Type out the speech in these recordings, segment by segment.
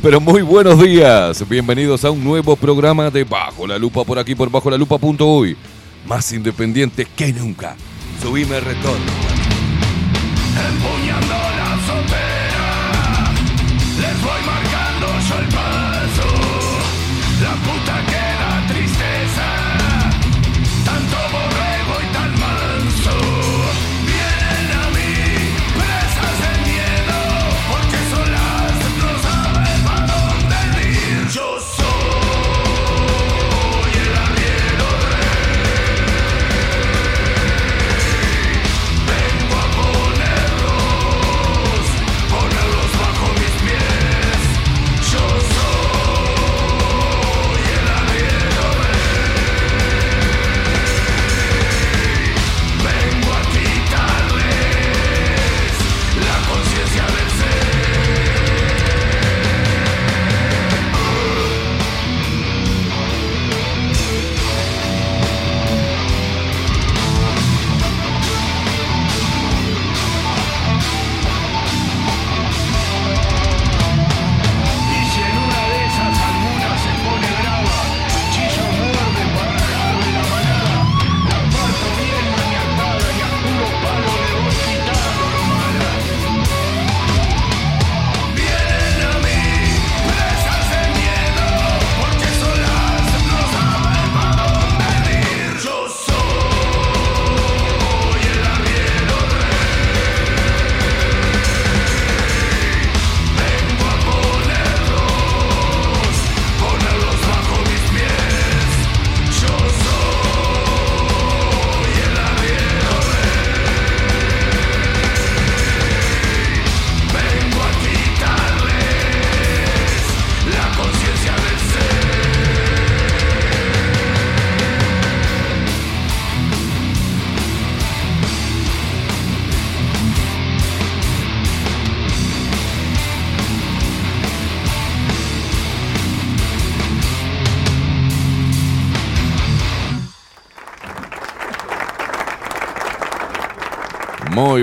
Pero muy buenos días. Bienvenidos a un nuevo programa de Bajo la Lupa por aquí por bajo la lupa.uy. Más independiente que nunca. Subime el retorno. Empuñando la azotea,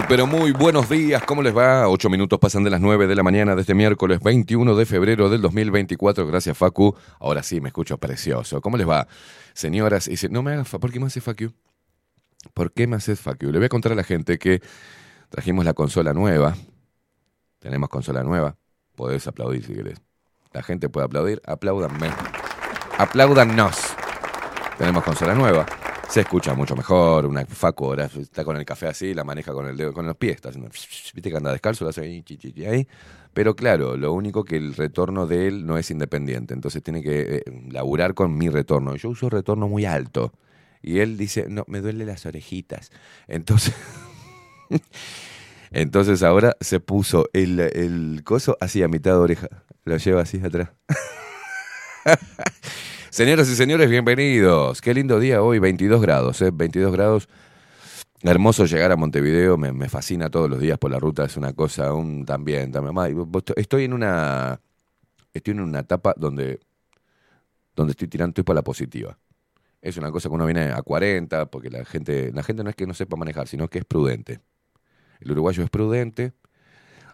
pero muy buenos días. ¿Cómo les va? Ocho minutos pasan de las nueve de la mañana de este miércoles 21 de febrero del 2024. Gracias, Facu. Ahora sí, me escucho precioso. ¿Cómo les va? Señoras, y se- no me hagas... fa- ¿Por qué me haces Facu? ¿Por qué me haces Facu? Le voy a contar a la gente que trajimos la consola nueva. Tenemos consola nueva. Podés aplaudir si querés. La gente puede aplaudir. Apláudanme. Apláudannos. Tenemos consola nueva. Se escucha mucho mejor. Una Facu ahora está con el café así, la maneja con el dedo, con los pies. Está haciendo, Viste que anda descalzo, lo hace ahí, chi, ahí. Pero claro, lo único que el retorno de él no es independiente. Entonces tiene que eh, laburar con mi retorno. Yo uso retorno muy alto. Y él dice, no, me duele las orejitas. Entonces. Entonces ahora se puso el, el coso así a mitad de oreja. Lo lleva así atrás. Señoras y señores, bienvenidos. Qué lindo día hoy, 22 grados, ¿eh? 22 grados. Hermoso llegar a Montevideo, me, fascina todos los días por la ruta, es una cosa, un también, Estoy en una estoy en una etapa donde donde estoy tirando estoy por la positiva. Es una cosa que uno viene a 40, porque la gente, la gente no es que no sepa manejar, sino que es prudente. El uruguayo es prudente,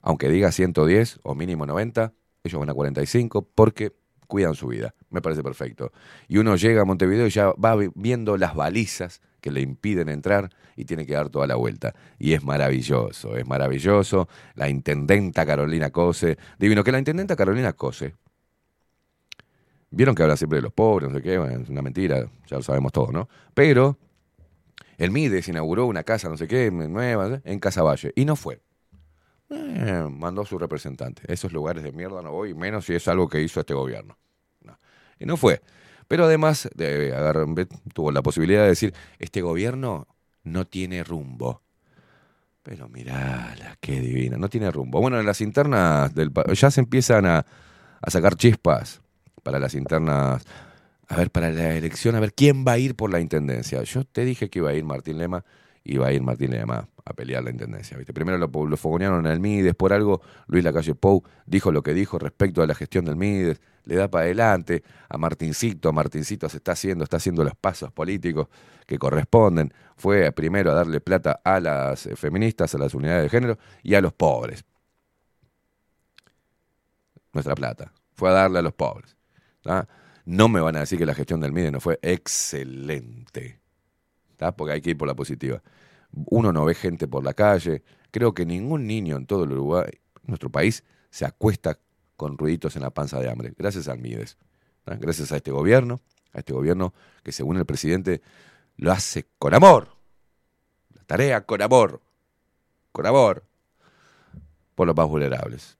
aunque diga 110 o mínimo 90, ellos van a 45 porque cuidan su vida. Me parece perfecto. Y uno llega a Montevideo y ya va vi- viendo las balizas que le impiden entrar y tiene que dar toda la vuelta. Y es maravilloso, es maravilloso. La intendenta Carolina Cose, divino que la intendenta Carolina Cose. Vieron que habla siempre de los pobres, no sé qué, es una mentira, ya lo sabemos todos, ¿no? Pero el Mides inauguró una casa, no sé qué, nueva, en Casaballe, y no fue. Eh, mandó a su representante. Esos lugares de mierda no voy, menos si es algo que hizo este gobierno. No. Y no fue. Pero además ve- tuvo la posibilidad de decir, este gobierno no tiene rumbo. Pero mirala, qué divina, no tiene rumbo. Bueno, en las internas del ya se empiezan a, a sacar chispas para las internas. A ver, para la elección, a ver quién va a ir por la intendencia. Yo te dije que iba a ir Martín Lema, iba a ir Martín Lema a pelear la intendencia. ¿viste? Primero lo, lo fogonearon el Mides, por algo Luis Lacalle Pou dijo lo que dijo respecto a la gestión del Mides, le da para adelante a Martincito, Martincito se está haciendo, está haciendo los pasos políticos que corresponden. Fue primero a darle plata a las eh, feministas, a las unidades de género y a los pobres. nuestra plata. Fue a darle a los pobres. No me van a decir que la gestión del MIDE no fue excelente. ¿tá? Porque hay que ir por la positiva. Uno no ve gente por la calle. Creo que ningún niño en todo el Uruguay, nuestro país, se acuesta con ruiditos en la panza de hambre. Gracias al MIDES. Gracias a este gobierno, a este gobierno que según el presidente lo hace con amor. La tarea con amor. Con amor. Por los más vulnerables.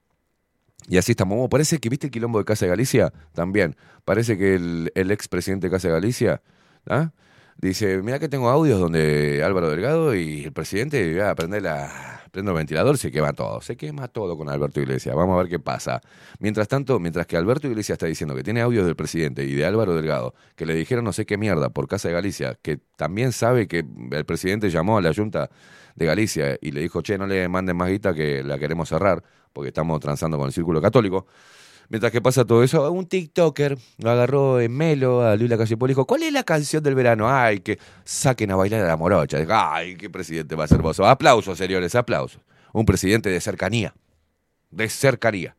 Y así estamos. Parece que, ¿viste el quilombo de Casa de Galicia? También. Parece que el, el expresidente de Casa de Galicia ¿ah? Dice, mira que tengo audios donde Álvaro Delgado y el presidente va a prender la, prende el ventilador, se quema todo. Se quema todo con Alberto Iglesias. Vamos a ver qué pasa. Mientras tanto, mientras que Alberto Iglesias está diciendo que tiene audios del presidente y de Álvaro Delgado, que le dijeron no sé qué mierda por Casa de Galicia, que también sabe que el presidente llamó a la Junta de Galicia y le dijo, che, no le manden más guita que la queremos cerrar, porque estamos transando con el círculo católico. Mientras que pasa todo eso, un TikToker agarró en Melo a Luis Lacalle y dijo, ¿cuál es la canción del verano? Ay, que saquen a bailar a la morocha. Ay, qué presidente más hermoso. Aplausos, señores, aplausos. Un presidente de cercanía. De cercanía.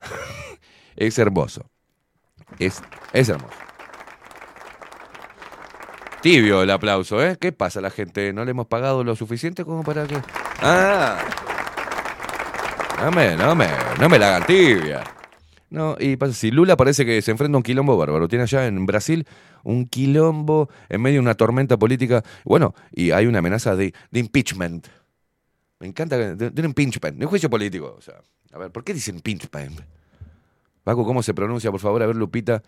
es hermoso. Es, es hermoso. Tibio el aplauso, ¿eh? ¿Qué pasa la gente? ¿No le hemos pagado lo suficiente como para que...? Ah. No me, no me, no me la hagan tibia. No, y pasa, si Lula parece que se enfrenta a un quilombo bárbaro, tiene allá en Brasil un quilombo en medio de una tormenta política, bueno, y hay una amenaza de, de impeachment. Me encanta, de, de un impeachment, de un juicio político. O sea, a ver, ¿por qué dicen impeachment? Paco, ¿cómo se pronuncia, por favor? A ver, Lupita.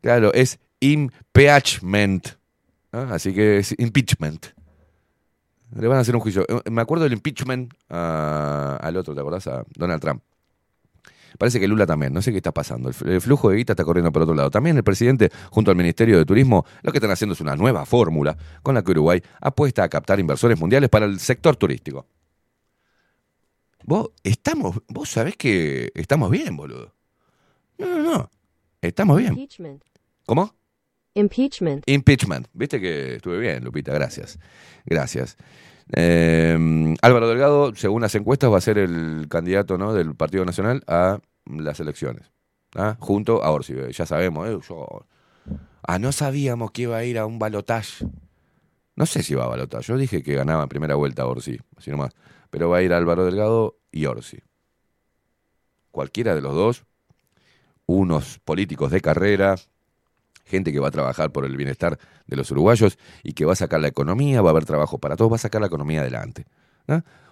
Claro, es impeachment. ¿ah? Así que es impeachment. Le van a hacer un juicio. Eh, Me acuerdo del impeachment a- al otro, ¿te acordás? A Donald Trump. Parece que Lula también, no sé qué está pasando. El fl- El flujo de guita está corriendo por otro lado. También el presidente, junto al Ministerio de Turismo, lo que están haciendo es una nueva fórmula con la que Uruguay apuesta a captar inversores mundiales para el sector turístico. Vos, estamos, vos sabés que estamos bien, boludo. No, no, no. Estamos bien. Impeachment. ¿Cómo? Impeachment. Impeachment. Viste que estuve bien, Lupita, gracias. Gracias. Eh, Álvaro Delgado, según las encuestas, va a ser el candidato ¿no? del Partido Nacional a las elecciones. ¿ah? Junto a Orsi. Ya sabemos, eh, yo- Ah, no sabíamos que iba a ir a un balotaje. No sé si va a balotaje. Yo dije que ganaba en primera vuelta Orsi, así nomás. Pero va a ir Álvaro Delgado y Orsi. Cualquiera de los dos, unos políticos de carrera, gente que va a trabajar por el bienestar de los uruguayos y que va a sacar la economía, va a haber trabajo para todos, va a sacar la economía adelante.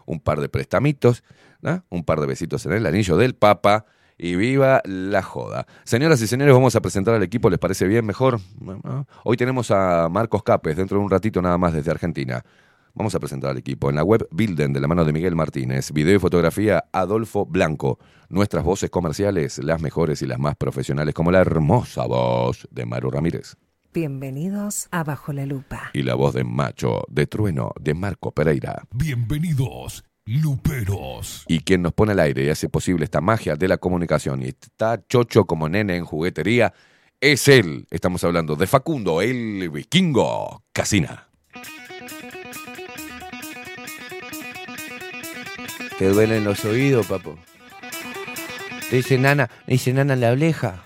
Un par de prestamitos, un par de besitos en el anillo del Papa y viva la joda. Señoras y señores, vamos a presentar al equipo, ¿les parece bien? Mejor. Hoy tenemos a Marcos Capes, dentro de un ratito nada más desde Argentina. Vamos a presentar al equipo. En la web Bilden, de la mano de Miguel Martínez. Video y fotografía Adolfo Blanco. Nuestras voces comerciales, las mejores y las más profesionales, como la hermosa voz de Maru Ramírez. Bienvenidos a Bajo la Lupa. Y la voz de Macho, de Trueno, de Marco Pereira. Bienvenidos, Luperos. Y quien nos pone al aire y hace posible esta magia de la comunicación y está chocho como nene en juguetería, es él. Estamos hablando de Facundo, el vikingo Casina. Te duelen los oídos, papo. Te dice nana, dice nana la oreja.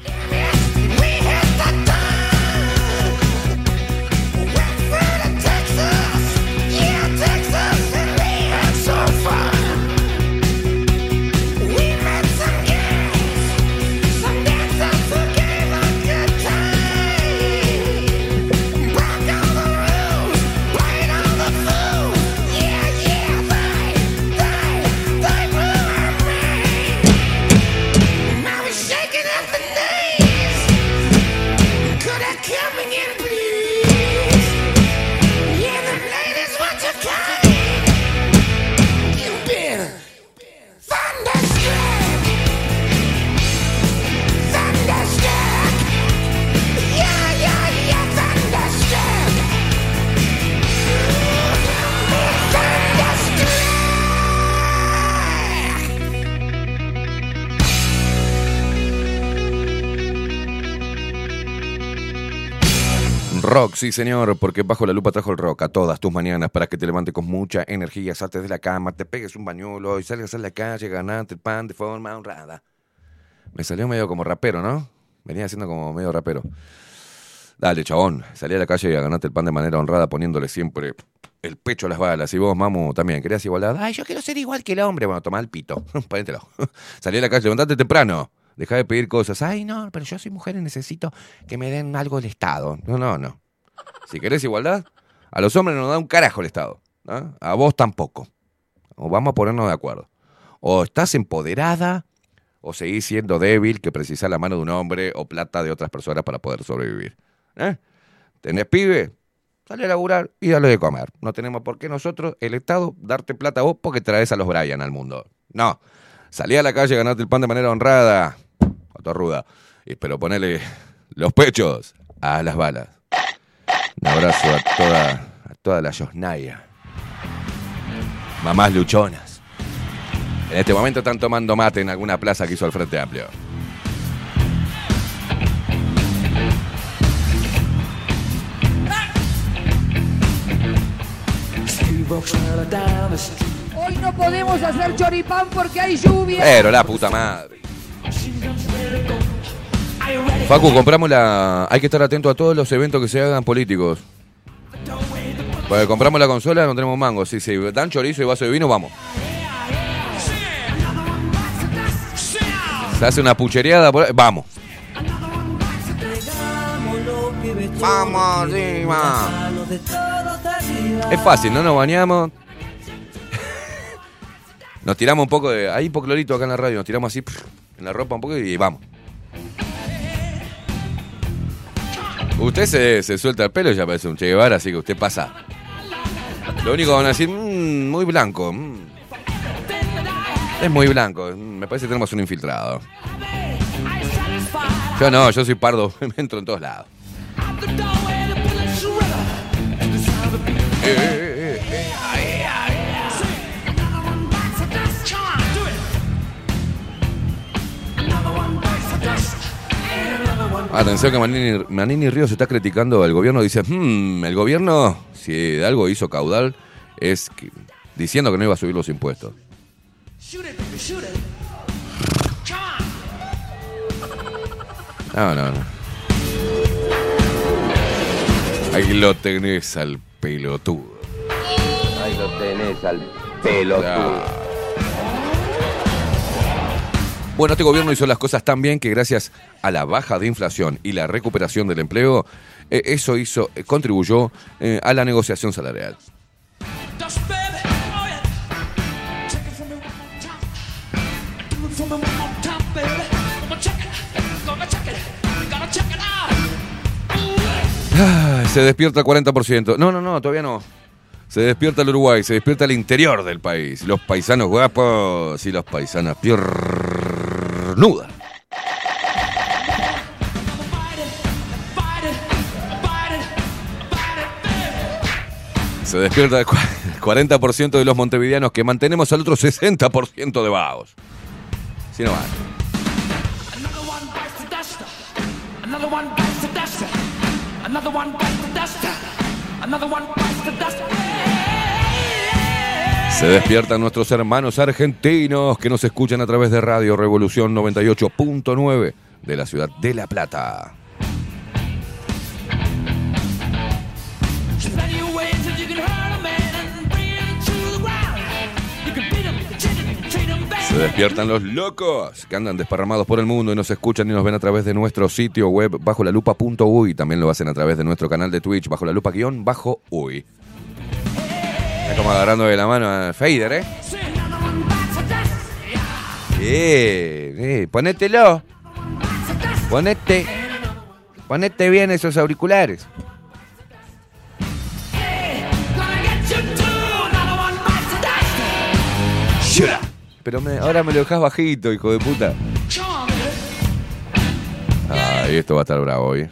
Sí señor, porque bajo la lupa trajo el rock a todas tus mañanas para que te levantes con mucha energía, saltes de la cama, te pegues un bañuelo y salgas a la calle, ganarte el pan de forma honrada. Me salió medio como rapero, ¿no? Venía siendo como medio rapero. Dale, chabón, salí a la calle y ganarte el pan de manera honrada poniéndole siempre el pecho a las balas. Y vos, mamu, también, ¿querías igualdad? Ay, yo quiero ser igual que el hombre. Bueno, toma el pito, salí a la calle, levantate temprano. Deja de pedir cosas. Ay, no, pero yo soy mujer y necesito que me den algo del Estado. No, no, no. Si querés igualdad, a los hombres nos da un carajo el Estado. A vos tampoco. O vamos a ponernos de acuerdo. O estás empoderada o seguís siendo débil que precisa la mano de un hombre o plata de otras personas para poder sobrevivir. ¿Eh? ¿Tenés pibe? Sale a laburar y dale de comer. No tenemos por qué nosotros, el Estado, darte plata a vos porque traes a los Brian al mundo. No. Salí a la calle, ganarte el pan de manera honrada. A ruda. Y, pero ponele los pechos a las balas. Un abrazo a toda, a toda la Yosnaya. Mamás luchonas. En este momento están tomando mate en alguna plaza que hizo el Frente Amplio. Hoy no podemos hacer choripán porque hay lluvia. Pero la puta madre. Facu, compramos la. Hay que estar atento a todos los eventos que se hagan políticos. Porque compramos la consola, no tenemos mango. Si se dan chorizo y vaso de vino, vamos. Se hace una puchereada por ahí, Vamos. Vamos arriba. Es fácil, no nos bañamos. Nos tiramos un poco de. Hay hipoclorito acá en la radio, nos tiramos así en la ropa un poco y vamos. Usted se, se suelta el pelo y ya parece un Che Guevara, así que usted pasa. Lo único que van a decir, "Mm, muy blanco. mm". Es muy blanco. mm, Me parece que tenemos un infiltrado. Yo no, yo soy pardo, me entro en todos lados. Eh, eh, eh. Atención que Manini, Manini Ríos está criticando al gobierno. Dice, "Hmm, el gobierno, si de algo hizo caudal, es que- diciendo que no iba a subir los impuestos. No, no, no. Ahí lo tenés al pelotudo. Ahí lo tenés al pelotudo. Bueno, este gobierno hizo las cosas tan bien que gracias a la baja de inflación y la recuperación del empleo, eh, eso hizo, eh, contribuyó eh, a la negociación salarial. Se despierta el 40%. No, no, no, todavía no. Se despierta el Uruguay, se despierta el interior del país. Los paisanos guapos y los paisanas piernudas. Se despierta el cua- el 40% de los montevideanos que mantenemos al otro 60% de vagos. Si no va. Se despiertan nuestros hermanos argentinos que nos escuchan a través de Radio Revolución 98.9 de la ciudad de La Plata. Se despiertan los locos que andan desparramados por el mundo y nos escuchan y nos ven a través de nuestro sitio web bajo la lupa.uy. También lo hacen a través de nuestro canal de Twitch bajo la lupa guion bajo uy. Como agarrando de la mano a Fader, ¿eh? Eh, eh, ponételo. Ponete. Ponete bien esos auriculares. Pero ahora me lo dejas bajito, hijo de puta. Ay, esto va a estar bravo hoy.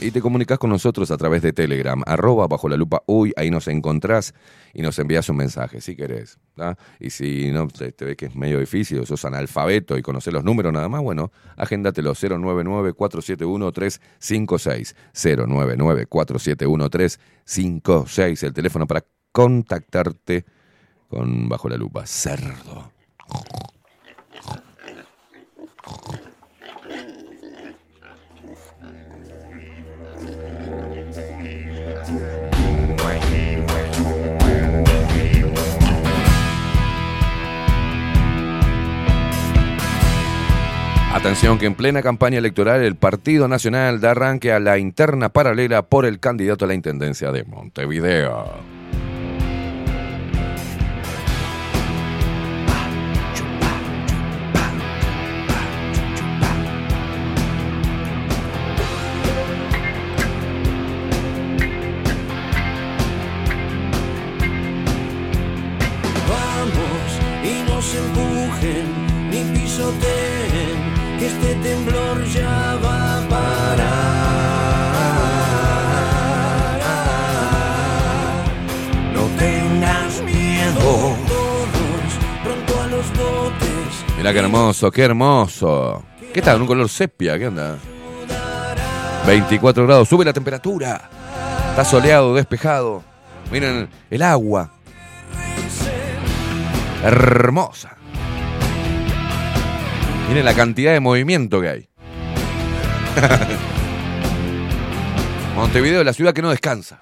Y te comunicas con nosotros a través de Telegram, arroba bajo la lupa uy, ahí nos encontrás y nos envías un mensaje si querés. Y si no te, ves que es medio difícil, sos analfabeto y conoces los números nada más, bueno, agéndatelo 099-471-356. 099-471-356, el teléfono para contactarte con Bajo la Lupa. Cerdo. Atención que en plena campaña electoral el Partido Nacional da arranque a la interna paralela por el candidato a la Intendencia de Montevideo. Mirá qué hermoso, qué hermoso. ¿Qué tal? Un color sepia, ¿qué onda? 24 grados, sube la temperatura. Está soleado, despejado. Miren el agua. Hermosa. Miren la cantidad de movimiento que hay. Montevideo es la ciudad que no descansa.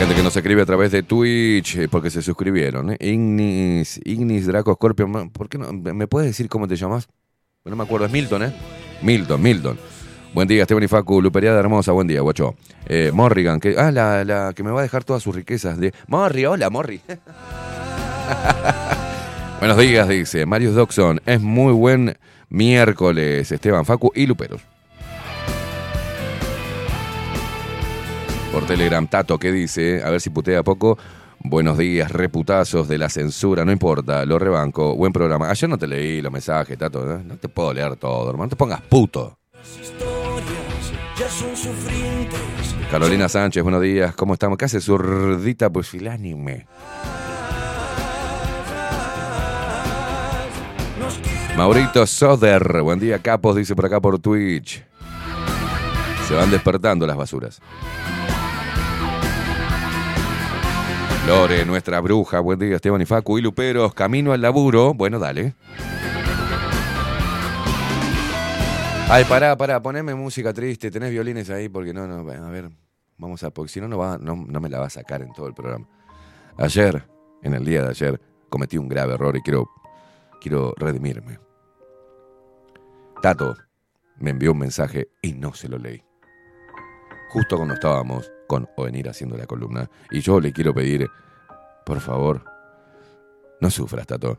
Gente que nos escribe a través de Twitch, eh, porque se suscribieron. ¿eh? Ignis, Ignis Draco Scorpion. ¿Por qué no? ¿Me puedes decir cómo te llamas? No me acuerdo, es Milton, ¿eh? Milton, Milton. Buen día, Esteban y Facu, Luperiada Hermosa, buen día, guacho. Eh, Morrigan, que, ah, la, la que me va a dejar todas sus riquezas de... Morri, hola, Morri. Buenos días, dice Marius Doxon. Es muy buen miércoles, Esteban, Facu y Luperos. Por Telegram, Tato, ¿qué dice? A ver si putea poco. Buenos días, reputazos de la censura, no importa, lo rebanco. Buen programa. Ayer no te leí los mensajes, Tato. No, te puedo leer todo, hermano. No te pongas puto. Carolina Sánchez, buenos días. ¿Cómo estamos? ¿Qué hace zurdita pusilánime? Maurito Soder, buen día, capos, dice por acá por Twitch. Se van despertando las basuras. Lore, nuestra bruja, buen día, Esteban y Facu y Luperos, camino al laburo. Bueno, dale. Ay, pará, pará, poneme música triste, tenés violines ahí porque no, no, a ver, vamos a, porque si no, no, va, no, no me la va a sacar en todo el programa. Ayer, en el día de ayer, cometí un grave error y quiero, quiero redimirme. Tato me envió un mensaje y no se lo leí. Justo cuando estábamos con Ovenir haciendo la columna. Y yo le quiero pedir, por favor, no sufras, Tato.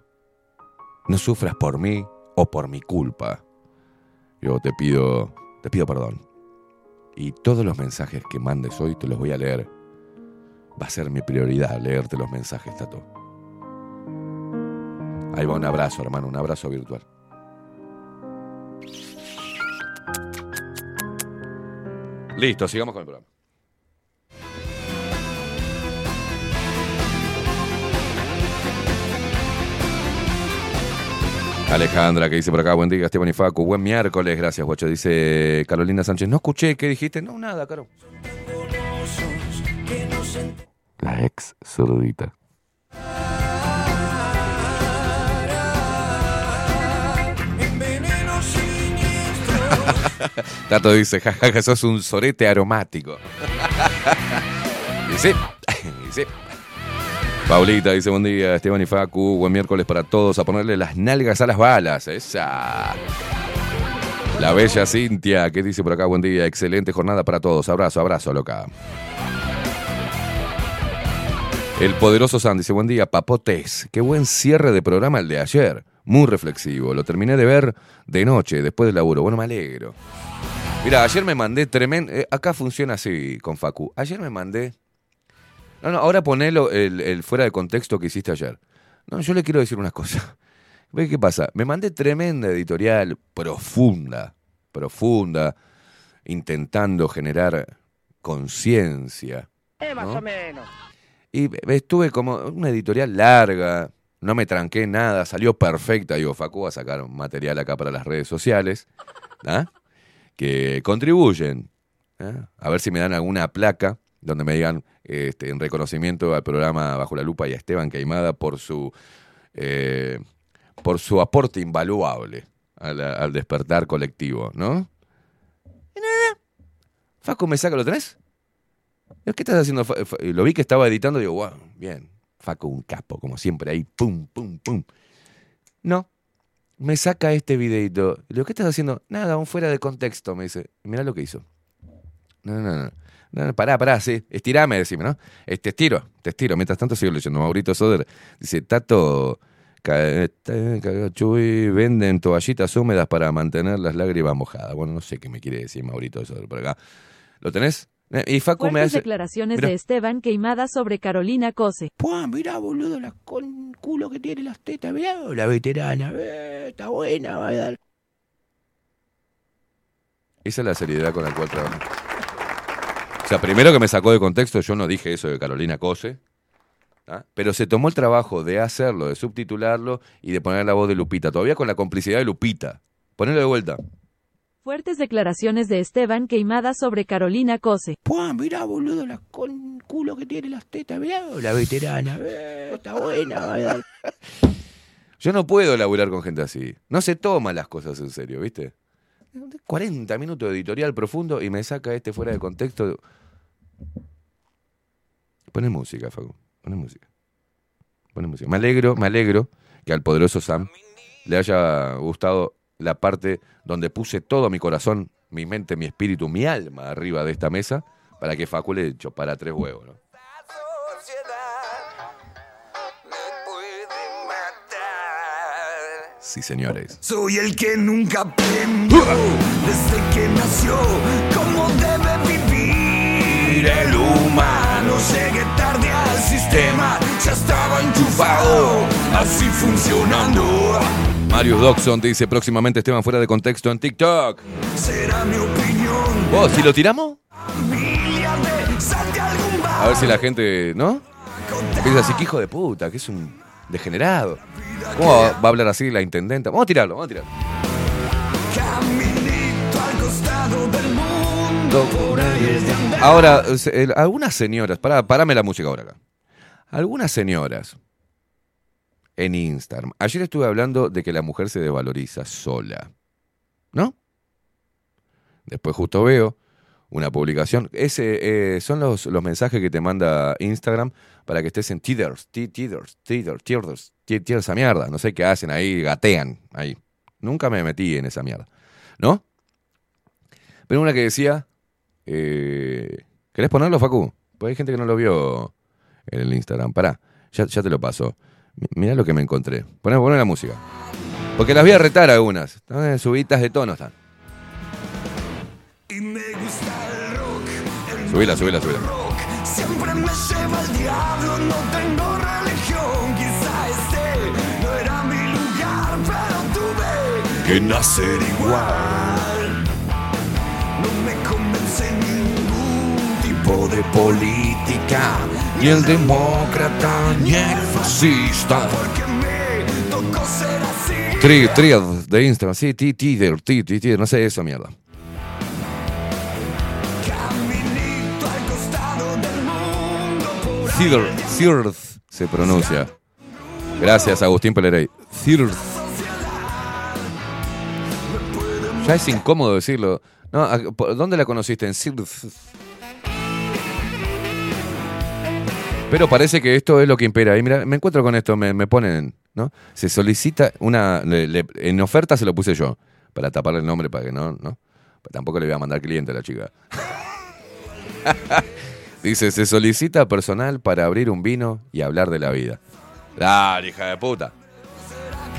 No sufras por mí o por mi culpa. Yo te pido, te pido perdón. Y todos los mensajes que mandes hoy te los voy a leer. Va a ser mi prioridad leerte los mensajes, Tato. Ahí va un abrazo, hermano, un abrazo virtual. Listo, sigamos con el programa. Alejandra, que dice por acá, buen día, Esteban y Facu, buen miércoles, gracias, guacho. Dice Carolina Sánchez, no escuché, ¿qué dijiste? No, nada, Caro. La ex siniestro. Tato dice, jajaja, sos un sorete aromático. y sí, y sí. Paulita dice, buen día, Esteban y Facu, buen miércoles para todos, a ponerle las nalgas a las balas. Esa. La bella Cintia, que dice por acá, buen día, excelente jornada para todos. Abrazo, abrazo, loca. El poderoso San dice, buen día, papotes. Qué buen cierre de programa el de ayer. Muy reflexivo. Lo terminé de ver de noche, después del laburo. Bueno, me alegro. Mira, ayer me mandé tremendo... eh, acá funciona así con Facu. Ayer me mandé No, no, ahora ponelo el, el fuera de contexto que hiciste ayer. No, yo le quiero decir una cosa. ¿Ves qué pasa? Me mandé tremenda editorial, profunda, profunda, intentando generar conciencia. más ¿no? o menos. Y estuve como una editorial larga, no me tranqué nada, salió perfecta. Digo, Facu va a sacar material acá para las redes sociales, ¿ah? que contribuyen. ¿ah? A ver si me dan alguna placa donde me digan este, en reconocimiento al programa Bajo la Lupa y a Esteban Queimada por su, eh, por su aporte invaluable al, despertar colectivo, ¿no? Y nada. Facu me saca, ¿lo tenés? ¿Qué estás haciendo? Lo vi que estaba editando y digo, wow, bien. Facu, un capo, como siempre, ahí, pum, pum, pum. No, me saca este videito. Digo, ¿qué estás haciendo? Nada, aún fuera de contexto, me dice. Mirá lo que hizo. No, no, no. No, no, pará, pará, sí. Estirame, decime, ¿no? Eh, te estiro, te estiro. Mientras tanto sigo leyendo. Maurito Soder dice, Tato, ca- Chuy, venden toallitas húmedas para mantener las lágrimas mojadas. Bueno, no sé qué me quiere decir Maurito Soder por acá. ¿Lo tenés? Eh, Y Facu me hace... declaraciones Mirá. de Esteban Queimada sobre Carolina Cose. Puah, mirá, boludo, la con culo que tiene las tetas, mirá, la veterana, eh, está buena, va a dar. Esa es la seriedad con la cual trabajo. Sea, primero que me sacó de contexto, yo no dije eso de Carolina Cose, ¿ah? pero se tomó el trabajo de hacerlo, de subtitularlo y de poner la voz de Lupita, todavía con la complicidad de Lupita. Ponelo de vuelta. Fuertes declaraciones de Esteban Queimada sobre Carolina Cose. Puah, mirá, boludo, la con culo que tiene las tetas, mirá, la veterana, eh, está buena, dar. Yo no puedo laburar con gente así. No se toman las cosas en serio, ¿viste? 40 minutos de editorial profundo y me saca este fuera de contexto. Pone música, Facu. Pone música. Pone música. Me alegro, me alegro que al poderoso Sam le haya gustado la parte donde puse todo mi corazón, mi mente, mi espíritu, mi alma arriba de esta mesa para que Facu le chopara tres huevos, ¿no? Sí, señores. Soy el que nunca aprendió desde que nació cómo debe vivir el humano. Llegué tarde al sistema, ya estaba enchufado, así funcionando. Marius Doxon dice próximamente Esteban fuera de contexto en TikTok. Será mi opinión. ¿Vos, si lo tiramos? A ver si la gente, ¿no? Empieza así, que hijo de puta, que es un degenerado. ¿Cómo va a hablar así la intendenta? Vamos a tirarlo, vamos a tirarlo. Caminito al costado del mundo. Ahora, algunas señoras, pará, parame la música ahora acá. Algunas señoras en Instagram. Ayer estuve hablando de que la mujer se desvaloriza sola. ¿No? Después justo veo una publicación. Ese eh, son los, los mensajes que te manda Instagram para que estés en Tithers, ti- Tithers, Tithers, Tithers, ti- Tithers, esa mierda. No sé qué hacen ahí, gatean ahí. Nunca me metí en esa mierda. ¿No? Pero una que decía, eh, ¿Querés ponerlo, Facu? Porque hay gente que no lo vio en el Instagram. Pará, ya, ya te lo paso. Mi- Mirá lo que me encontré. Poné, poné la música. Porque las voy a retar algunas. Están subitas de tono están. El. El Subila, subila, subila. siempre me lleva al diablo. No tengo religión. Quizá este no era mi lugar, pero tuve que nacer igual. De política, Ni el demócrata, ni el fascista. Tri, tri de Instagram, sí, ti, Tither, ti, ti, ti, no sé eso, mierda. Tither, Thirth se pronuncia. Gracias, Agustín Pelerey. Thirth. Ya es incómodo decirlo. No, ¿a- por- ¿Dónde la conociste? En Thirth. Pero parece que esto es lo que impera. Y mira, me encuentro con esto, me, ponen, ¿no? Se solicita una. en oferta se lo puse yo, para taparle el nombre, para que no, ¿no? Tampoco le voy a mandar cliente a la chica. Dice, se solicita personal para abrir un vino y hablar de la vida. Dale, hija de puta.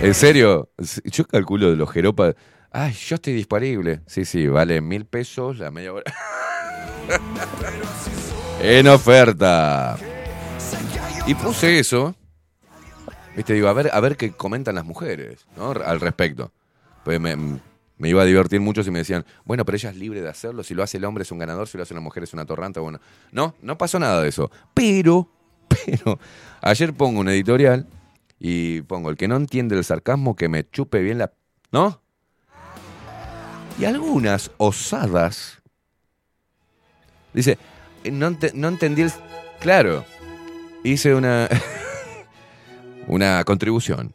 ¿En serio? Yo calculo de los jeropas. Ay, yo estoy disponible. Sí, sí, vale mil pesos la media hora. en oferta. Y puse eso. Viste, digo, a ver, a ver qué comentan las mujeres, ¿no? Al respecto. Pues me, iba a divertir mucho si me decían, bueno, pero ella es libre de hacerlo, si lo hace el hombre es un ganador, si lo hace la mujer es una torranta, bueno. No, no pasó nada de eso. Pero, pero, ayer pongo un editorial y pongo, el que no entiende el sarcasmo, que me chupe bien la... ¿No? Y algunas osadas... Dice, no, no entendí el... Claro, hice una... una contribución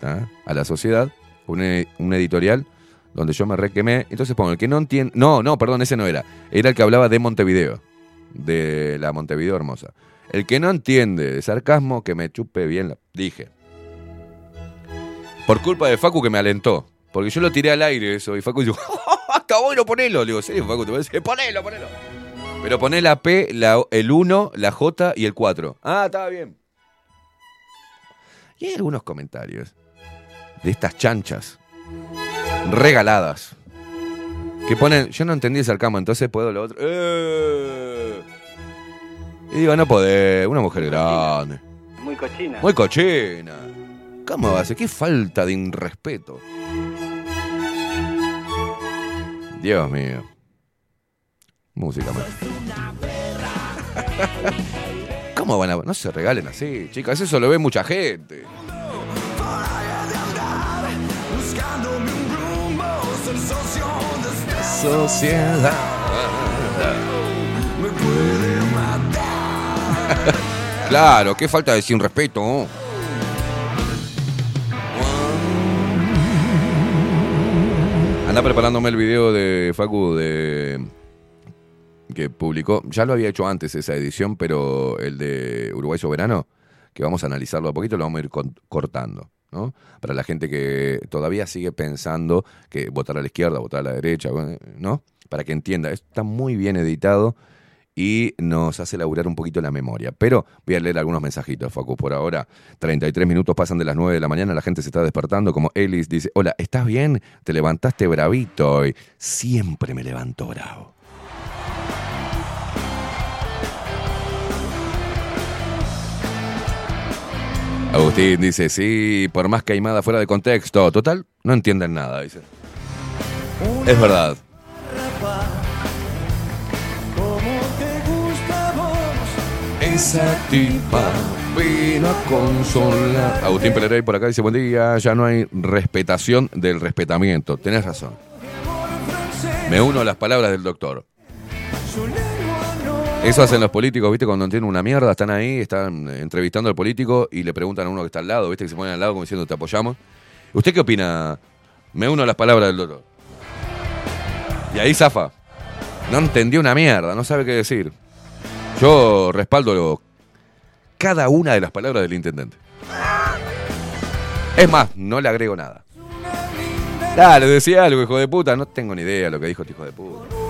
a la sociedad, un, e- un editorial donde yo me requemé. Entonces pongo, el que no entiende... No, no, perdón, ese no era. Era el que hablaba de Montevideo, de la Montevideo hermosa. El que no entiende de sarcasmo, que me chupe bien la... Dije. Por culpa de Facu que me alentó. Porque yo lo tiré al aire eso. Y Facu dijo, está bueno, ponelo. Le digo, ¿serio, Facu? Te voy a ponelo, ponelo. Pero poné la P, la, el 1, la J y el 4. Ah, estaba bien. Y hay algunos comentarios de estas chanchas regaladas que ponen, yo no entendí el sarcasmo, entonces puedo lo otro. ¡Eh! Y digo, no podés, una mujer grande, Muy cochina. muy cochina. ¿Cómo ser? Qué falta de irrespeto. Dios mío. Música. ¿Cómo van a.? No se regalen así, chicas. Eso lo ve mucha gente. Sociedad. claro, qué falta de sin respeto. Anda preparándome el video de Facu de que publicó, ya lo había hecho antes esa edición, pero el de Uruguay Soberano, que vamos a analizarlo a poquito, lo vamos a ir cortando, ¿no? Para la gente que todavía sigue pensando que votar a la izquierda, votar a la derecha, ¿no? Para que entienda, está muy bien editado y nos hace laburar un poquito la memoria. Pero voy a leer algunos mensajitos, Facu, por ahora. 33 minutos pasan de las 9 de la mañana, la gente se está despertando, como Ellis dice, hola, ¿estás bien? Te levantaste bravito hoy. Siempre me levanto bravo. Agustín dice, sí, por más caimada fuera de contexto. Total, no entienden nada, dice. Es verdad. Esa tipa vino a consolar. Agustín Pelerey por acá dice, buen día, ya no hay respetación del respetamiento. Tenés razón. Me uno a las palabras del doctor. Eso hacen los políticos, ¿viste? Cuando tienen una mierda, están ahí, están entrevistando al político y le preguntan a uno que está al lado, ¿viste? Que se ponen al lado como diciendo, te apoyamos. ¿Usted qué opina? Me uno a las palabras del doctor. Y ahí zafa. No entendió una mierda, no sabe qué decir. Yo respaldo cada una de las palabras del intendente. Es más, no le agrego nada. Dale, decía algo, hijo de puta. No tengo ni idea lo que dijo este hijo de puta.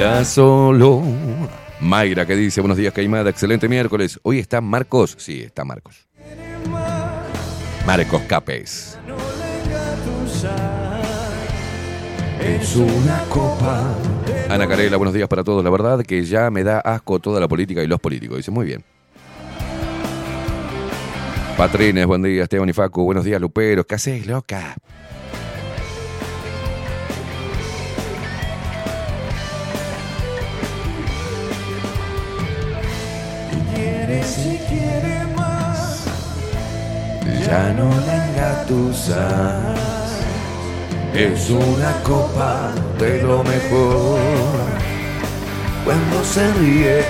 La solo. Mayra que dice, buenos días, Caimada, excelente miércoles. Hoy está Marcos. Sí, está Marcos. Marcos Capes. Es una copa. Ana Carela, buenos días para todos. La verdad que ya me da asco toda la política y los políticos. Dice, muy bien. Patrines, buen día, Esteban y Facu. Buenos días, Luperos. ¿Qué haces, loca? Ya no la engatusas. Es una copa de lo mejor. Cuando se ríe.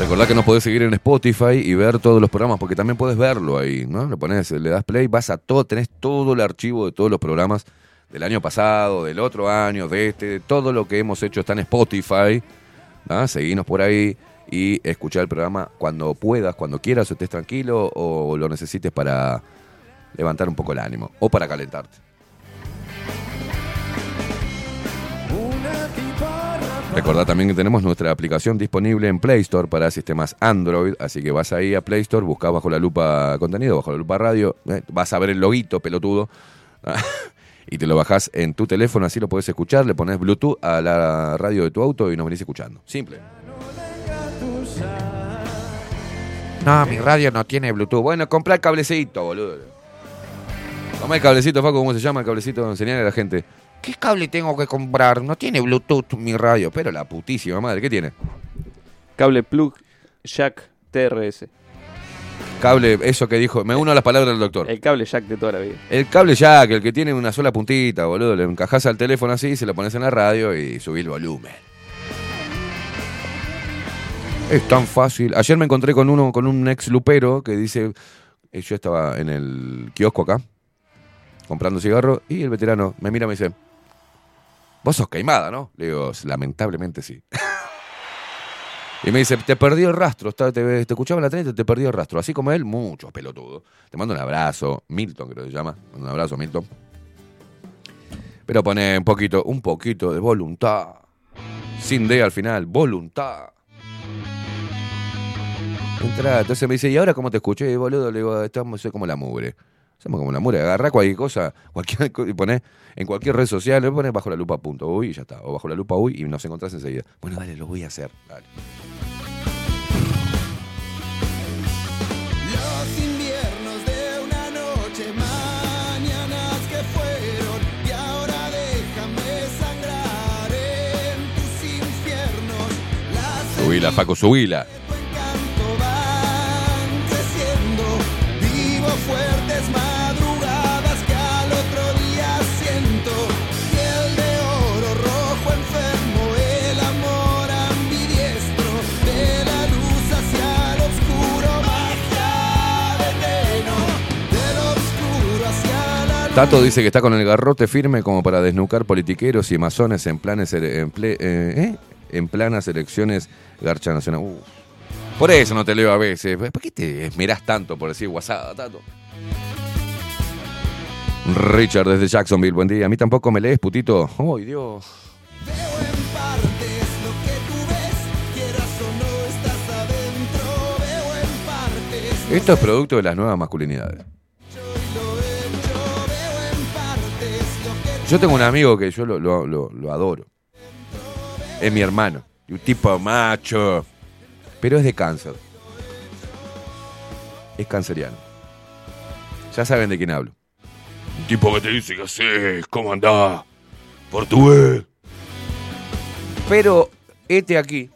Recordá que nos podés seguir en Spotify y ver todos los programas, porque también puedes verlo ahí, ¿no? Le pones, le das play, vas a todo, tenés todo el archivo de todos los programas del año pasado, del otro año, de este, de todo lo que hemos hecho está en Spotify. ¿Ah? Seguinos por ahí y escuchar el programa cuando puedas, cuando quieras, o estés tranquilo o lo necesites para levantar un poco el ánimo o para calentarte. Recordá también que tenemos nuestra aplicación disponible en Play Store para sistemas Android, así que vas ahí a Play Store, buscás bajo la lupa contenido, bajo la lupa radio, eh, vas a ver el loguito pelotudo y te lo bajás en tu teléfono, así lo podés escuchar, le pones Bluetooth a la radio de tu auto y nos venís escuchando. Simple. No, mi radio no tiene Bluetooth. Bueno, comprá el cablecito, boludo. Toma el cablecito, Facu, ¿cómo se llama el cablecito? Enseñale a la gente. ¿Qué cable tengo que comprar? No tiene Bluetooth mi radio. Pero la putísima madre, ¿qué tiene? Cable plug jack TRS. Cable, eso que dijo. Me uno a las palabras del doctor. El cable jack de toda la vida. El cable jack, el que tiene una sola puntita, boludo. Le encajás al teléfono así, se lo pones en la radio y subís el volumen. Es tan fácil. Ayer me encontré con uno, con un ex lupero que dice. eh, Yo estaba en el kiosco acá, comprando cigarro, y el veterano me mira y me dice. Vos sos queimada, ¿no? Le digo, lamentablemente sí. Y me dice, te perdí el rastro, está- te, te escuchaba en la tele te, perdí el rastro. Así como él, muchos pelotudos. Te mando un abrazo, Milton creo que se llama. Un abrazo, Milton. Pero pone un poquito, un poquito de voluntad. Sin D al final, voluntad. Entra, entonces me dice, ¿y ahora cómo te escuché? Boludo, le digo, estamos soy como la mugre. Somos como la mugre, agarra cualquier cosa, cualquier y pones en cualquier red social, le pones bajo la lupa punto uy y ya está. O bajo la lupa uy y nos encontrás enseguida. Bueno, dale, lo voy a hacer. Dale. Los inviernos de una noche, mañanas que fueron, y ahora déjame sangrar en tus infiernos. Las Subila, subila. encanto van creciendo, vivo fuertes Tato dice que está con el garrote firme como para desnucar politiqueros y masones en planes eh, ¿eh? en planas elecciones Garcha Nacional. Uh. Por eso no te leo a veces. ¿Por qué te esmerás tanto por decir WhatsApp, Tato? Richard desde Jacksonville, buen día. A mí tampoco me lees, putito. ¡Ay, Dios! Veo en partes lo que tú ves, quieras o no estás adentro. Veo en partes Esto es producto de las nuevas masculinidades. Yo tengo un amigo que yo lo, lo- lo- lo adoro. Es mi hermano. Un tipo macho. Pero es de cáncer. Es canceriano. Ya saben de quién hablo. Un tipo que te dice, ¿qué haces? ¿Cómo andás? Portugués. Pero este aquí.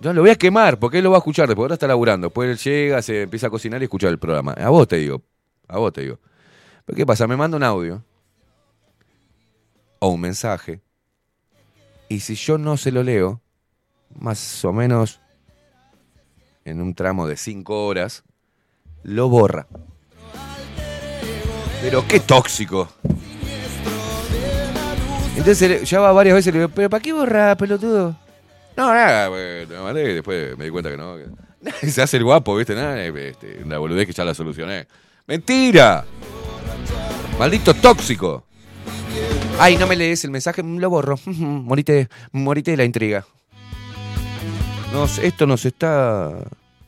Yo lo voy a quemar porque él lo va a escuchar después. Ahora está laburando. Después él llega, se empieza a cocinar y escucha el programa. A vos te digo. A vos te digo. Pero ¿qué pasa? Me manda un audio. O un mensaje. Y si yo no se lo leo, más o menos en un tramo de cinco horas, lo borra. Pero qué tóxico. Entonces ya va varias veces y le digo, pero ¿para qué borrar, pelotudo? No, nada, mandé y después me di cuenta que no. se hace el guapo, ¿viste? Nada, este, una boludez que ya la solucioné. ¡Mentira! ¡Maldito tóxico! Ay, no me lees el mensaje, lo borro. morite, morite de la intriga. Nos, esto nos está,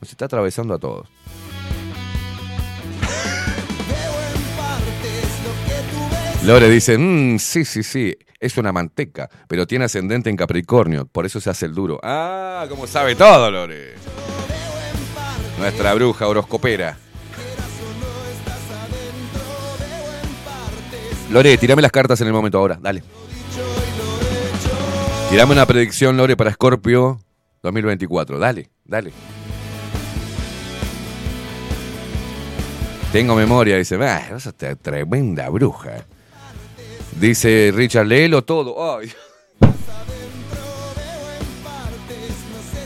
nos está atravesando a todos. Lore dice, "Mm, sí, sí, sí, es una manteca, pero tiene ascendente en Capricornio, por eso se hace el duro. Ah, como sabe todo, Lore. Nuestra bruja horoscopera. Lore, tirame las cartas en el momento ahora, dale. Tirame una predicción, Lore, para Scorpio 2024. Dale, dale. Tengo memoria, dice, ah, sos tre- tremenda bruja. Dice Richard, léelo todo. Ay.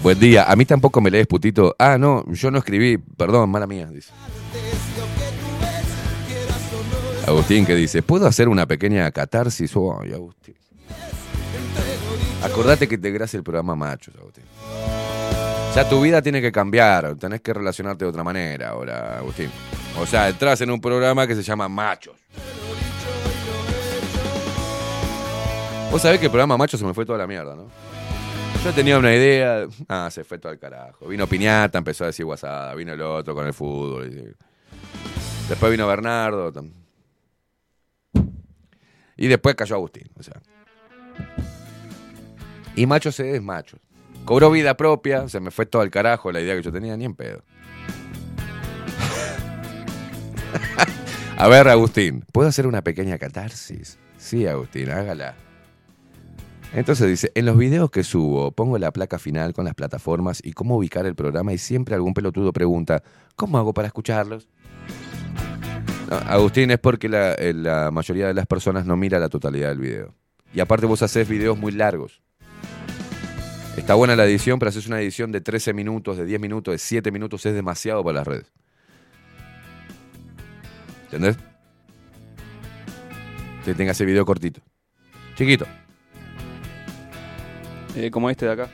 Buen día, a mí tampoco me lees, putito. Ah, no, yo no escribí, perdón, mala mía, dice. Agustín que dice, ¿puedo hacer una pequeña catarsis? Ay, Agustín. Acordate que te gracia el programa Machos, Agustín. Ya tu vida tiene que cambiar, tenés que relacionarte de otra manera ahora, Agustín. O sea, entras en un programa que se llama Machos. Vos sabés que el programa Machos se me fue toda la mierda, ¿no? Yo tenía una idea, ah, se fue todo al carajo. Vino Piñata, empezó a decir WhatsApp, vino el otro con el fútbol. Después vino Bernardo. Y después cayó Agustín. O sea. Y Macho C es macho. Cobró vida propia, se me fue todo al carajo la idea que yo tenía, ni en pedo. A ver, Agustín, ¿puedo hacer una pequeña catarsis? Sí, Agustín, hágala. Entonces dice, en los videos que subo pongo la placa final con las plataformas y cómo ubicar el programa y siempre algún pelotudo pregunta, ¿cómo hago para escucharlos? No, Agustín, es porque la, eh, la mayoría de las personas no mira la totalidad del video. Y aparte vos haces videos muy largos. Está buena la edición, pero haces una edición de 13 minutos, de 10 minutos, de 7 minutos, es demasiado para las redes. ¿Entendés? Que tenga ese video cortito. Chiquito. Eh, como este de acá.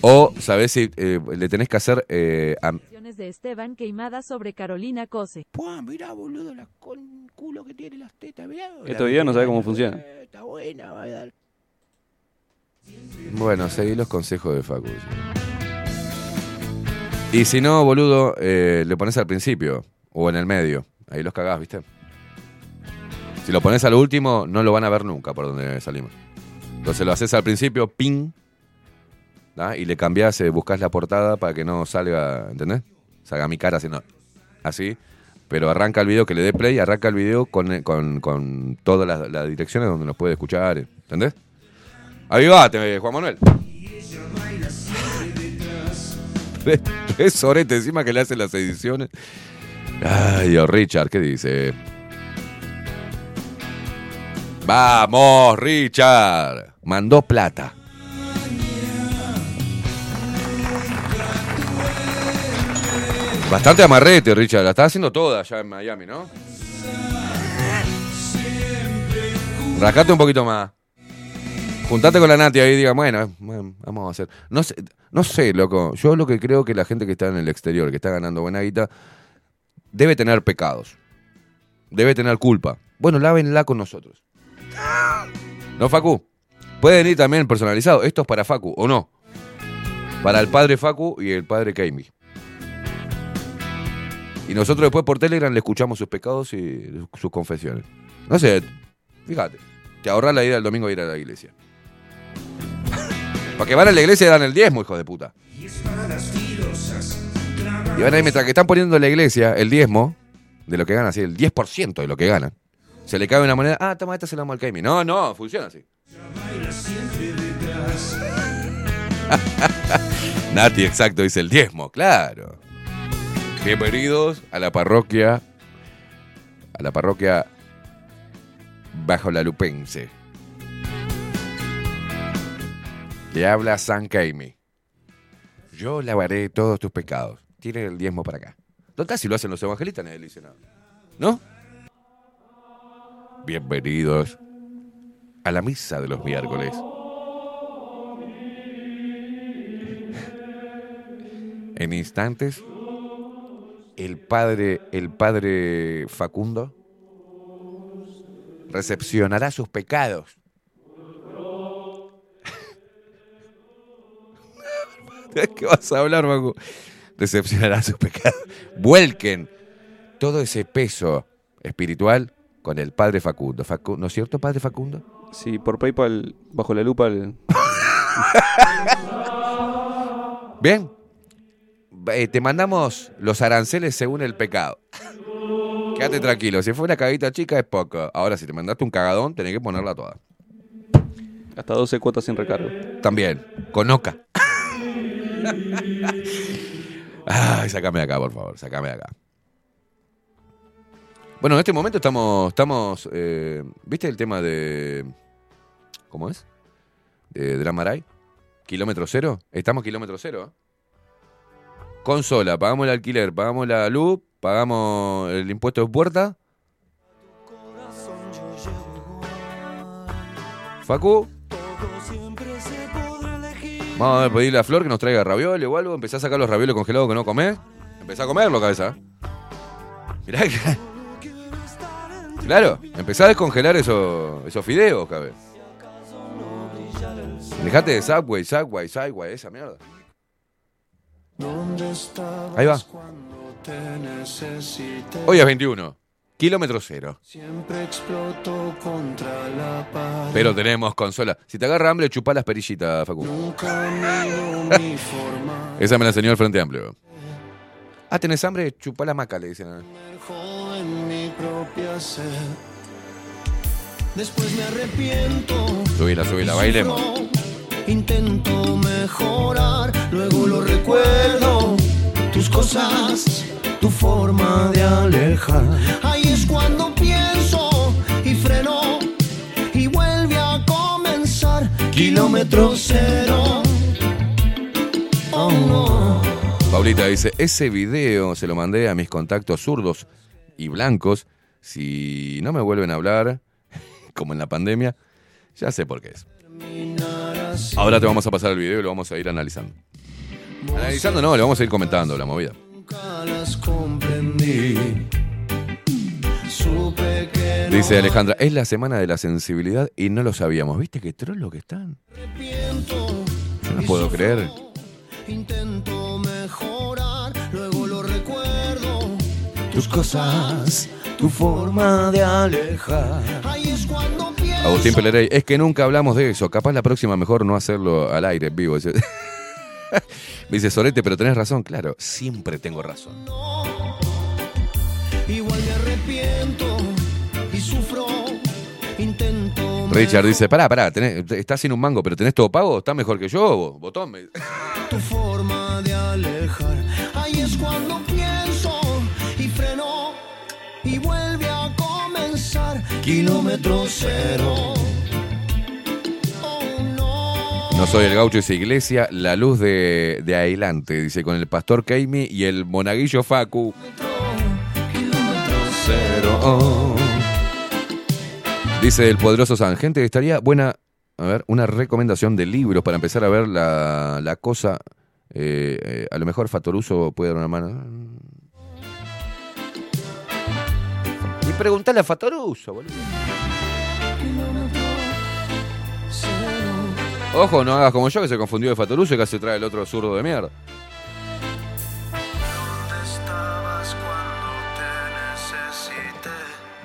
O, ¿sabés si eh, le tenés que hacer eh, a- Declaraciones de Esteban queimadas sobre Carolina Cose. Puah, mirá, boludo, la con culo que tiene las tetas, mirá. Este video no sabe cómo funciona. Eh, Está buena, va a dar. Bueno, seguí los consejos de Facu. sí. Y si no, boludo, eh, le pones al principio o en el medio. Ahí los cagás, ¿viste? Si lo pones al último, no lo van a ver nunca por donde salimos. Entonces lo haces al principio, ping, ¿da? y le cambiás, eh, buscas la portada para que no salga, ¿entendés? Salga mi cara sino así. Pero arranca el video, que le dé play, arranca el video con, con, con todas las, direcciones donde nos puede escuchar, ¿entendés? Avivate, Juan Manuel. Es sorete encima que le hacen las ediciones. Ay, Dios, Richard, ¿qué dice? Vamos, Richard. Mandó plata. Bastante amarrete, Richard. La está haciendo toda allá en Miami, ¿no? Rascate un poquito más. Juntate con la Nati ahí y diga, bueno, bueno, vamos a hacer. No sé, no sé, loco. Yo lo que creo que la gente que está en el exterior, que está ganando buena guita, debe tener pecados. Debe tener culpa. Bueno, lávenla con nosotros. ¿No, Facu? Pueden ir también personalizado. Esto es para Facu, ¿o no? Para el padre Facu y el padre Keimi. Y nosotros después por Telegram le escuchamos sus pecados y sus confesiones. No sé, fíjate. Te ahorras la ida el domingo a ir a la iglesia. Para que van a la iglesia dan el diezmo, hijo de puta. Y van ahí, mientras que están poniendo en la iglesia el diezmo de lo que ganan, así, el 10% de lo que ganan. Se le cae una moneda, ah, toma, esta se la damos al Keimi. No, no, funciona así. Nati, exacto, dice el diezmo, claro. Bienvenidos a la parroquia, a la parroquia bajo la lupense. Le habla San Keimi. Yo lavaré todos tus pecados. Tire el diezmo para acá. Total, si lo hacen los evangelistas, nadie le dice. ¿No? Bienvenidos a la misa de los miércoles. En instantes, el padre, el padre Facundo recepcionará sus pecados. ¿Qué vas a hablar, Facu? Recepcionará sus pecados. Vuelquen todo ese peso espiritual con el padre Facundo. Facu- ¿No es cierto, padre Facundo? Sí, por PayPal, bajo la lupa, el- Bien. Eh, te mandamos los aranceles según el pecado. Quédate tranquilo. Si fue una cagadita chica es poco. Ahora, si te mandaste un cagadón, tenés que ponerla toda. hasta 12 cuotas sin recargo. También. Con Oca. Ay, sacame de acá, por favor. Sacame de acá. Bueno, en este momento estamos. estamos eh, ¿Viste el tema de. ¿Cómo es? De Dramaray. Kilómetro cero. Estamos kilómetro cero. ¿eh? Consola, pagamos el alquiler, pagamos la luz, pagamos el impuesto de puerta. Facu. Vamos a pedirle a Flor que nos traiga ravioles o algo. Empezá a sacar los ravioles congelados que no comés. Empezá a comerlo, cabeza. Mirá que... Claro, empezá a descongelar esos, esos fideos, cabeza. Dejate de Subway, Subway, Subway, esa mierda. Ahí va. Hoy es 21. Kilómetro cero. Siempre exploto contra la pared. Pero tenemos consola. Si te agarra hambre, chupá las perillitas, Facu. Nunca mido mi forma. Esa me la enseñó el Frente Amplio. Ah, ¿tenés hambre? Chupá la maca, le dicen. En mi propia sed. Después me arrepiento. Subila, subila, bailemos. Intento mejorar, luego lo recuerdo. Tus cosas, tu forma de alejar. Ahí es cuando pienso y freno y vuelve a comenzar. Kilómetro cero. Oh no. Paulita dice, ese video se lo mandé a mis contactos zurdos y blancos. Si no me vuelven a hablar, como en la pandemia, ya sé por qué es. Ahora te vamos a pasar el video y lo vamos a ir analizando. Analizando no, le vamos a ir comentando la movida. Dice Alejandra, es la semana de la sensibilidad y no lo sabíamos. ¿Viste qué trolo que están? Yo no puedo creer. Intento mejorar, luego lo recuerdo. Tus cosas, tu forma de alejar. Ahí es cuando. Agustín Pelerey, es que nunca hablamos de eso. Capaz la próxima mejor no hacerlo al aire, en vivo. Dice- Me dice Sorete, pero tenés razón. Claro, siempre tengo razón. Igual me arrepiento y sufro. Intento Richard dice, pará, pará, tenés- estás sin un mango, pero tenés todo pago, estás mejor que yo, botón. me- tu forma de alejar. Ahí es cuando pienso Kilómetro cero. No. Soy el gaucho, dice Iglesia, la luz de, de adelante, dice, con el pastor Keimi y el monaguillo Facu. Cero. Dice el poderoso San, gente, estaría buena, a ver, una recomendación de libros para empezar a ver la, la cosa. eh, eh, a lo mejor Fatoruso puede dar una mano. Preguntale a Fatoruso, boludo. Ojo, no hagas como yo que se confundió de Fatoruso y casi trae el otro zurdo de mierda.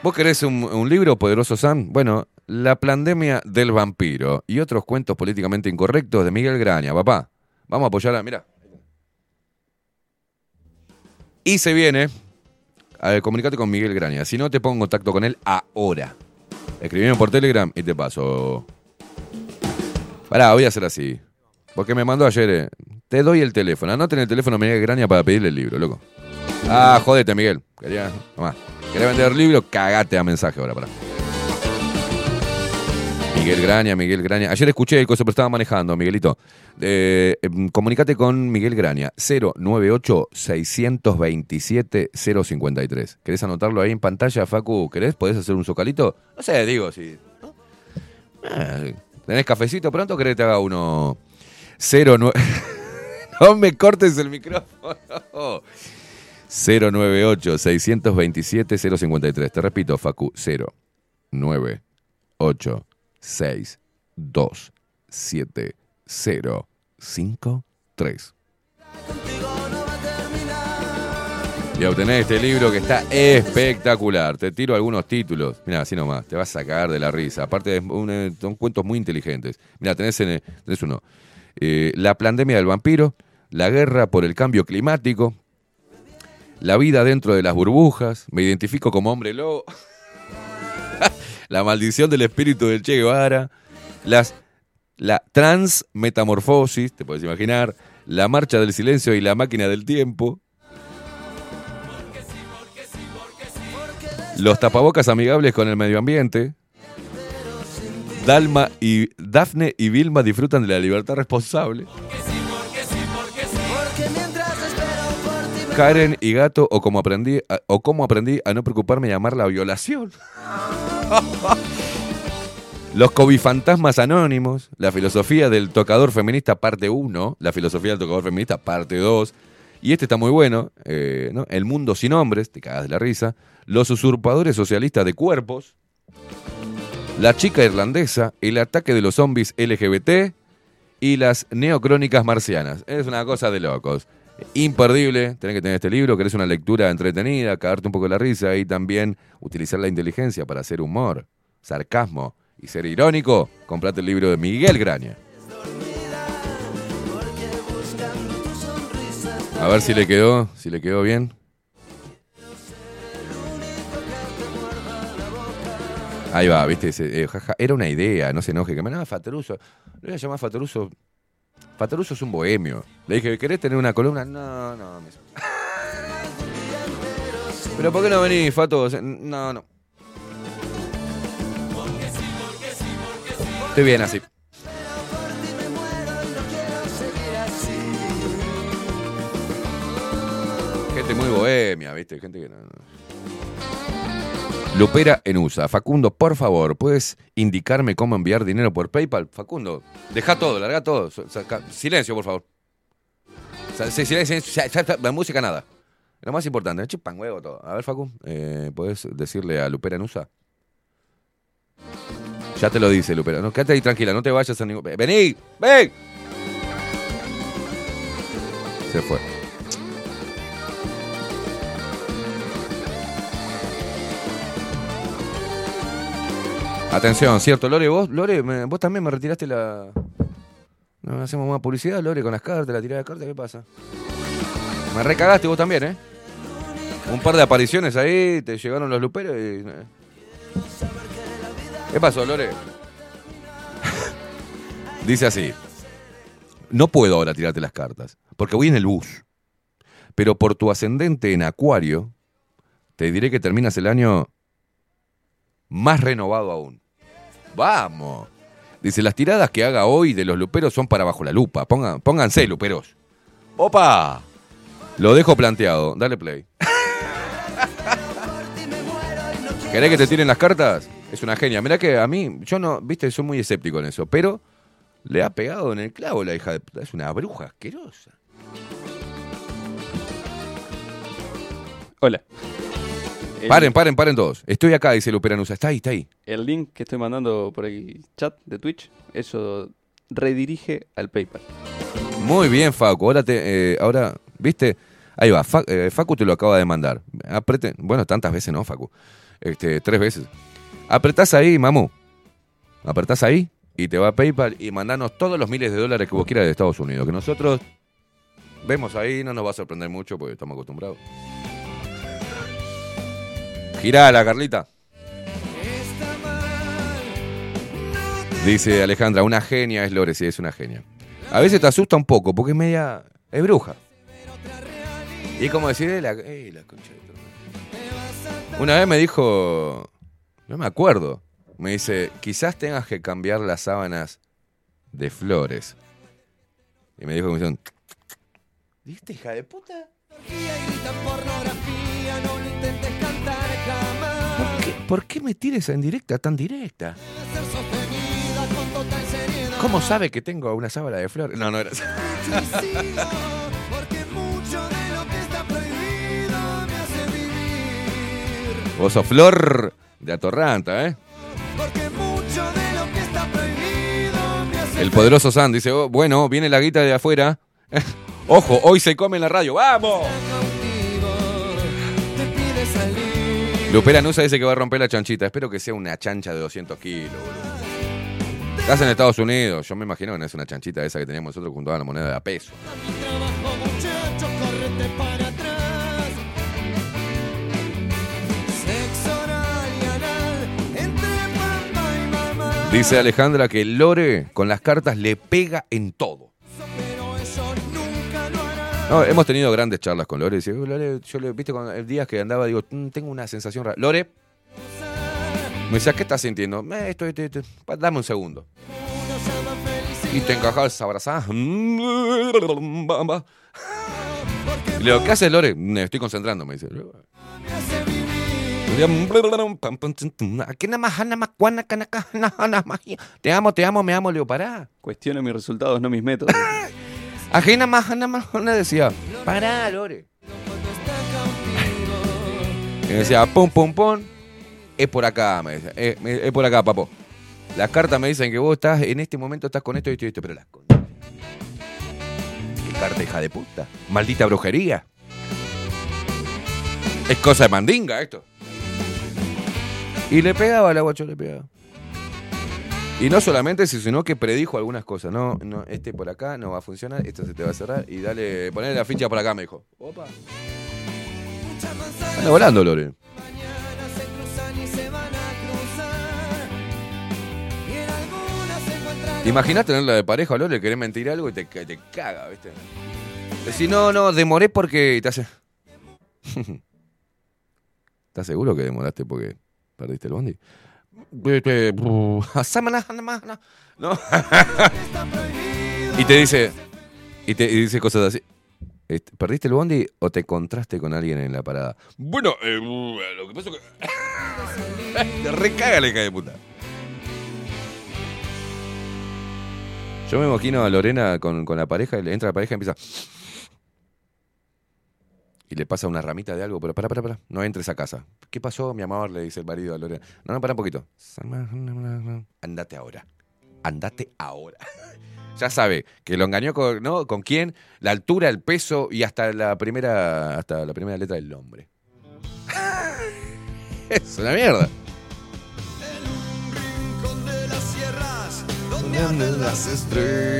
¿Vos querés un, libro, poderoso Sam? Bueno, La pandemia del vampiro y otros cuentos políticamente incorrectos de Miguel Graña, papá. Vamos a apoyar a. Mira. Y se viene. Ver, comunicate con Miguel Graña. Si no, te pongo en contacto con él ahora. Escribime por Telegram y te paso. Pará, voy a hacer así. Porque me mandó ayer. eh, Te doy el teléfono. Anoten el teléfono a Miguel Graña para pedirle el libro, loco. Ah, jodete, Miguel. Quería. Tomá. ¿Querés vender libro? Cagate a mensaje ahora, pará. Miguel Graña, Miguel Graña. Ayer escuché el coso, pero estaba manejando, Miguelito. Eh, em, comunicate con Miguel Graña, 098-627-053. ¿Querés anotarlo ahí en pantalla, Facu? ¿Querés? ¿Podés hacer un socalito? No sé, digo, si... Eh, ¿Tenés cafecito pronto? ¿Querés que te haga uno? 09... no me cortes el micrófono. 098-627-053. Te repito, Facu, 098 6 2 7 0 5 3. Y obtenés este libro que está espectacular. Te tiro algunos títulos. Mira, así nomás. Te vas a cagar de la risa. Aparte, eh, son cuentos muy inteligentes. Mira, tenés, en- tenés uno. Eh, la pandemia del vampiro. La guerra por el cambio climático. La vida dentro de las burbujas. Me identifico como hombre lobo. la maldición del espíritu del Che Guevara. Las, la transmetamorfosis, te puedes imaginar. La marcha del silencio y la máquina del tiempo. Los tapabocas amigables con el medio ambiente. Dalma y Dafne y Vilma disfrutan de la libertad responsable. Karen y Gato o como aprendí a, o cómo aprendí a no preocuparme y llamar la violación. Los cobifantasmas anónimos, la filosofía del tocador feminista parte 1, la filosofía del tocador feminista parte 2, y este está muy bueno, eh. El mundo sin hombres, te cagas de la risa, los usurpadores socialistas de cuerpos, la chica irlandesa, el ataque de los zombies LGBT y las neocrónicas marcianas. Es una cosa de locos. Imperdible, tenés que tener este libro, querés una lectura entretenida, cagarte un poco la risa y también utilizar la inteligencia para hacer humor, sarcasmo y ser irónico, comprate el libro de Miguel Graña. A ver si le quedó, si le quedó bien. Ahí va, viste, eh, era una idea, no se enoje, que me llama Fatoruso. Lo voy a llamar Fatoruso. Fatoruso es un bohemio. Le dije, ¿querés tener una columna? No, no. Me... Pero ¿por qué no venís, Fato? No, no. Estoy bien así. Gente muy bohemia, ¿viste? Gente que no. Lupera en USA. Facundo, por favor, ¿puedes indicarme cómo enviar dinero por PayPal? Facundo, deja todo, larga todo. Silencio, por favor. Silencio, silencio, la música nada. Lo más importante, chupan huevo todo. A ver, Facu, eh, ¿puedes decirle a Lupera en USA? Ya te lo dice, Lupera. No, quédate ahí tranquila, no te vayas a ningún. ¡Vení! ¡Ven! Se fue. Atención, cierto, Lore, vos, Lore, vos también me retiraste la. No hacemos más publicidad, Lore, con las cartas, la tirada de cartas, ¿qué pasa? Me recagaste vos también, ¿eh? Un par de apariciones ahí, te llegaron los luperos y. eh. ¿Qué pasó, Lore? Dice así. No puedo ahora tirarte las cartas, porque voy en el bus. Pero por tu ascendente en Acuario, te diré que terminas el año más renovado aún. Vamos. Dice, las tiradas que haga hoy de los luperos son para bajo la lupa. Pongan, pónganse, luperos. ¡Opa! Lo dejo planteado. Dale play. ¿Querés que te tiren las cartas? Es una genia. Mirá que a mí, yo no, viste, soy muy escéptico en eso, pero le ha pegado en el clavo la hija de puta. Es una bruja asquerosa. Hola. El- Paren, paren, paren todos. Estoy acá, dice Luperanusa. Está ahí, está ahí. El link que estoy mandando por el chat de Twitch, eso redirige al PayPal. Muy bien, Facu. Ahora, te, eh, ahora viste, ahí va. Fa- eh, Facu te lo acaba de mandar. Aprete, bueno, tantas veces no, Facu. Este, tres veces. Apretás ahí, mamu. Apretás ahí y te va a PayPal y mandanos todos los miles de dólares que vos quieras de Estados Unidos. Que nosotros vemos ahí, no nos va a sorprender mucho porque estamos acostumbrados. Girala, Carlita. Dice Alejandra, una genia es Lore, sí, es una genia. A veces te asusta un poco porque es media. es bruja. Y es como decir, eh, la, eh. Una vez me dijo. No me acuerdo. Me dice, quizás tengas que cambiar las sábanas de flores. Y me dijo como ¿Viste, hija de puta? ¿Por qué, me tires en directa tan directa? ¿Cómo sabe que tengo una sábana de flores? No, no era. Vos sos flor de atorranta, ¿eh? El poderoso San dice, oh, bueno, viene la guita de afuera. Ojo, hoy se come en la radio. ¡Vamos! Lupera Nusa dice que va a romper la chanchita. Espero que sea una chancha de 200 kilos. Estás en Estados Unidos. Yo me imagino que no es una chanchita esa que teníamos nosotros con toda la moneda de a peso. Dice Alejandra que Lore con las cartas le pega en todo. Hemos tenido grandes charlas con Lore. Dice, "Uh, Lore, yo le, viste, cuando el día que andaba, digo, "Mm, tengo una sensación rara. Lore, me decía, ¿qué estás sintiendo? "Eh, esto, esto, esto". Pa- Dame un segundo. Y te encajabas, abrazás. Y le digo, ¿qué haces, Lore? "Me estoy concentrando, me dice. Te amo, te amo, me amo, le digo, pará. Cuestiono mis resultados, no mis métodos. Aquí nada más, nada más, le decía, pará, Lore. Y me decía, pum, pum, pum. Es por acá, me decía. Es, es por acá, papo. Las cartas me dicen que vos estás, en este momento estás con esto, esto y esto, pero las. ¿Qué carta, hija de puta. Maldita brujería. Es cosa de mandinga esto. Y le pegaba la guacho, le pegaba. Y no solamente eso, sino que predijo algunas cosas. No, no, este por acá no va a funcionar, esto se te va a cerrar y dale, poner la ficha por acá, me dijo. Opa. Anda volando, Lore. Mañana se cruzan y se van a cruzar. Y en algunas se encuentran. ¿Te imaginas tenerla de pareja, Lore? Le querés mentir algo y te, te caga, ¿viste? Decís, no, no, demoré porque. te hace. ¿Estás seguro que demoraste porque perdiste el bondi? No. y te dice. Y te y dice cosas así. ¿Perdiste el bondi o te encontraste con alguien en la parada? Bueno, eh, lo que pasa es que. te recaga la hija de puta. Yo me imagino a Lorena con, con la pareja, entra la pareja y empieza. Y le pasa una ramita de algo, pero para, para, para, no entres a casa. ¿Qué pasó, mi amor? Le dice el marido a Lorena. No, no, para un poquito. Andate ahora. Andate ahora. ya sabe que lo engañó con, ¿no? ¿Con quién? La altura, el peso y hasta la primera, hasta la primera letra del nombre. es una mierda. las estrellas.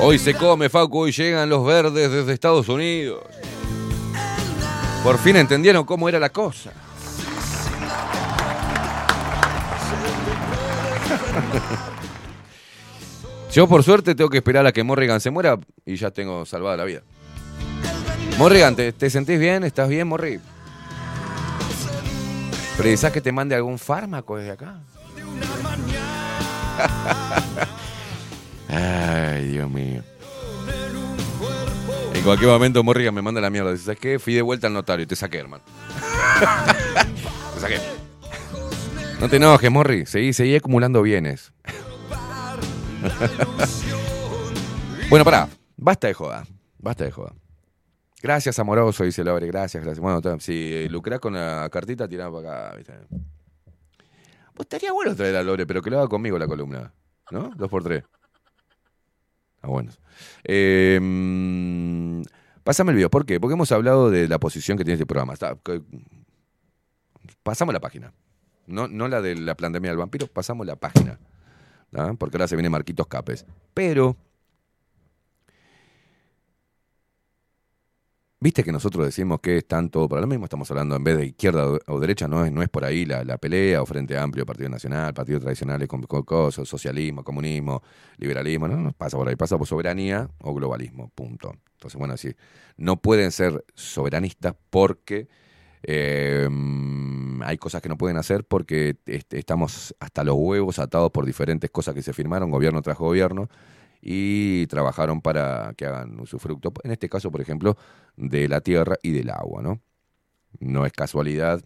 Hoy se come, Facu, hoy llegan los verdes desde Estados Unidos. Por fin entendieron cómo era la cosa. Yo por suerte tengo que esperar a que Morrigan se muera y ya tengo salvada la vida. Morrigan, ¿te, te sentís bien? ¿Estás bien, Morri? ¿Precisás que te mande algún fármaco desde acá? Ay, Dios mío. En cualquier momento Morrigan me manda la mierda. Dice, ¿sabes qué? Fui de vuelta al notario y te saqué, hermano. te saqué. No te enojes, Morri. Seguí, seguí acumulando bienes. bueno, pará. Basta de joda. Basta de joda. Gracias, amoroso, dice Lore. Gracias, gracias. Bueno, si lucrás con la cartita, tirá para acá. ¿viste? Pues estaría bueno traer a Lore, pero que lo haga conmigo la columna. ¿No? Dos por tres. Ah, bueno. Eh, mm, pásame el video. ¿Por qué? Porque hemos hablado de la posición que tiene este programa. Está- pasamos la página. No, no la de la pandemia del vampiro, pasamos la página. Porque ahora se viene Marquitos Capes. Pero. Viste que nosotros decimos que están todo para lo mismo, estamos hablando en vez de izquierda o- derecha, no es, no es por ahí la, la pelea, o Frente Amplio, Partido Nacional, partidos tradicionales con, con cosas, socialismo, comunismo, liberalismo, no, no pasa por ahí, pasa por soberanía o globalismo, punto. Entonces, bueno, sí, no pueden ser soberanistas porque eh, hay cosas que no pueden hacer porque este, estamos hasta los huevos atados por diferentes cosas que se firmaron, gobierno tras gobierno, y trabajaron para que hagan usufructo, en este caso, por ejemplo, de la tierra y del agua, ¿no? No es casualidad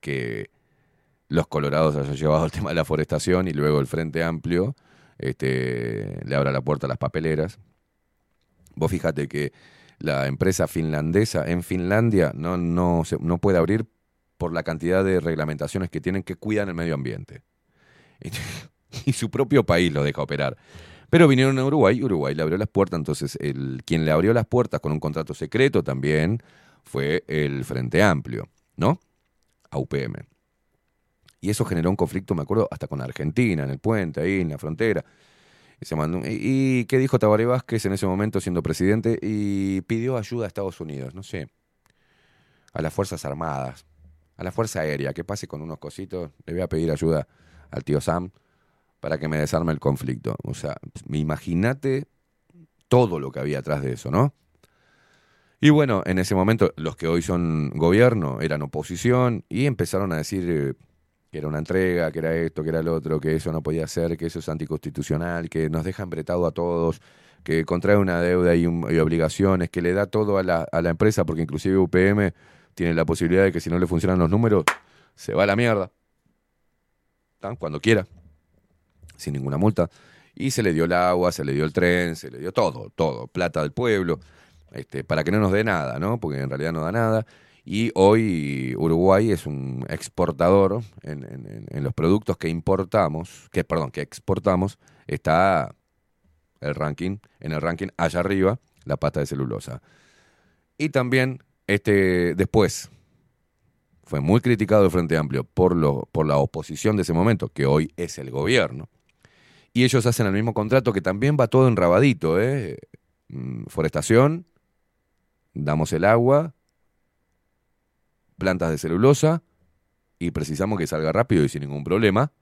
que los colorados hayan llevado el tema de la forestación y luego el Frente Amplio este, le abra la puerta a las papeleras. Vos fíjate que la empresa finlandesa en Finlandia no, no, se- no puede abrir por la cantidad de reglamentaciones que tienen que cuidan el medio ambiente. y su propio país lo deja operar. Pero vinieron a Uruguay Uruguay le abrió las puertas. Entonces, el, quien le abrió las puertas con un contrato secreto también fue el Frente Amplio, ¿no? A UPM. Y eso generó un conflicto, me acuerdo, hasta con Argentina, en el puente, ahí en la frontera. Y, se mandó, y, y qué dijo Tabaré Vázquez en ese momento siendo presidente? Y pidió ayuda a Estados Unidos, no sé, a las Fuerzas Armadas, a la Fuerza Aérea, que pase con unos cositos, le voy a pedir ayuda al tío Sam para que me desarme el conflicto. O sea, imagínate todo lo que había atrás de eso, ¿no? Y bueno, en ese momento los que hoy son gobierno eran oposición y empezaron a decir eh, que era una entrega, que era esto, que era lo otro, que eso no podía ser, que eso es anticonstitucional, que nos deja embretado a todos, que contrae una deuda y, obligaciones, que le da todo a la, a la empresa, porque inclusive UPM tiene la posibilidad de que si no le funcionan los números, se va a la mierda. ¿Tá? Cuando quiera sin ninguna multa. Y se le dio el agua, se le dio el tren, se le dio todo, todo, plata del pueblo, este, para que no nos dé nada, ¿no? Porque en realidad no da nada. Y hoy Uruguay es un exportador en, en- los productos que importamos, que perdón, que exportamos, está el ranking, en el ranking allá arriba, la pasta de celulosa. Y también este después fue muy criticado el Frente Amplio por, lo, por la oposición de ese momento, que hoy es el gobierno. Y ellos hacen el mismo contrato que también va todo enrabadito, ¿eh? Mm, Forestación, damos el agua, plantas de celulosa y precisamos que salga rápido y sin ningún problema,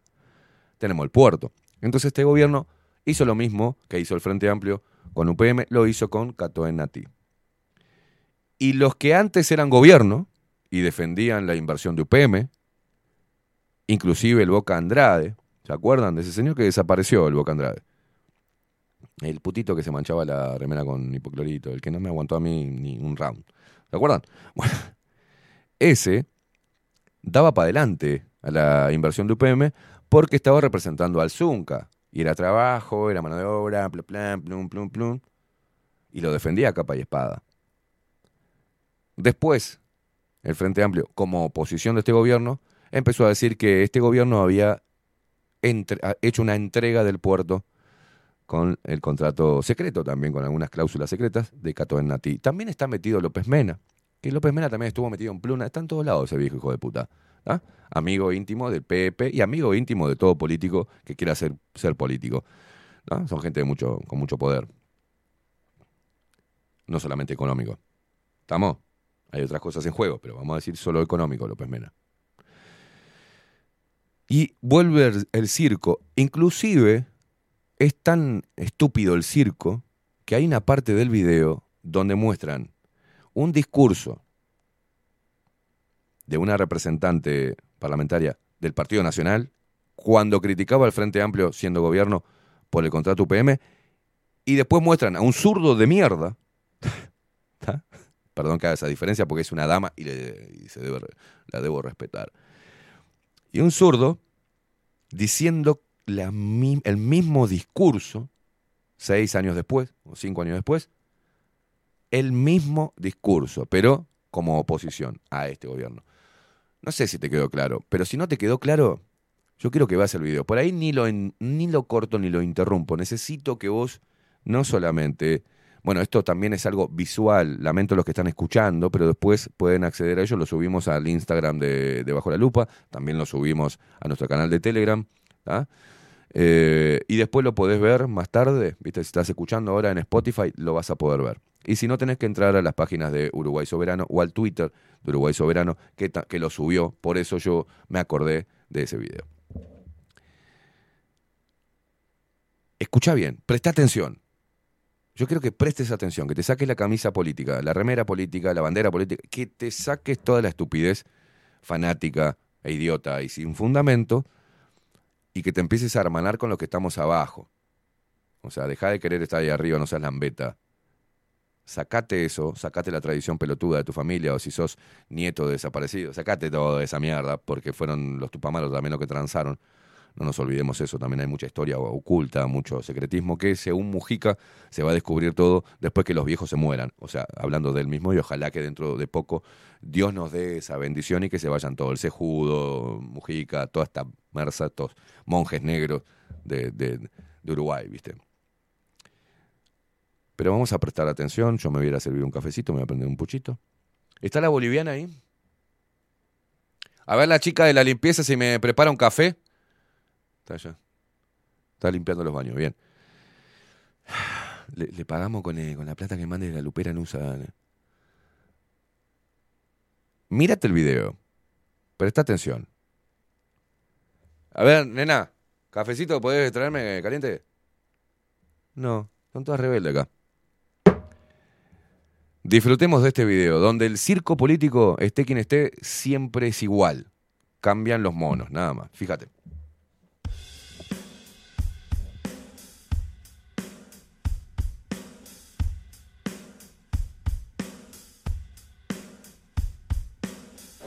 tenemos el puerto. Entonces este gobierno hizo lo mismo que hizo el Frente Amplio con UPM, lo hizo con Catoen Nati. Y los que antes eran gobierno y defendían la inversión de UPM, inclusive el Boca Andrade, ¿se acuerdan de ese señor que desapareció, el Boca Andrade? El putito que se manchaba la remera con hipoclorito, el que no me aguantó a mí ni un round. ¿Se acuerdan? Bueno, ese daba para adelante a la inversión de UPM porque estaba representando al Zunca. Y era trabajo, era mano de obra, plum, plum, plum, plum, plum. Y lo defendía a capa y espada. Después, el Frente Amplio, como oposición de este gobierno, empezó a decir que este gobierno había hecho una entrega del puerto con el contrato secreto, también con algunas cláusulas secretas de Cato en Nati. También está metido López Mena, que López Mena también estuvo metido en pluna. Está en todos lados ese viejo hijo de puta. ¿ah? Amigo íntimo del PP y amigo íntimo de todo político que quiera ser, ser político. Son gente de mucho, con mucho poder. No solamente económico. ¿Estamos? Hay otras cosas en juego, pero vamos a decir solo económico, López Mena. Y vuelve el, circo. Inclusive es tan estúpido el circo que hay una parte del video donde muestran un discurso de una representante parlamentaria del Partido Nacional cuando criticaba al Frente Amplio siendo gobierno por el contrato UPM y después muestran a un zurdo de mierda. Perdón que haga esa diferencia porque es una dama y, le- se la debo respetar. Y un zurdo diciendo el mismo discurso seis años después o cinco años después, el mismo discurso, pero como oposición a este gobierno. No sé si te quedó claro, pero si no te quedó claro, yo quiero que veas el video. Por ahí ni lo, ni lo corto ni lo interrumpo. Necesito que vos no solamente... Bueno, esto también es algo visual, lamento los que están escuchando, pero después pueden acceder a ello, lo subimos al Instagram de, Bajo la Lupa, también lo subimos a nuestro canal de Telegram. Eh, y después lo podés ver más tarde, ¿viste? Si estás escuchando ahora en Spotify, lo vas a poder ver. Y si no, tenés que entrar a las páginas de Uruguay Soberano o al Twitter de Uruguay Soberano, que, que lo subió. Por eso yo me acordé de ese video. Escucha bien, presta atención. Yo quiero que prestes atención, que te saques la camisa política, la remera política, la bandera política, que te saques toda la estupidez fanática e idiota y sin fundamento y que te empieces a hermanar con los que estamos abajo. O sea, deja de querer estar ahí arriba, no seas lambeta. Sacate eso, sacate la tradición pelotuda de tu familia, o si sos nieto de desaparecido, sacate toda esa mierda, porque fueron los tupamaros también los que transaron. No nos olvidemos eso, también hay mucha historia oculta, mucho secretismo, que según Mujica se va a descubrir todo después que los viejos se mueran. O sea, hablando del mismo, y ojalá que dentro de poco Dios nos dé esa bendición y que se vayan todos, el Cejudo, Mujica, toda esta merza, estos monjes negros de, de- Uruguay, ¿viste? Pero vamos a prestar atención, yo me voy a servir un cafecito, me voy a prender un puchito. ¿Está la boliviana ahí? A ver la chica de la limpieza si me prepara un café. Está limpiando los baños, bien. Le, pagamos con, eh, con la plata que mande la lupera Nusa. Mírate el video. Presta atención. A ver, nena, ¿cafecito podés traerme caliente? No, son todas rebeldes acá. Disfrutemos de este video, donde el circo político, esté quien esté, siempre es igual. Cambian los monos, nada más. Fíjate.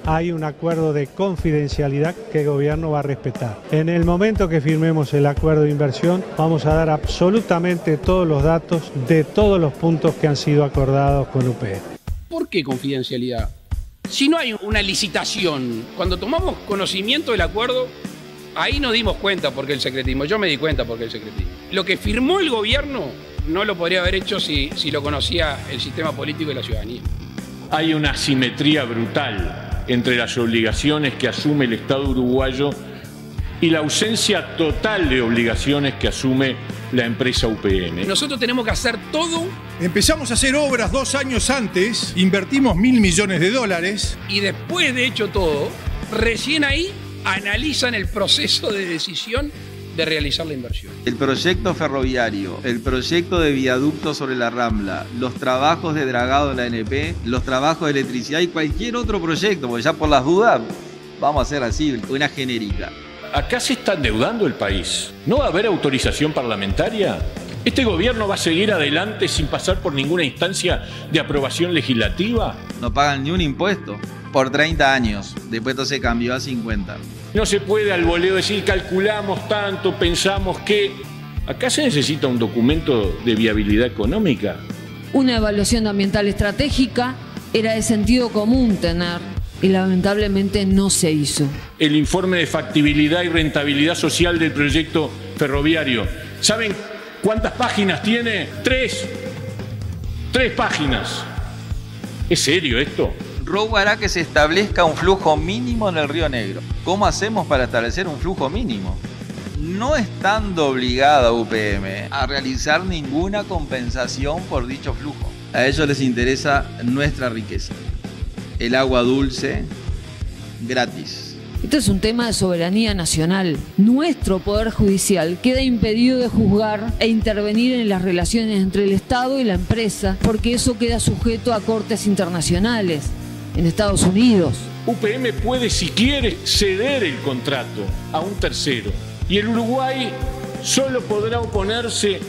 Hay un acuerdo de confidencialidad que el gobierno va a respetar. En el momento que firmemos el acuerdo de inversión, vamos a dar absolutamente todos los datos de todos los puntos que han sido acordados con UPE. ¿Por qué confidencialidad? Si no hay una licitación, cuando tomamos conocimiento del acuerdo, ahí nos dimos cuenta por qué el secretismo. Yo me di cuenta por qué el secretismo. Lo que firmó el gobierno no lo podría haber hecho si, si lo conocía el sistema político y la ciudadanía. Hay una asimetría brutal entre las obligaciones que asume el Estado uruguayo y la ausencia total de obligaciones que asume la empresa UPM. Nosotros tenemos que hacer todo Empezamos a hacer obras dos años antes, invertimos mil millones de dólares. y después de hecho todo, recién ahí analizan el proceso de decisión de realizar la inversión. El proyecto ferroviario, el proyecto de viaducto sobre la Rambla, los trabajos de dragado en la NP, los trabajos de electricidad y cualquier otro proyecto, porque ya por las dudas vamos a hacer así, una genérica. Acá se está endeudando el país. ¿No va a haber autorización parlamentaria? ¿Este gobierno va a seguir adelante sin pasar por ninguna instancia de aprobación legislativa? No pagan ni un impuesto por 30 años, después esto se cambió a 50. No se puede al voleo decir calculamos tanto, pensamos que... Acá se necesita un documento de viabilidad económica. Una evaluación ambiental estratégica era de sentido común tener y lamentablemente no se hizo. El informe de factibilidad y rentabilidad social del proyecto ferroviario. ¿Saben cuántas páginas tiene? Tres. Tres páginas. ¿Es serio esto? Robo hará que se establezca un flujo mínimo en el Río Negro. ¿Cómo hacemos para establecer un flujo mínimo? No estando obligada UPM a realizar ninguna compensación por dicho flujo. A ellos les interesa nuestra riqueza. El agua dulce, gratis. Este es un tema de soberanía nacional. Nuestro Poder Judicial queda impedido de juzgar e intervenir en las relaciones entre el Estado y la empresa, porque eso queda sujeto a cortes internacionales en Estados Unidos. UPM puede, si quiere, ceder el contrato a un tercero. Y el Uruguay solo podrá oponerse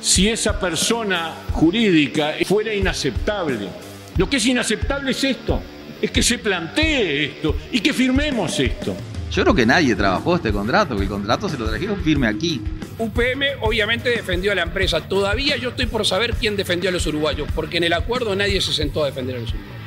si esa persona jurídica fuera inaceptable. Lo que es inaceptable es esto, es que se plantee esto y que firmemos esto. Yo creo que nadie trabajó este contrato, que el contrato se lo trajeron firme aquí. UPM obviamente defendió a la empresa. Todavía yo estoy por saber quién defendió a los uruguayos, porque en el acuerdo nadie se sentó a defender a los uruguayos.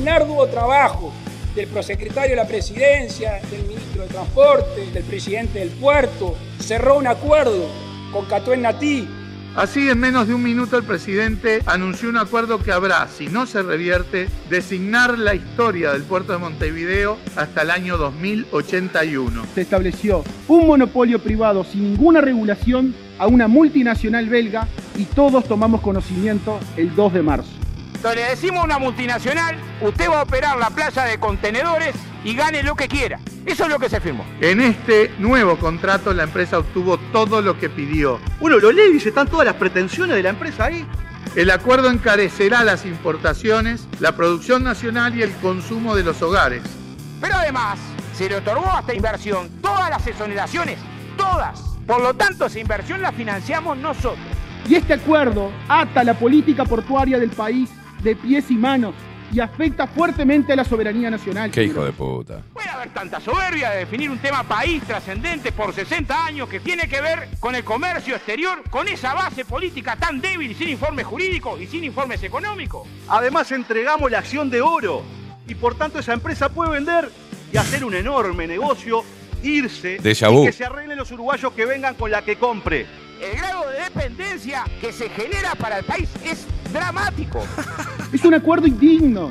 Un arduo trabajo del prosecretario de la presidencia, del ministro de Transporte, del presidente del puerto, cerró un acuerdo con Catuén Natí. Así, en menos de un minuto, el presidente anunció un acuerdo que habrá, si no se revierte, designar la historia del puerto de Montevideo hasta el año 2081. Se estableció un monopolio privado sin ninguna regulación a una multinacional belga y todos tomamos conocimiento el 2 de marzo. Entonces le decimos a una multinacional, usted va a operar la playa de contenedores y gane lo que quiera. Eso es lo que se firmó. En este nuevo contrato, la empresa obtuvo todo lo que pidió. Uno lo lee y dice, están todas las pretensiones de la empresa ahí. El acuerdo encarecerá las importaciones, la producción nacional y el consumo de los hogares. Pero además, se le otorgó a esta inversión todas las exoneraciones, todas. Por lo tanto, esa inversión la financiamos nosotros. Y este acuerdo ata la política portuaria del país de pies y manos y afecta fuertemente a la soberanía nacional. Qué hijo de puta. Puede haber tanta soberbia de definir un tema país trascendente por 60 años que tiene que ver con el comercio exterior, con esa base política tan débil y sin informes jurídicos y sin informes económicos. Además entregamos la acción de oro y por tanto esa empresa puede vender y hacer un enorme negocio, irse Déjà y vu. que se arreglen los uruguayos que vengan con la que compre. El grado de dependencia que se genera para el país es dramático. Es un acuerdo indigno,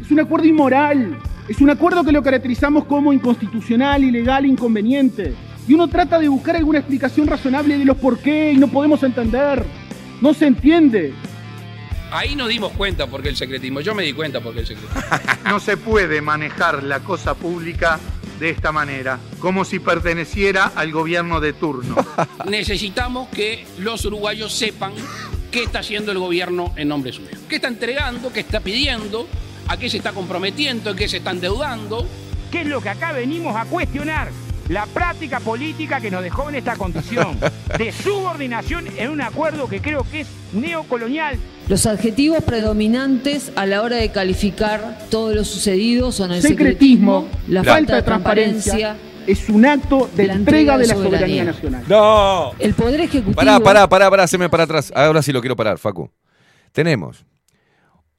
es un acuerdo inmoral, es un acuerdo que lo caracterizamos como inconstitucional, ilegal, inconveniente. Y uno trata de buscar alguna explicación razonable de los por qué y no podemos entender. No se entiende. Ahí nos dimos cuenta porque el secretismo. Yo me di cuenta porque el secretismo. No se puede manejar la cosa pública de esta manera, como si perteneciera al gobierno de turno. Necesitamos que los uruguayos sepan qué está haciendo el gobierno en nombre suyo. ¿Qué está entregando? ¿Qué está pidiendo? ¿A qué se está comprometiendo? ¿En qué se está endeudando? ¿Qué es lo que acá venimos a cuestionar? La práctica política que nos dejó en esta condición de subordinación en un acuerdo que creo que es neocolonial. Los adjetivos predominantes a la hora de calificar todo lo sucedido son el Secretismo, secretismo, la falta falta de transparencia, es un acto de La entrega entrega de de la soberanía soberanía. nacional. ¡No! El Poder Ejecutivo. Pará, pará, pará, pará, haceme para atrás. Ahora sí lo quiero parar, Facu. Tenemos.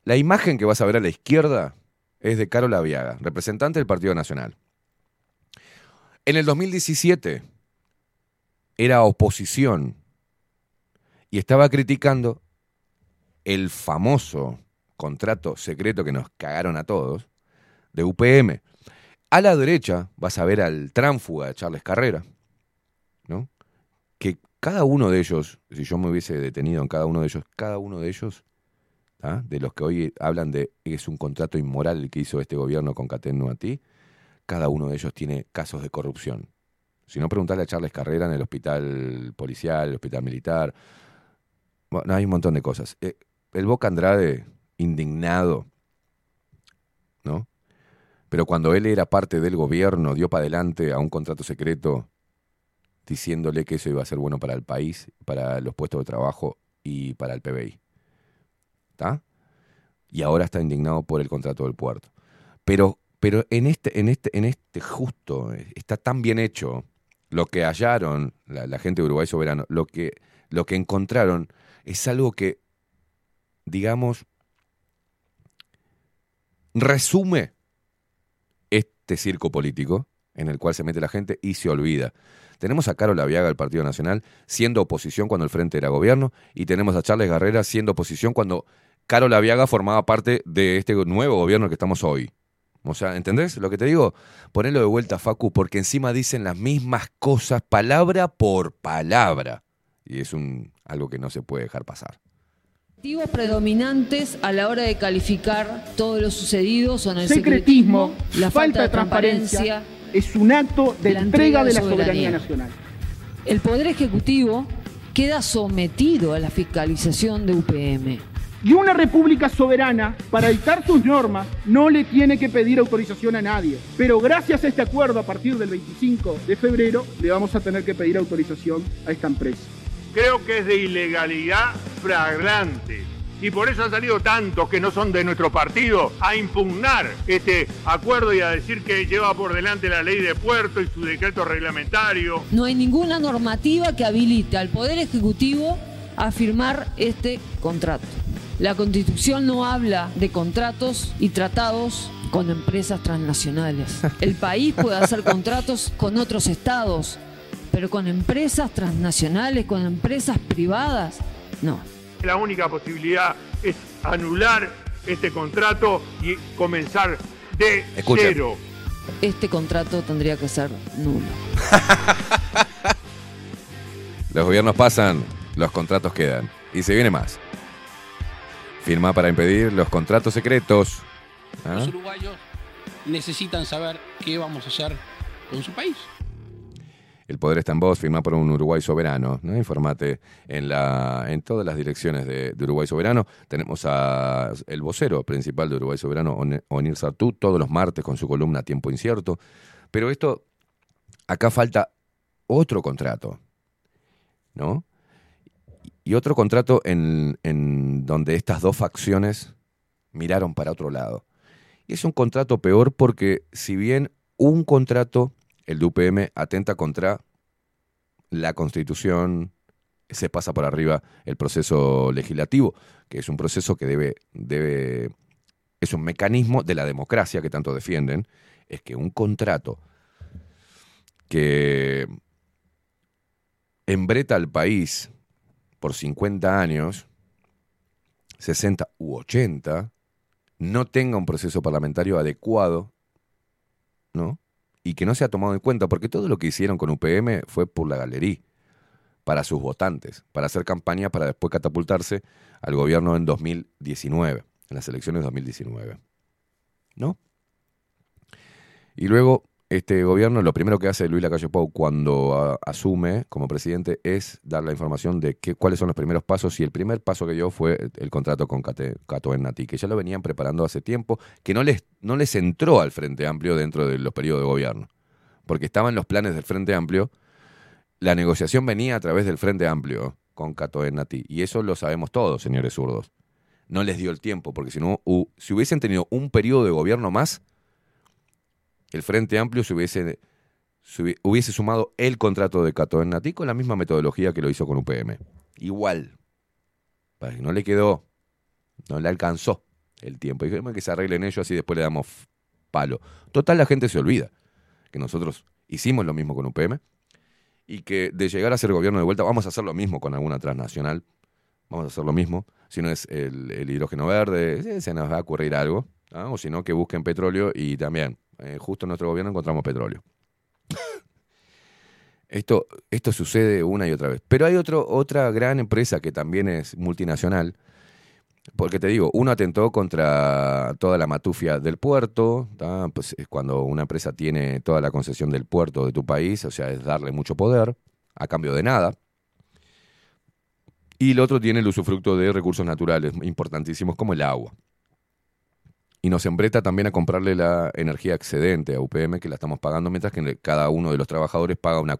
La imagen que vas a ver a la izquierda es de Carola Viaga, representante del Partido Nacional. En el 2017 era oposición y estaba criticando el famoso contrato secreto que nos cagaron a todos de UPM. A la derecha vas a ver al tránfuga de Charles Carrera, ¿no? Que cada uno de ellos, si yo me hubiese detenido en cada uno de ellos, cada uno de ellos, de los que hoy hablan de es un contrato inmoral el que hizo este gobierno con Cateno a ti, cada uno de ellos tiene casos de corrupción. Si no, preguntarle a Charles Carrera en el hospital policial, el hospital militar. Bueno, hay un montón de cosas. Eh, el Boca Andrade, indignado, ¿no? Pero cuando él era parte del gobierno, dio para adelante a un contrato secreto diciéndole que eso iba a ser bueno para el país, para los puestos de trabajo y para el PBI. ¿Está? Y ahora está indignado por el contrato del puerto. Pero, pero en este, en este, en este justo, está tan bien hecho lo que hallaron la, la gente de Uruguay Soberano, lo que, lo que encontraron es algo que, digamos, resume este circo político en el cual se mete la gente y se olvida. Tenemos a Carol Viaga del Partido Nacional siendo oposición cuando el Frente era gobierno y tenemos a Charles Garrera siendo oposición cuando Carol Viaga formaba parte de este nuevo gobierno que estamos hoy. O sea, ¿entendés lo que te digo? Ponelo de vuelta, Facu, porque encima dicen las mismas cosas palabra por palabra. Y es un, algo que no se puede dejar pasar. Motivos predominantes a la hora de calificar todo lo sucedido son el Secretismo, secretismo, la falta de transparencia, es un acto de la entrega de la soberanía soberanía. nacional. El Poder Ejecutivo queda sometido a la fiscalización de UPM. Y una república soberana, para dictar sus normas, no le tiene que pedir autorización a nadie. Pero gracias a este acuerdo, a partir del 25 de febrero, le vamos a tener que pedir autorización a esta empresa. Creo que es de ilegalidad flagrante. Y por eso han salido tantos que no son de nuestro partido a impugnar este acuerdo y a decir que lleva por delante la ley de puerto y su decreto reglamentario. No hay ninguna normativa que habilite al Poder Ejecutivo a firmar este contrato. La Constitución no habla de contratos y tratados con empresas transnacionales. El país puede hacer contratos con otros estados, pero con empresas transnacionales, con empresas privadas, no. La única posibilidad es anular este contrato y comenzar de Escucha. cero. Este contrato tendría que ser nulo. Los gobiernos pasan, los contratos quedan. Y se viene más. Firma para impedir los contratos secretos. ¿Ah? Los uruguayos necesitan saber qué vamos a hacer con su país. El poder está en vos, firma por un Uruguay soberano. ¿no? Informate en, en todas las direcciones de, Uruguay Soberano. Tenemos a el vocero principal de Uruguay Soberano, On- Onir Sartú, todos los martes con su columna Tiempo Incierto. Pero esto, acá falta otro contrato, ¿no? Y otro contrato en donde estas dos facciones miraron para otro lado. Y es un contrato peor porque si bien un contrato, el de UPM, atenta contra la Constitución, se pasa por arriba el proceso legislativo, que es un proceso que debe, debe, es un mecanismo de la democracia que tanto defienden, es que un contrato que embreta al país por 50 años, 60 u 80, no tenga un proceso parlamentario adecuado, ¿no? Y que no se ha tomado en cuenta, porque todo lo que hicieron con UPM fue por la galería, para sus votantes, para hacer campaña para después catapultarse al gobierno en 2019, en las elecciones de 2019. ¿No? Y luego este gobierno lo primero que hace Luis Lacalle Pou cuando asume como presidente es dar la información de qué, cuáles son los primeros pasos y el primer paso que dio fue el contrato con Cate- Cato que ya lo venían preparando hace tiempo, que no les, no les entró al Frente Amplio dentro de los periodos de gobierno, porque estaban los planes del Frente Amplio, la negociación venía a través del Frente Amplio con Cato Nati, y eso lo sabemos todos, señores zurdos. No les dio el tiempo, porque si no, si hubiesen tenido un periodo de gobierno más, el Frente Amplio se hubiese se hubi- hubiese sumado el contrato de Cato en Nati con la misma metodología que lo hizo con UPM. Igual. Para que no le quedó, no le alcanzó el tiempo. Dijeron que se arreglen ellos así después le damos palo. Total, la gente se olvida que nosotros hicimos lo mismo con UPM y que de llegar a ser gobierno de vuelta vamos a hacer lo mismo con alguna transnacional. Vamos a hacer lo mismo. Si no es el, el hidrógeno verde, sí, se nos va a ocurrir algo. ¿ah? O si no, que busquen petróleo y también, eh, justo en nuestro gobierno encontramos petróleo. Esto, esto sucede una y otra vez. Pero hay otro, otra gran empresa que también es multinacional, porque te digo, uno atentó contra toda la matufia del puerto, pues es cuando una empresa tiene toda la concesión del puerto de tu país, o sea, es darle mucho poder a cambio de nada. Y el otro tiene el usufructo de recursos naturales importantísimos como el agua. Y nos empreta también a comprarle la energía excedente a UPM, que la estamos pagando, mientras que cada uno de los trabajadores paga una,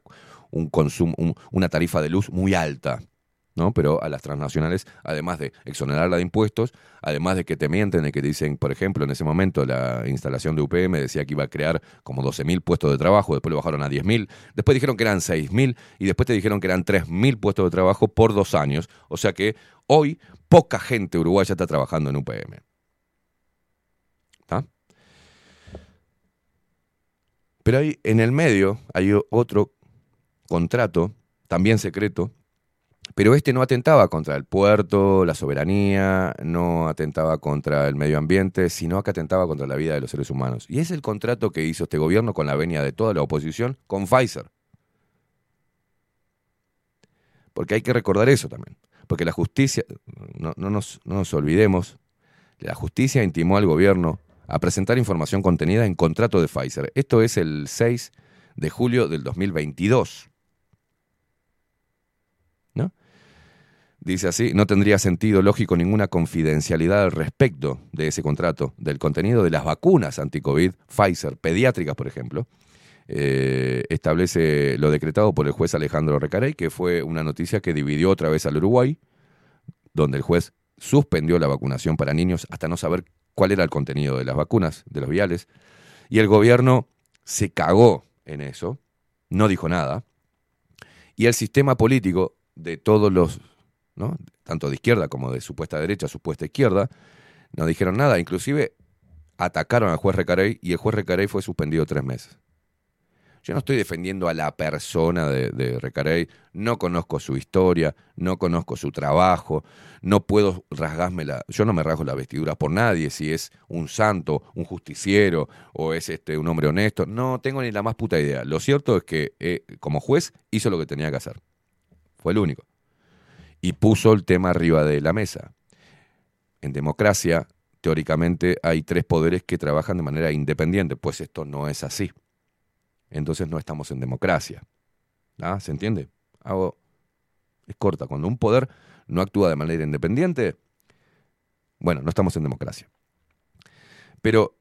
un consumo, un- una tarifa de luz muy alta. ¿no? Pero a las transnacionales, además de exonerarla de impuestos, además de que te mienten, de que dicen, por ejemplo, en ese momento la instalación de UPM decía que iba a crear como 12.000 puestos de trabajo, después lo bajaron a 10.000, después dijeron que eran 6.000 y después te dijeron que eran 3.000 puestos de trabajo por dos años. O sea que hoy poca gente uruguaya está trabajando en UPM. ¿Está? Pero hay, en el medio hay otro contrato, también secreto, pero este no atentaba contra el puerto, la soberanía, no atentaba contra el medio ambiente, sino que atentaba contra la vida de los seres humanos. Y es el contrato que hizo este gobierno con la venia de toda la oposición con Pfizer. Porque hay que recordar eso también. Porque la justicia, no, no nos, no nos olvidemos, la justicia intimó al gobierno a presentar información contenida en contrato de Pfizer. Esto es el 6 de julio del 2022. ¿No? Dice así, no tendría sentido lógico ninguna confidencialidad al respecto de ese contrato, del contenido de las vacunas anti-COVID, Pfizer, pediátricas, por ejemplo. Eh, establece lo decretado por el juez Alejandro Recarey, que fue una noticia que dividió otra vez al Uruguay, donde el juez suspendió la vacunación para niños hasta no saber cuál era el contenido de las vacunas, de los viales, y el gobierno se cagó en eso, no dijo nada, y el sistema político de todos los, ¿no? tanto de izquierda como de supuesta derecha, supuesta izquierda, no dijeron nada, inclusive atacaron al juez Recarey y el juez Recarey fue suspendido tres meses. Yo no estoy defendiendo a la persona de, Recarey, no conozco su historia, no conozco su trabajo, no puedo rasgarme la. Yo no me rasgo la vestidura por nadie, si es un santo, un justiciero o es este, un hombre honesto. No tengo ni la más puta idea. Lo cierto es que eh, como juez hizo lo que tenía que hacer. Fue el único. Y puso el tema arriba de la mesa. En democracia, teóricamente, hay tres poderes que trabajan de manera independiente, pues esto no es así entonces no estamos en democracia. ¿Ah? ¿Se entiende? Hago, es corta. Cuando un poder no actúa de manera independiente, bueno, no estamos en democracia. Pero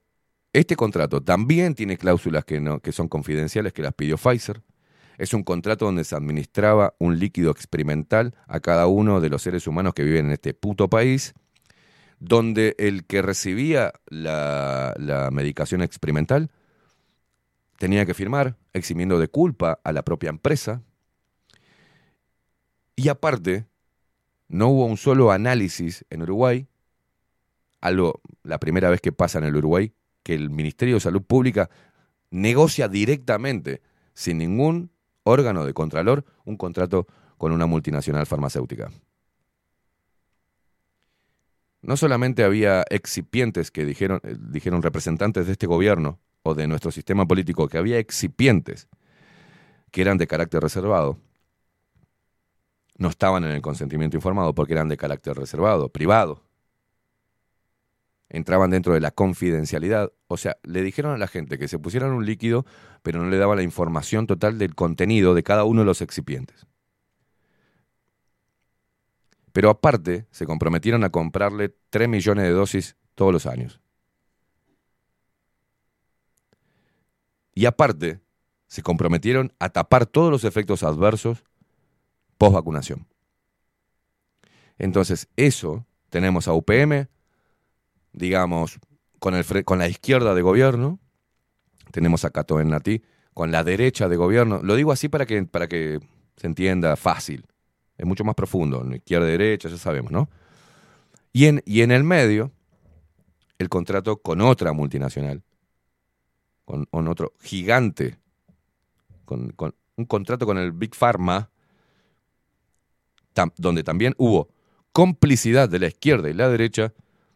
este contrato también tiene cláusulas que, no, que son confidenciales, que las pidió Pfizer. Es un contrato donde se administraba un líquido experimental a cada uno de los seres humanos que viven en este puto país, donde el que recibía la, la medicación experimental tenía que firmar, eximiendo de culpa a la propia empresa. Y aparte, no hubo un solo análisis en Uruguay, algo la primera vez que pasa en el Uruguay, que el Ministerio de Salud Pública negocia directamente, sin ningún órgano de contralor, un contrato con una multinacional farmacéutica. No solamente había excipientes que dijeron, eh, dijeron representantes de este gobierno o de nuestro sistema político, que había excipientes que eran de carácter reservado, no estaban en el consentimiento informado porque eran de carácter reservado, privado. Entraban dentro de la confidencialidad. O sea, le dijeron a la gente que se pusieran un líquido, pero no le daban la información total del contenido de cada uno de los excipientes. Pero aparte, se comprometieron a comprarle 3 millones de dosis todos los años. Y aparte, se comprometieron a tapar todos los efectos adversos post vacunación. Entonces, eso tenemos a UPM, digamos, con, el, con la izquierda de gobierno, tenemos a Cato Nati con la derecha de gobierno. Lo digo así para que, para que se entienda fácil. Es mucho más profundo, izquierda derecha, ya sabemos, ¿no? Y en, y en el medio, el contrato con otra multinacional, con, otro gigante, con, un contrato con el Big Pharma, donde también hubo complicidad de la izquierda y la derecha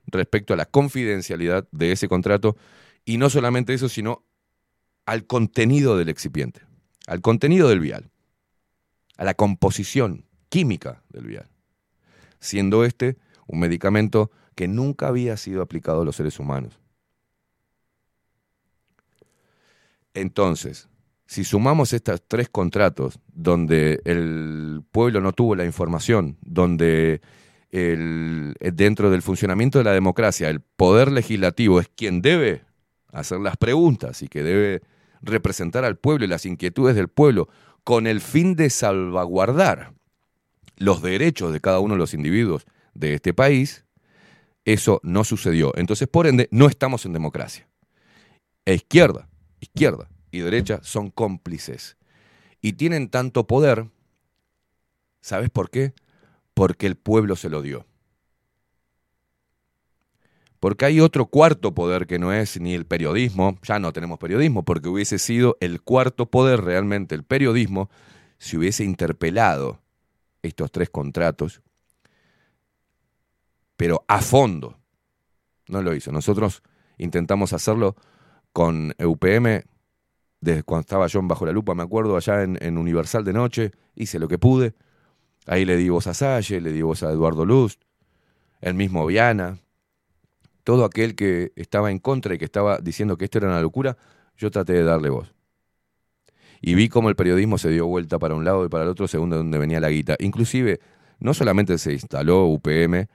respecto a la confidencialidad de ese contrato, y no solamente eso, sino al contenido del excipiente, al contenido del vial, a la composición química del vial, siendo este un medicamento que nunca había sido aplicado a los seres humanos. Entonces, si sumamos estos tres contratos, donde el pueblo no tuvo la información, donde el- dentro del funcionamiento de la democracia el poder legislativo es quien debe hacer las preguntas y que debe representar al pueblo y las inquietudes del pueblo con el fin de salvaguardar los derechos de cada uno de los individuos de este país, eso no sucedió. Entonces, por ende, no estamos en democracia. E izquierda, izquierda y derecha son cómplices. Y tienen tanto poder, ¿sabes por qué? Porque el pueblo se lo dio. Porque hay otro cuarto poder que no es ni el periodismo, ya no tenemos periodismo, porque hubiese sido el cuarto poder realmente el periodismo si hubiese interpelado estos tres contratos, pero a fondo. No lo hizo. Nosotros intentamos hacerlo con UPM desde cuando estaba yo en Bajo la Lupa, me acuerdo, allá en, en Universal de noche, hice lo que pude. Ahí le di voz a Salle, le di voz a Eduardo Luz, el mismo Viana, todo aquel que estaba en contra y que estaba diciendo que esto era una locura, yo traté de darle voz. Y vi cómo el periodismo se dio vuelta para un lado y para el otro según de donde venía la guita. Inclusive, no solamente se instaló UPM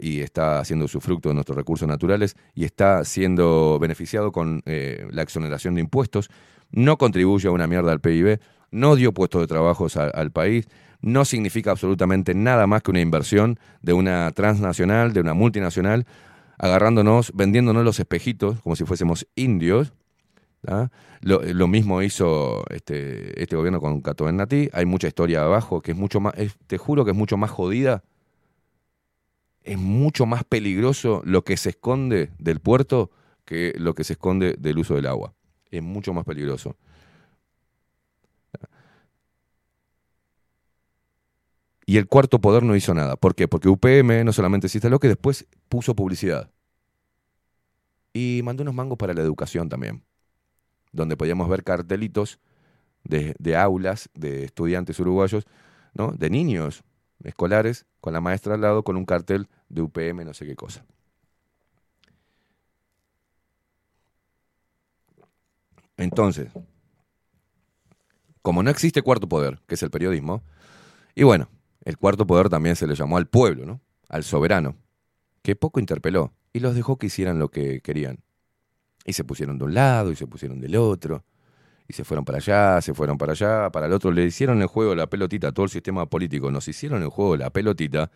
y está haciendo su fruto de nuestros recursos naturales y está siendo beneficiado con eh, la exoneración de impuestos, no contribuye a una mierda al PIB, no dio puestos de trabajo al país, no significa absolutamente nada más que una inversión de una transnacional, de una multinacional, agarrándonos, vendiéndonos los espejitos como si fuésemos indios. Lo, mismo hizo este, este gobierno con Cato Natí. Hay mucha historia abajo que es mucho más, te juro que es mucho más jodida. Es mucho más peligroso lo que se esconde del puerto que lo que se esconde del uso del agua. Es mucho más peligroso. Y el cuarto poder no hizo nada. ¿Por qué? Porque UPM no solamente se instaló, que después puso publicidad. Y mandó unos mangos para la educación también. Donde podíamos ver cartelitos de, de aulas de estudiantes uruguayos, ¿no? De niños escolares, con la maestra al lado, con un cartel de UPM, no sé qué cosa. Entonces, como no existe cuarto poder, que es el periodismo, y bueno, el cuarto poder también se le llamó al pueblo, ¿no? Al soberano, que poco interpeló y los dejó que hicieran lo que querían. Y se pusieron de un lado y se pusieron del otro, y se fueron para allá, se fueron para allá, para el otro, le hicieron el juego la pelotita a todo el sistema político, nos hicieron el juego la pelotita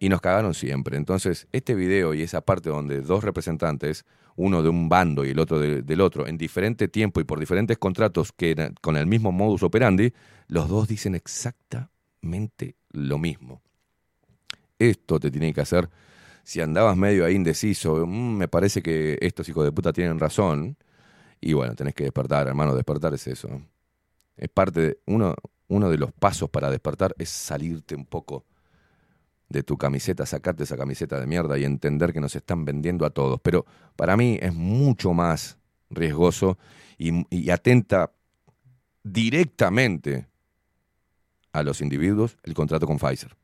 y nos cagaron siempre. Entonces, este video y esa parte donde dos representantes, uno de un bando y el otro de- del otro, en diferente tiempo y por diferentes contratos que con el mismo modus operandi, los dos dicen exactamente lo mismo. Esto te tiene que hacer, si andabas medio ahí indeciso, "Mm, me parece que estos hijos de puta tienen razón, y bueno, tenés que despertar, hermano, despertar es eso. Es parte de, uno, uno de los pasos para despertar es salirte un poco de tu camiseta, sacarte esa camiseta de mierda y entender que nos están vendiendo a todos. Pero para mí es mucho más riesgoso y, atenta directamente a los individuos el contrato con Pfizer.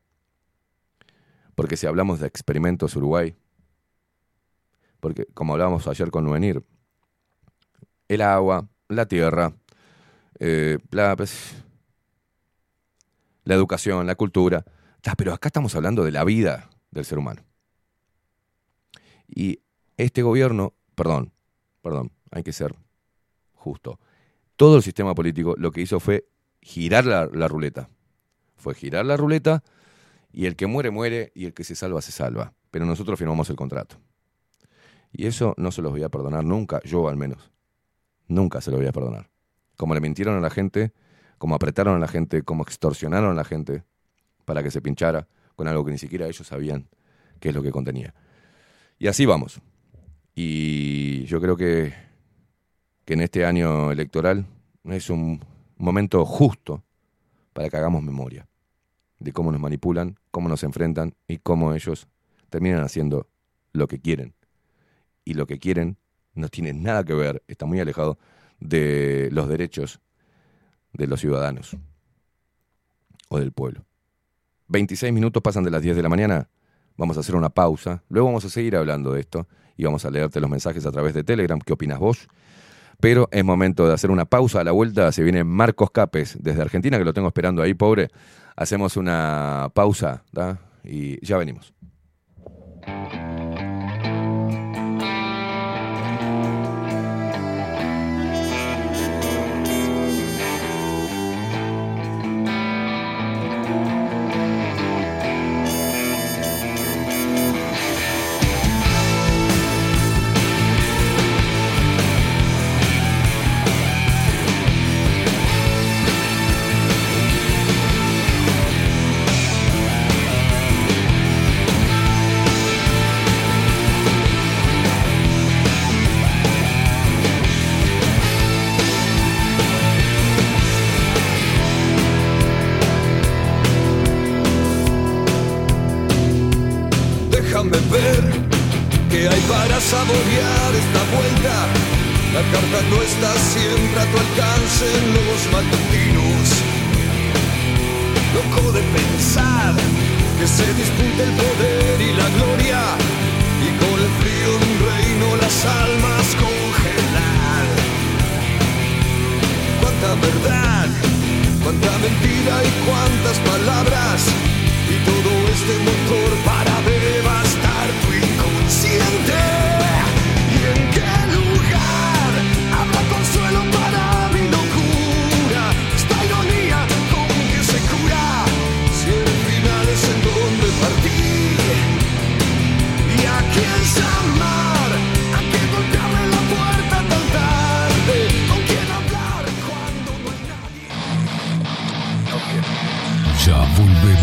Porque si hablamos de experimentos Uruguay, porque como hablábamos ayer con Nuenir, el agua, la tierra, eh, pues, la educación, la cultura, Ta, pero acá estamos hablando de la vida del ser humano. Y este gobierno, perdón, perdón, hay que ser justo. Todo el sistema político lo que hizo fue girar la, ruleta. Fue girar la ruleta y el que muere, muere y el que se salva, se salva. Pero nosotros firmamos el contrato. Y eso no se los voy a perdonar nunca, yo al menos. Nunca se lo voy a perdonar. Cómo le mintieron a la gente, cómo apretaron a la gente, cómo extorsionaron a la gente para que se pinchara con algo que ni siquiera ellos sabían qué es lo que contenía. Y así vamos. Y yo creo que, que en este año electoral es un momento justo para que hagamos memoria de cómo nos manipulan, cómo nos enfrentan y cómo ellos terminan haciendo lo que quieren. Y lo que quieren no tiene nada que ver, está muy alejado de los derechos de los ciudadanos o del pueblo. 26 minutos pasan de las 10 de la mañana, vamos a hacer una pausa, luego vamos a seguir hablando de esto y vamos a leerte los mensajes a través de Telegram, ¿qué opinas vos? Pero es momento de hacer una pausa, a la vuelta se viene Marcos Capes desde Argentina, que lo tengo esperando ahí, pobre. Hacemos una pausa y ya venimos. Está siempre a tu alcance los matutinos. Loco de pensar que se disputa el poder y la gloria. Y con el frío de un reino las almas congelar. Cuánta verdad, cuánta mentira y cuántas palabras. Y todo este motor para devastar tu inconsciente.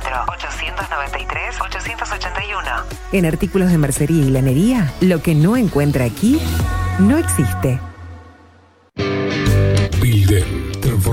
094-893-881. En artículos de mercería y lanería, lo que no encuentra aquí, no existe.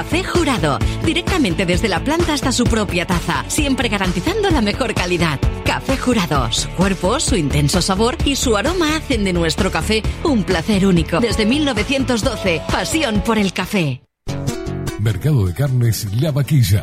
Café Jurado, directamente desde la planta hasta su propia taza, siempre garantizando la mejor calidad. Café Jurado, su cuerpo, su intenso sabor y su aroma hacen de nuestro café un placer único. Desde 1912, pasión por el café. Mercado de Carnes La Vaquilla.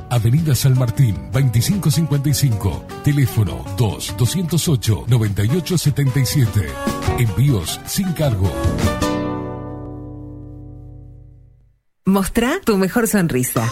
Avenida San Martín, 2555. Teléfono 2-208-9877. Envíos sin cargo. Mostrá tu mejor sonrisa.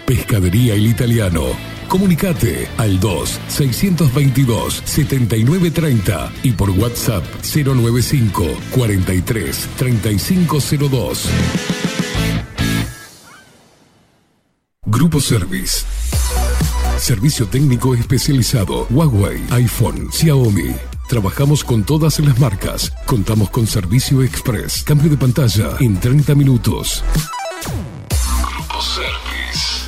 Pescadería El Italiano. Comunicate al 2-622-7930 y por WhatsApp 095 43 3502. Grupo Service. Servicio técnico especializado. Huawei, iPhone, Xiaomi. Trabajamos con todas las marcas. Contamos con servicio express. Cambio de pantalla en 30 minutos. Grupo Service.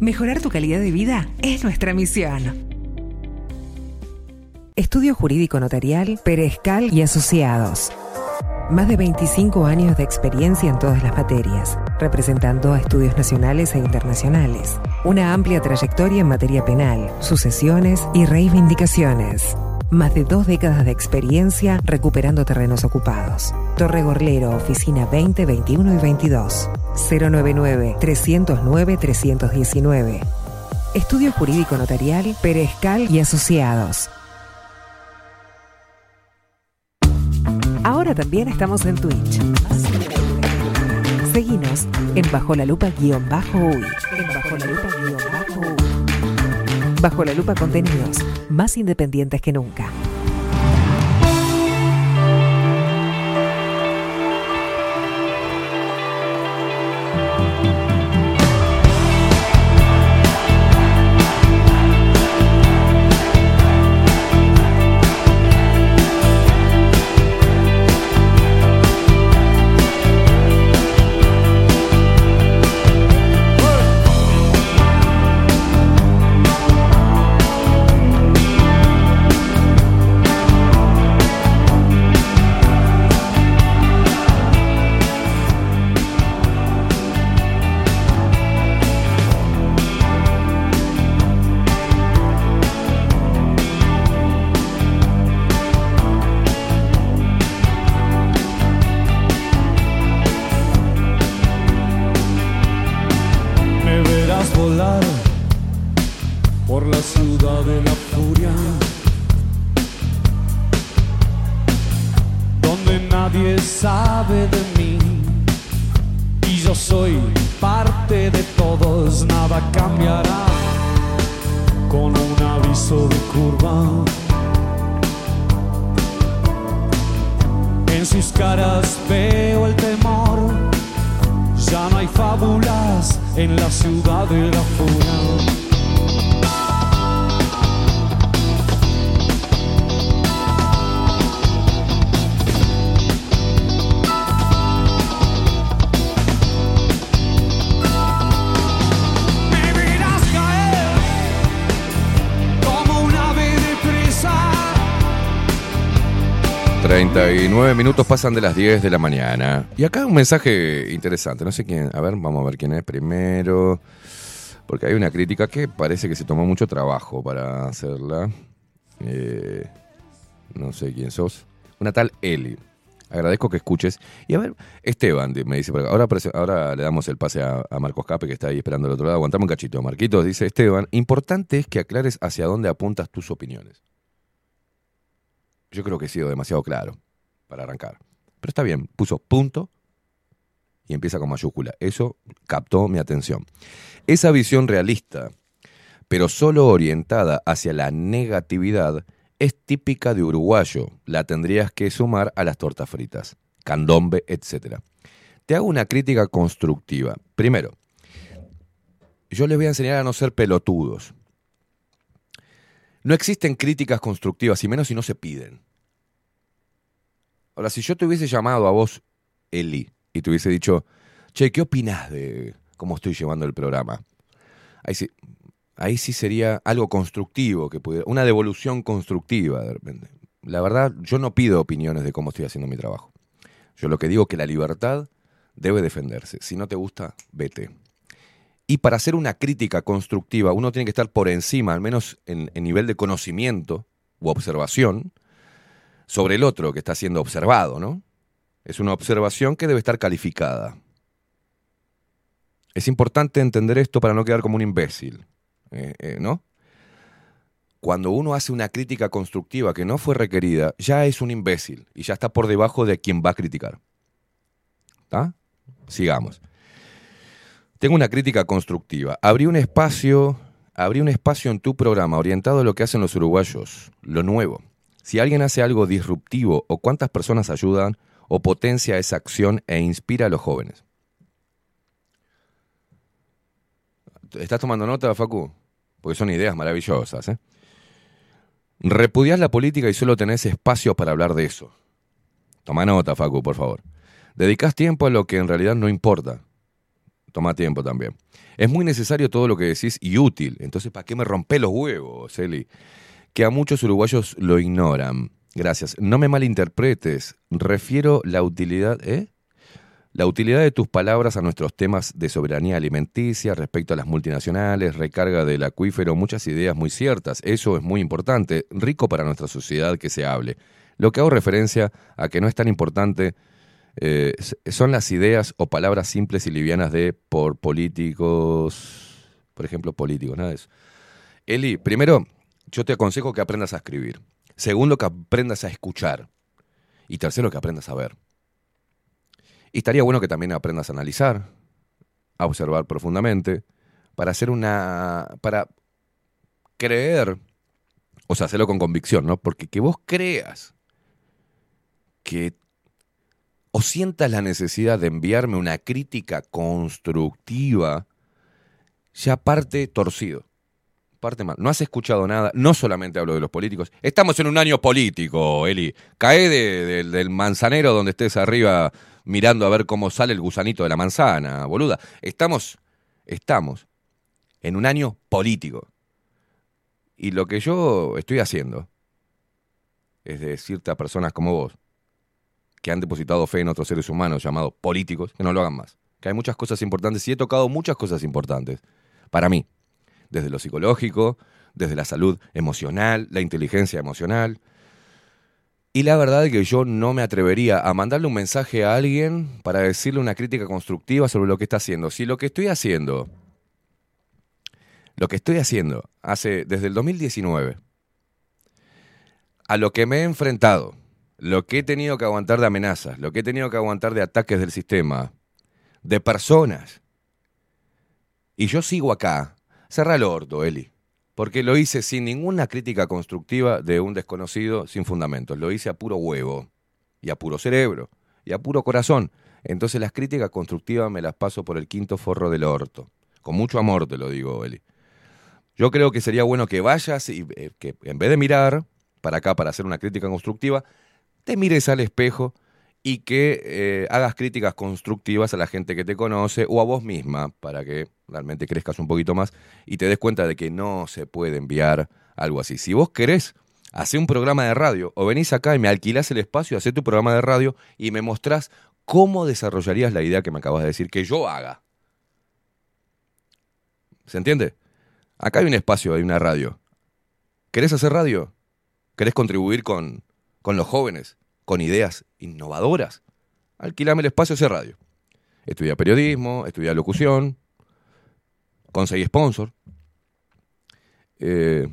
Mejorar tu calidad de vida es nuestra misión. Estudio Jurídico Notarial, Perezcal y Asociados. Más de 25 años de experiencia en todas las materias, representando a estudios nacionales e internacionales. Una amplia trayectoria en materia penal, sucesiones y reivindicaciones. Más de dos décadas de experiencia recuperando terrenos ocupados. Torre Gorlero, oficina 20, 21 y 22. 099-309-319. Estudio Jurídico Notarial, Perezcal y Asociados. Ahora también estamos en Twitch. Seguinos en Bajo la Lupa guion bajo uy. En Bajo la Lupa guion bajo uy. Bajo la Lupa contenidos más independientes que nunca. 39 minutos pasan de las 10 de la mañana. Y acá un mensaje interesante. No sé quién. A ver, vamos a ver quién es primero. Porque hay una crítica que parece que se tomó mucho trabajo para hacerla. Eh, no sé quién sos. Una tal Eli. Agradezco que escuches. Y a ver, Esteban me dice. Ahora, ahora le damos el pase a, a Marcos Cape, que está ahí esperando al otro lado. Aguantame un cachito. Marquitos dice Esteban. Importante es que aclares hacia dónde apuntas tus opiniones. Yo creo que he sido demasiado claro para arrancar. Pero está bien, puso punto y empieza con mayúscula. Eso captó mi atención. Esa visión realista, pero solo orientada hacia la negatividad, es típica de uruguayo. La tendrías que sumar a las tortas fritas, candombe, etc. Te hago una crítica constructiva. Primero, yo les voy a enseñar a no ser pelotudos. No existen críticas constructivas, y menos si no se piden. Ahora, si yo te hubiese llamado a vos, Eli, y te hubiese dicho, che, ¿qué opinás de cómo estoy llevando el programa? Ahí sí, ahí sí sería algo constructivo, que pudiera, una devolución constructiva de repente. La verdad, yo no pido opiniones de cómo estoy haciendo mi trabajo. Yo lo que digo es que la libertad debe defenderse. Si no te gusta, vete. Y para hacer una crítica constructiva, uno tiene que estar por encima, al menos en, en nivel de conocimiento u observación, sobre el otro que está siendo observado, ¿no? Es una observación que debe estar calificada. Es importante entender esto para no quedar como un imbécil, eh, eh, ¿no? Cuando uno hace una crítica constructiva que no fue requerida, ya es un imbécil y ya está por debajo de quien va a criticar. ¿Está? Sigamos. Tengo una crítica constructiva. Abrí un espacio, abrí un espacio en tu programa orientado a lo que hacen los uruguayos, lo nuevo. Si alguien hace algo disruptivo o cuántas personas ayudan o potencia esa acción e inspira a los jóvenes. ¿Estás tomando nota, Facu? Porque son ideas maravillosas. ¿eh? Repudias la política y solo tenés espacio para hablar de eso. Toma nota, Facu, por favor. Dedicás tiempo a lo que en realidad no importa. Toma tiempo también. Es muy necesario todo lo que decís y útil. Entonces, ¿para qué me rompe los huevos, Eli? Que a muchos uruguayos lo ignoran. Gracias. No me malinterpretes. Refiero la utilidad, ¿eh? La utilidad de tus palabras a nuestros temas de soberanía alimenticia, respecto a las multinacionales, recarga del acuífero, muchas ideas muy ciertas. Eso es muy importante, rico para nuestra sociedad que se hable. Lo que hago referencia a que no es tan importante eh, son las ideas o palabras simples y livianas de por políticos, por ejemplo, políticos, nada de eso. Eli, primero, yo te aconsejo que aprendas a escribir. Segundo, que aprendas a escuchar. Y tercero, que aprendas a ver. Y estaría bueno que también aprendas a analizar, a observar profundamente, para hacer una. para creer, o sea, hacerlo con convicción, ¿no? Porque que vos creas que o sientas la necesidad de enviarme una crítica constructiva, ya parte torcido. Parte mal. No has escuchado nada. No solamente hablo de los políticos. Estamos en un año político, Eli. Cae del manzanero donde estés arriba mirando a ver cómo sale el gusanito de la manzana, boluda. Estamos, estamos en un año político. Y lo que yo estoy haciendo es decirte a personas como vos, que han depositado fe en otros seres humanos llamados políticos, que no lo hagan más. Que hay muchas cosas importantes y he tocado muchas cosas importantes para mí, desde lo psicológico, desde la salud emocional, la inteligencia emocional, y la verdad es que yo no me atrevería a mandarle un mensaje a alguien para decirle una crítica constructiva sobre lo que está haciendo. Si lo que estoy haciendo, lo que estoy haciendo hace desde el 2019, a lo que me he enfrentado, lo que he tenido que aguantar de amenazas, lo que he tenido que aguantar de ataques del sistema, de personas, y yo sigo acá, cerra el orto, Eli. Porque lo hice sin ninguna crítica constructiva de un desconocido sin fundamentos. Lo hice a puro huevo, y a puro cerebro, y a puro corazón. Entonces las críticas constructivas me las paso por el quinto forro del orto. Con mucho amor te lo digo, Eli. Yo creo que sería bueno que vayas y eh, que en vez de mirar para acá para hacer una crítica constructiva, te mires al espejo y que eh, hagas críticas constructivas a la gente que te conoce o a vos misma para que realmente crezcas un poquito más y te des cuenta de que no se puede enviar algo así. Si vos querés hacer un programa de radio o venís acá y me alquilás el espacio, hacer tu programa de radio y me mostrás cómo desarrollarías la idea que me acabas de decir que yo haga. ¿Se entiende? Acá hay un espacio, hay una radio. ¿Querés hacer radio? ¿Querés contribuir con, con los jóvenes? Con ideas innovadoras, alquilame el espacio ese radio. Estudia periodismo, estudia locución, conseguí sponsor eh,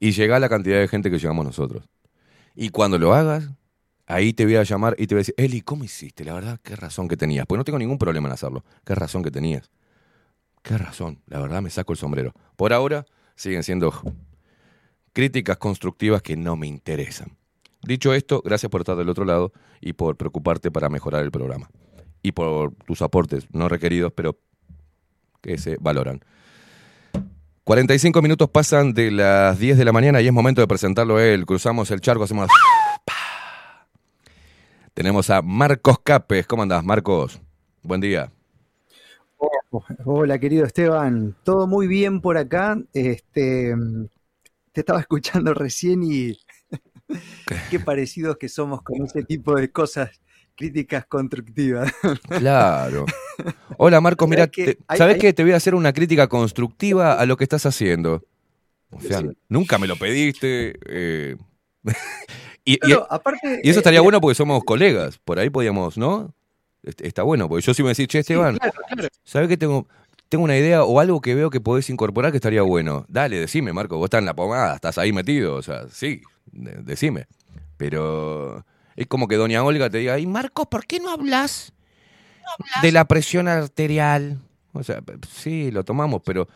y llega a la cantidad de gente que llegamos nosotros. Y cuando lo hagas, ahí te voy a llamar y te voy a decir, Eli, ¿cómo hiciste? La verdad, qué razón que tenías. Pues no tengo ningún problema en hacerlo. Qué razón que tenías. Qué razón. La verdad, me saco el sombrero. Por ahora, siguen siendo críticas constructivas que no me interesan. Dicho esto, gracias por estar del otro lado y por preocuparte para mejorar el programa. Y por tus aportes, no requeridos, pero que se valoran. 45 minutos pasan de las 10 de la mañana y es momento de presentarlo a él. Cruzamos el charco, hacemos... Tenemos a Marcos Capes. ¿Cómo andás, Marcos? Buen día. Hola, querido Esteban. Todo muy bien por acá. Este, te estaba escuchando recién y Qué parecidos que somos con ese tipo de cosas críticas constructivas. Claro. Hola Marcos, mira, ¿sabes hay- qué? Te voy a hacer una crítica constructiva a lo que estás haciendo. O sea, nunca me lo pediste. eh, y, y- Claro, aparte, y eso eh, estaría mira- bueno porque somos colegas. Por ahí podíamos, ¿no? Est- Está bueno, porque yo sí me decís, che, Esteban, claro, claro. ¿sabes qué tengo? Tengo una idea o algo que veo que podés incorporar que estaría bueno. Dale, decime, Marco, vos estás en la pomada, estás ahí metido, o sea, sí, de- decime. Pero es como que doña Olga te diga, y Marco, ¿por qué no hablas de la presión arterial? O sea, sí, lo tomamos, pero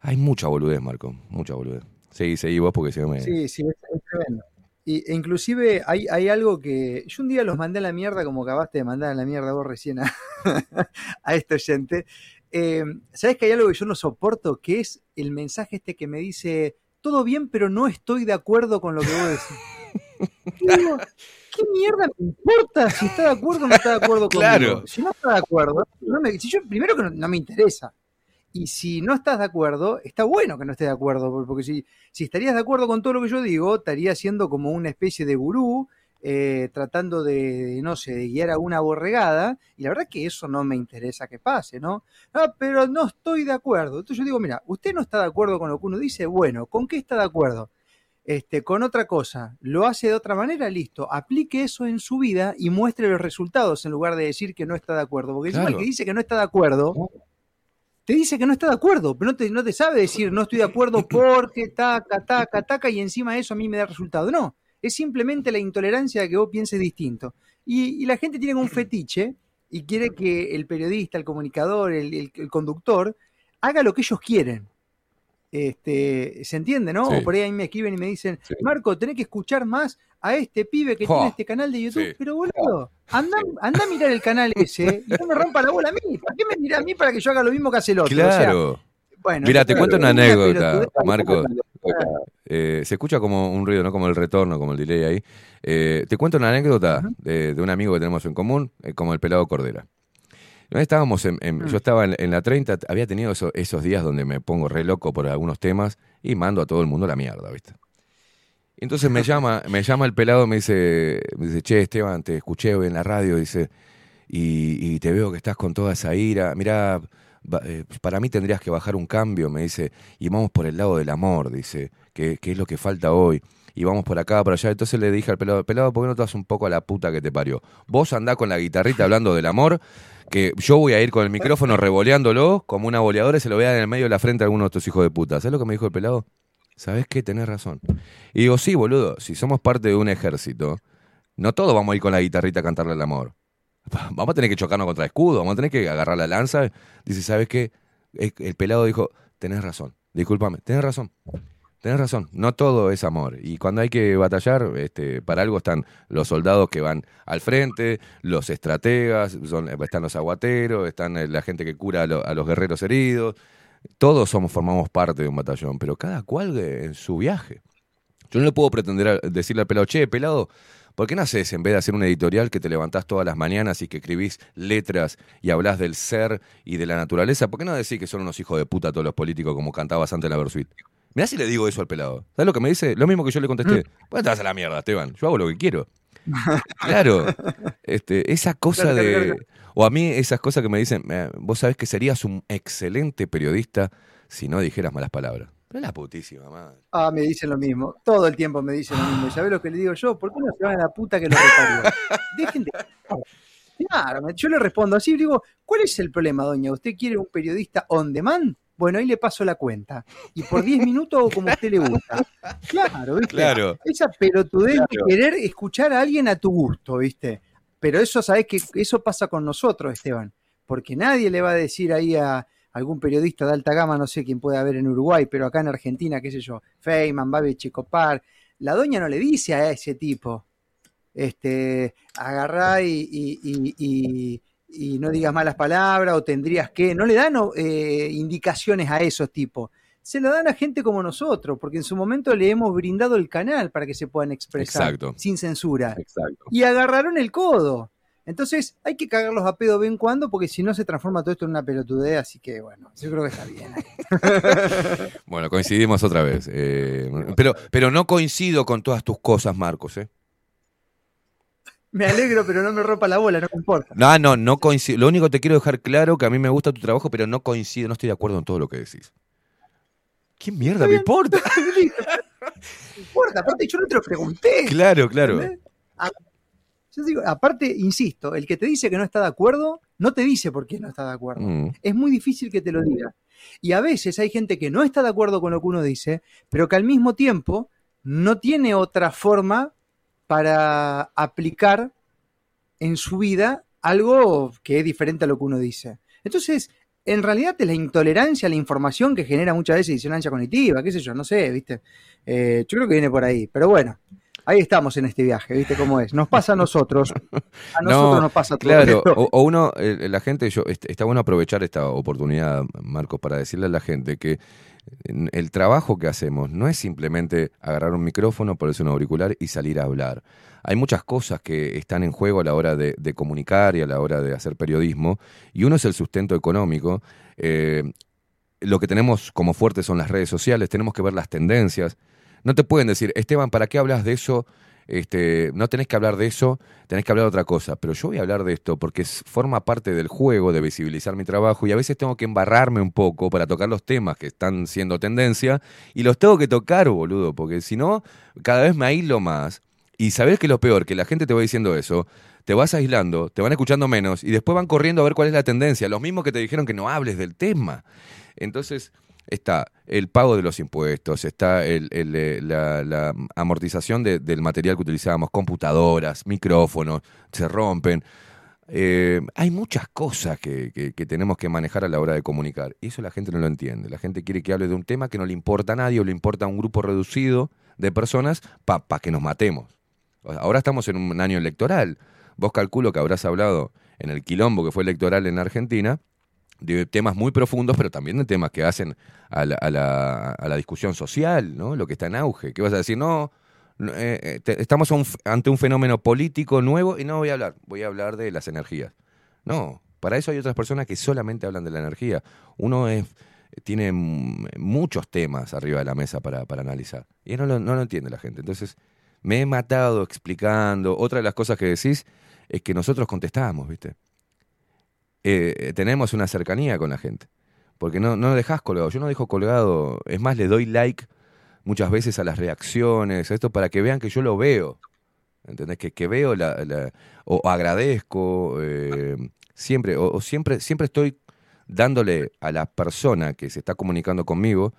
hay mucha boludez, Marco, mucha boludez. Sí, seguí vos porque no me... Sí, sí, es tremendo. Y, e inclusive hay, hay algo que yo un día los mandé a la mierda como acabaste de mandar a la mierda vos recién a, a este oyente. Eh, ¿Sabes que hay algo que yo no soporto? Que es el mensaje este que me dice, todo bien, pero no estoy de acuerdo con lo que vos decís. Digo, ¿Qué mierda me importa si está de acuerdo o no está de acuerdo conmigo? Claro. Si no está de acuerdo, no me- si yo, primero que no, no me interesa. Y si no estás de acuerdo, está bueno que no estés de acuerdo, por- porque si, si estarías de acuerdo con todo lo que yo digo, estaría siendo como una especie de gurú, eh, tratando de, no sé, de guiar a una borregada, y la verdad que eso no me interesa que pase, ¿no? Ah, pero no estoy de acuerdo. Entonces yo digo, mira, usted no está de acuerdo con lo que uno dice, bueno, ¿con qué está de acuerdo? Este, con otra cosa, lo hace de otra manera, listo, aplique eso en su vida y muestre los resultados en lugar de decir que no está de acuerdo, porque encima Claro. el que dice que no está de acuerdo, te dice que no está de acuerdo, pero no te, no te sabe decir no estoy de acuerdo porque taca, taca, taca, y encima eso a mí me da resultado. No, es simplemente la intolerancia de que vos pienses distinto. Y, y la gente tiene un fetiche y quiere que el periodista, el comunicador, el, el- el conductor, haga lo que ellos quieren. Este, ¿Se entiende, no? Sí. O por ahí a mí me escriben y me dicen, Marco, tenés que escuchar más a este pibe que tiene este canal de YouTube. Sí. Pero boludo, anda, anda a mirar el canal ese y no me rompa la bola a mí. ¿Para qué me mirá a mí para que yo haga lo mismo que hace el otro? O sea, Claro. bueno, Mira, te claro, cuento una anécdota. Marco. Eh, se escucha como un ruido, ¿no? Como el retorno, como el delay ahí. Eh, te cuento una anécdota de, de un amigo que tenemos en común, eh, como el pelado Cordera. Estábamos en, en- Yo estaba en, en la 30, había tenido eso- esos días donde me pongo re loco por algunos temas y mando a todo el mundo la mierda, ¿viste? Entonces me llama, me llama el pelado, me dice, me dice, che, Esteban, te escuché hoy en la radio, dice, y, y te veo que estás con toda esa ira. Mirá, eh, para mí tendrías que bajar un cambio, me dice, y vamos por el lado del amor, dice, que, es lo que falta hoy. Y vamos por acá, por allá. Entonces le dije al pelado, pelado, ¿por qué no te vas un poco a la puta que te parió? Vos andá con la guitarrita hablando del amor, que yo voy a ir con el micrófono revoleándolo como una boleadora y se lo vean en el medio de la frente a alguno de estos hijos de puta. ¿Sabes lo que me dijo el pelado? ¿Sabes qué? Tenés razón. Y digo, sí, boludo, si somos parte de un ejército, no todos vamos a ir con la guitarrita a cantarle el amor. Vamos a tener que chocarnos contra escudo, vamos a tener que agarrar la lanza. Dice, ¿sabes qué? El, el pelado dijo, tenés razón, discúlpame, tenés razón. Tenés razón, no todo es amor. Y cuando hay que batallar, este, para algo están los soldados que van al frente, los estrategas, son, están los aguateros, están eh, la gente que cura a, lo- a los guerreros heridos. Todos somos, formamos parte de un batallón, pero cada cual de- en su viaje. Yo no le puedo pretender decirle al pelado, che, pelado, ¿por qué no haces en vez de hacer un editorial que te levantás todas las mañanas y que escribís letras y hablás del ser y de la naturaleza? ¿Por qué no decís que son unos hijos de puta todos los políticos como cantabas antes en la Versuit? Mirá si le digo eso al pelado. ¿Sabes lo que me dice? Lo mismo que yo le contesté. ¿Por te vas a la mierda, Esteban? Yo hago lo que quiero. Claro, este, esa cosa de... O a mí esas cosas que me dicen, "Eh, vos sabés que serías un excelente periodista si no dijeras malas palabras. Pero es la putísima madre. Ah, me dicen lo mismo. Todo el tiempo me dicen lo mismo. ¿Y sabés lo que le digo yo? ¿Por qué no se van a la puta que lo reparió? Dejen de. Claro, yo le respondo así, digo, ¿cuál es el problema, doña? ¿Usted quiere un periodista on demand? Bueno, ahí le paso la cuenta. Y por 10 minutos o como a usted le gusta. Claro, ¿viste? Claro. Esa pelotudez de Claro. querer escuchar a alguien a tu gusto, ¿viste? Pero eso, ¿sabés que Eso pasa con nosotros, Esteban. Porque nadie le va a decir ahí a algún periodista de alta gama, no sé quién puede haber en Uruguay, pero acá en Argentina, qué sé yo, Feynman, Babi Chicopar, la doña no le dice a ese tipo, este, agarrá y, y- y- y- y no digas malas palabras o tendrías que, no le dan eh, indicaciones a esos tipos. Se lo dan a gente como nosotros, porque en su momento le hemos brindado el canal para que se puedan expresar Exacto. sin censura. Exacto. Y agarraron el codo. Entonces hay que cagarlos a pedo bien cuando, porque si no se transforma todo esto en una pelotudez, así que bueno, yo creo que está bien. Bueno, coincidimos otra vez. eh, pero, pero no coincido con todas tus cosas, Marcos. ¿eh? Me alegro, pero no me rompa la bola, no me importa. No, no, no coincido. Lo único que te quiero dejar claro que a mí me gusta tu trabajo, pero no coincido, no estoy de acuerdo en todo lo que decís. ¿Qué mierda me importa? No importa, aparte yo no te lo pregunté. Claro, claro. ¿entendés? Yo digo, aparte, insisto, el que te dice que no está de acuerdo, no te dice por qué no está de acuerdo. Mm. Es muy difícil que te lo diga. Y a veces hay gente que no está de acuerdo con lo que uno dice, pero que al mismo tiempo no tiene otra forma para aplicar en su vida algo que es diferente a lo que uno dice. Entonces, en realidad es la intolerancia a la información que genera muchas veces disonancia cognitiva, qué sé yo, no sé, ¿viste? Eh, yo creo que viene por ahí, pero bueno. Ahí estamos en este viaje, ¿viste cómo es? Nos pasa a nosotros. A nosotros nos pasa todo Claro, esto. o, o uno, eh, la gente, yo, est- está bueno aprovechar esta oportunidad, Marcos, para decirle a la gente que el trabajo que hacemos no es simplemente agarrar un micrófono, ponerse un auricular y salir a hablar. Hay muchas cosas que están en juego a la hora de, de comunicar y a la hora de hacer periodismo, y uno es el sustento económico. eh, lo que tenemos como fuerte son las redes sociales, tenemos que ver las tendencias. No te pueden decir, Esteban, ¿para qué hablas de eso? Este, no tenés que hablar de eso, tenés que hablar de otra cosa. Pero yo voy a hablar de esto porque forma parte del juego de visibilizar mi trabajo y a veces tengo que embarrarme un poco para tocar los temas que están siendo tendencia y los tengo que tocar, boludo, porque si no, cada vez me aíslo más. Y sabés que lo peor, que la gente te va diciendo eso, te vas aislando, te van escuchando menos y después van corriendo a ver cuál es la tendencia. Los mismos que te dijeron que no hables del tema. Entonces, está el pago de los impuestos, está el- eh, la, amortización de- del material que utilizábamos, computadoras, micrófonos, se rompen. Eh, hay muchas cosas que, que- tenemos que manejar a la hora de comunicar. Y eso la gente no lo entiende. La gente quiere que hable de un tema que no le importa a nadie o le importa a un grupo reducido de personas para que nos matemos. Ahora estamos en un año electoral. Vos calculo que habrás hablado en el quilombo que fue electoral en Argentina de temas muy profundos, pero también de temas que hacen a la, a la- a la discusión social, ¿no? Lo que está en auge. ¿Qué vas a decir? No, eh, eh, estamos ante un fenómeno político nuevo y no voy a hablar, voy a hablar de las energías. No, para eso hay otras personas que solamente hablan de la energía. Uno es, tiene muchos temas arriba de la mesa para, analizar. Y no lo, no lo entiende la gente. Entonces, me he matado explicando. Otra de las cosas que decís es que nosotros contestamos, ¿viste? Eh, tenemos una cercanía con la gente. Porque no, no dejás colgado. Yo no dejo colgado. Es más, le doy like muchas veces a las reacciones, a esto para que vean que yo lo veo. ¿Entendés? Que, que veo la, o agradezco. eh, siempre, o, o siempre, siempre estoy dándole a la persona que se está comunicando conmigo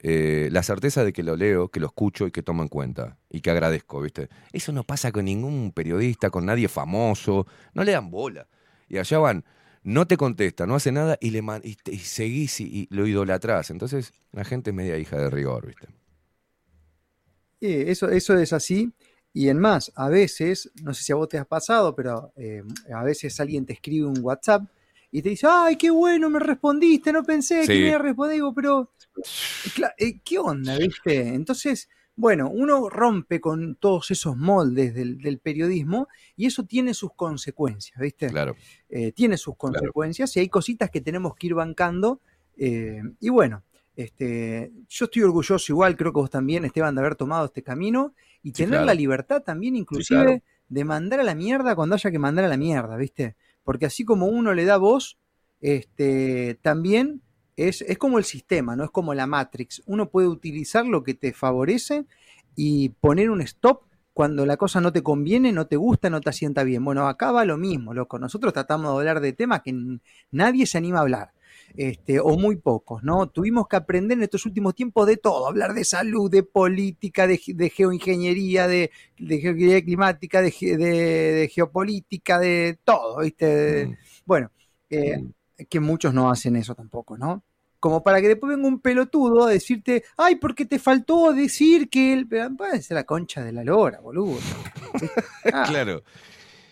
eh, la certeza de que lo leo, que lo escucho y que tomo en cuenta y que agradezco, ¿viste? Eso no pasa con ningún periodista, con nadie famoso, no le dan bola. Y allá van, no te contesta, no hace nada y le man- y, te- y seguís y, y lo idolatrás. Entonces, la gente es media hija de rigor, ¿viste? Eh, eso, eso es así. Y en más, a veces, no sé si a vos te has pasado, pero eh, a veces alguien te escribe un WhatsApp y te dice, ay, qué bueno, me respondiste, no pensé que me iba a responder. Digo, pero, eh, ¿qué onda, viste? Entonces, bueno, uno rompe con todos esos moldes del, del periodismo y eso tiene sus consecuencias, ¿viste? Claro. Eh, tiene sus consecuencias y hay cositas que tenemos que ir bancando. eh, y bueno, este, yo estoy orgulloso igual, creo que vos también, Esteban, de haber tomado este camino y Sí, tener claro. la libertad también, inclusive, claro. de mandar a la mierda cuando haya que mandar a la mierda, ¿viste? Porque así como uno le da voz, este, también es, es como el sistema, no es como la Matrix. Uno puede utilizar lo que te favorece y poner un stop cuando la cosa no te conviene, no te gusta, no te asienta bien. Bueno, acá va lo mismo, loco. Nosotros tratamos de hablar de temas que nadie se anima a hablar. Este, o muy pocos, ¿no? Tuvimos que aprender en estos últimos tiempos de todo, hablar de salud, de política, de, de geoingeniería, de, de geoingeniería climática, de, de- de geopolítica, de todo, ¿viste? De- Bueno, eh, que muchos no hacen eso tampoco, ¿no? Como para que después venga un pelotudo a decirte, ay, porque te faltó decir que él. Puede ser la concha de la lora, boludo. Ah, Claro.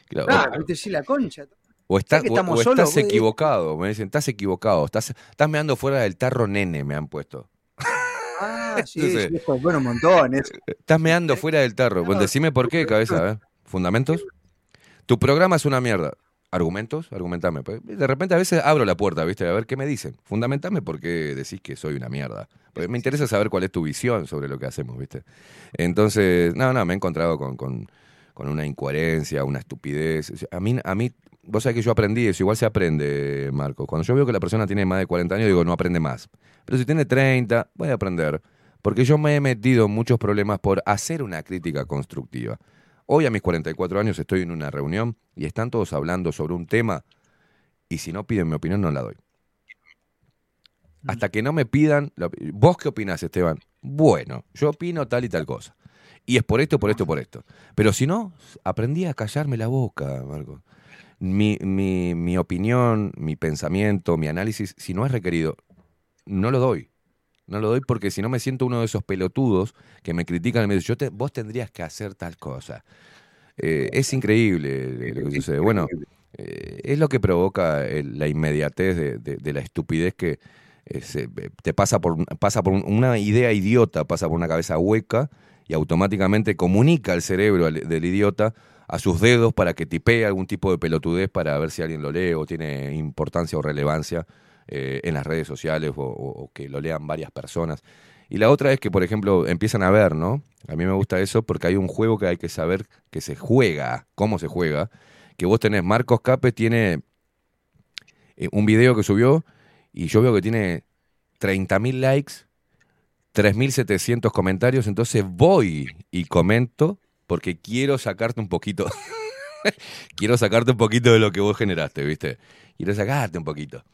Claro. claro, viste, sí, la concha. O, está- ¿Sabés que o- o solos? estás equivocado. Me dicen, estás equivocado. Estás, estás meando fuera del tarro nene, me han puesto. Ah, sí, Entonces- sí, eso, bueno, un montón. eso. Estás meando fuera del tarro. Decime por qué, cabeza. ¿eh? ¿Fundamentos? Tu programa es una mierda. ¿Argumentos? Argumentame. Pues, De repente a veces abro la puerta, ¿viste? A ver qué me dicen. Fundamentame por qué decís que soy una mierda. Porque me interesa saber cuál es tu visión sobre lo que hacemos, ¿viste? Entonces, no, no, me he encontrado con, con, con una incoherencia, una estupidez. A mí, a mí, vos sabés que yo aprendí eso, igual se aprende, Marco. Cuando yo veo que la persona tiene más de 40 años, digo, no aprende más. Pero si tiene 30, voy a aprender. Porque yo me he metido en muchos problemas por hacer una crítica constructiva. Hoy a mis 44 años estoy en una reunión y están todos hablando sobre un tema y si no piden mi opinión no la doy. Hasta que no me pidan, ¿vos qué opinás, Esteban? Bueno, yo opino tal y tal cosa. Y es por esto, por esto, por esto. Pero si no, aprendí a callarme la boca, Marco. Mi, mi, mi opinión, mi pensamiento, mi análisis, si no es requerido, no lo doy. No lo doy porque si no me siento uno de esos pelotudos que me critican y me dicen, yo te- vos tendrías que hacer tal cosa. Eh, es increíble lo que sucede. Bueno, eh, es lo que provoca el- la inmediatez de, de- de la estupidez que eh, se- te pasa por, pasa por un- una idea idiota, pasa por una cabeza hueca y automáticamente comunica al cerebro al- del idiota a sus dedos para que tipee algún tipo de pelotudez para ver si alguien lo lee o tiene importancia o relevancia eh, en las redes sociales o, que lo lean varias personas. Y la otra es que, por ejemplo, empiezan a ver, ¿no? A mí me gusta eso porque hay un juego que hay que saber que se juega, cómo se juega. Que vos tenés, Marcos Capes tiene eh, un video que subió y yo veo que tiene 30.000 likes, 3.700 comentarios, entonces voy y comento porque quiero sacarte un poquito, quiero sacarte un poquito de lo que vos generaste, ¿viste? Quiero sacarte un poquito.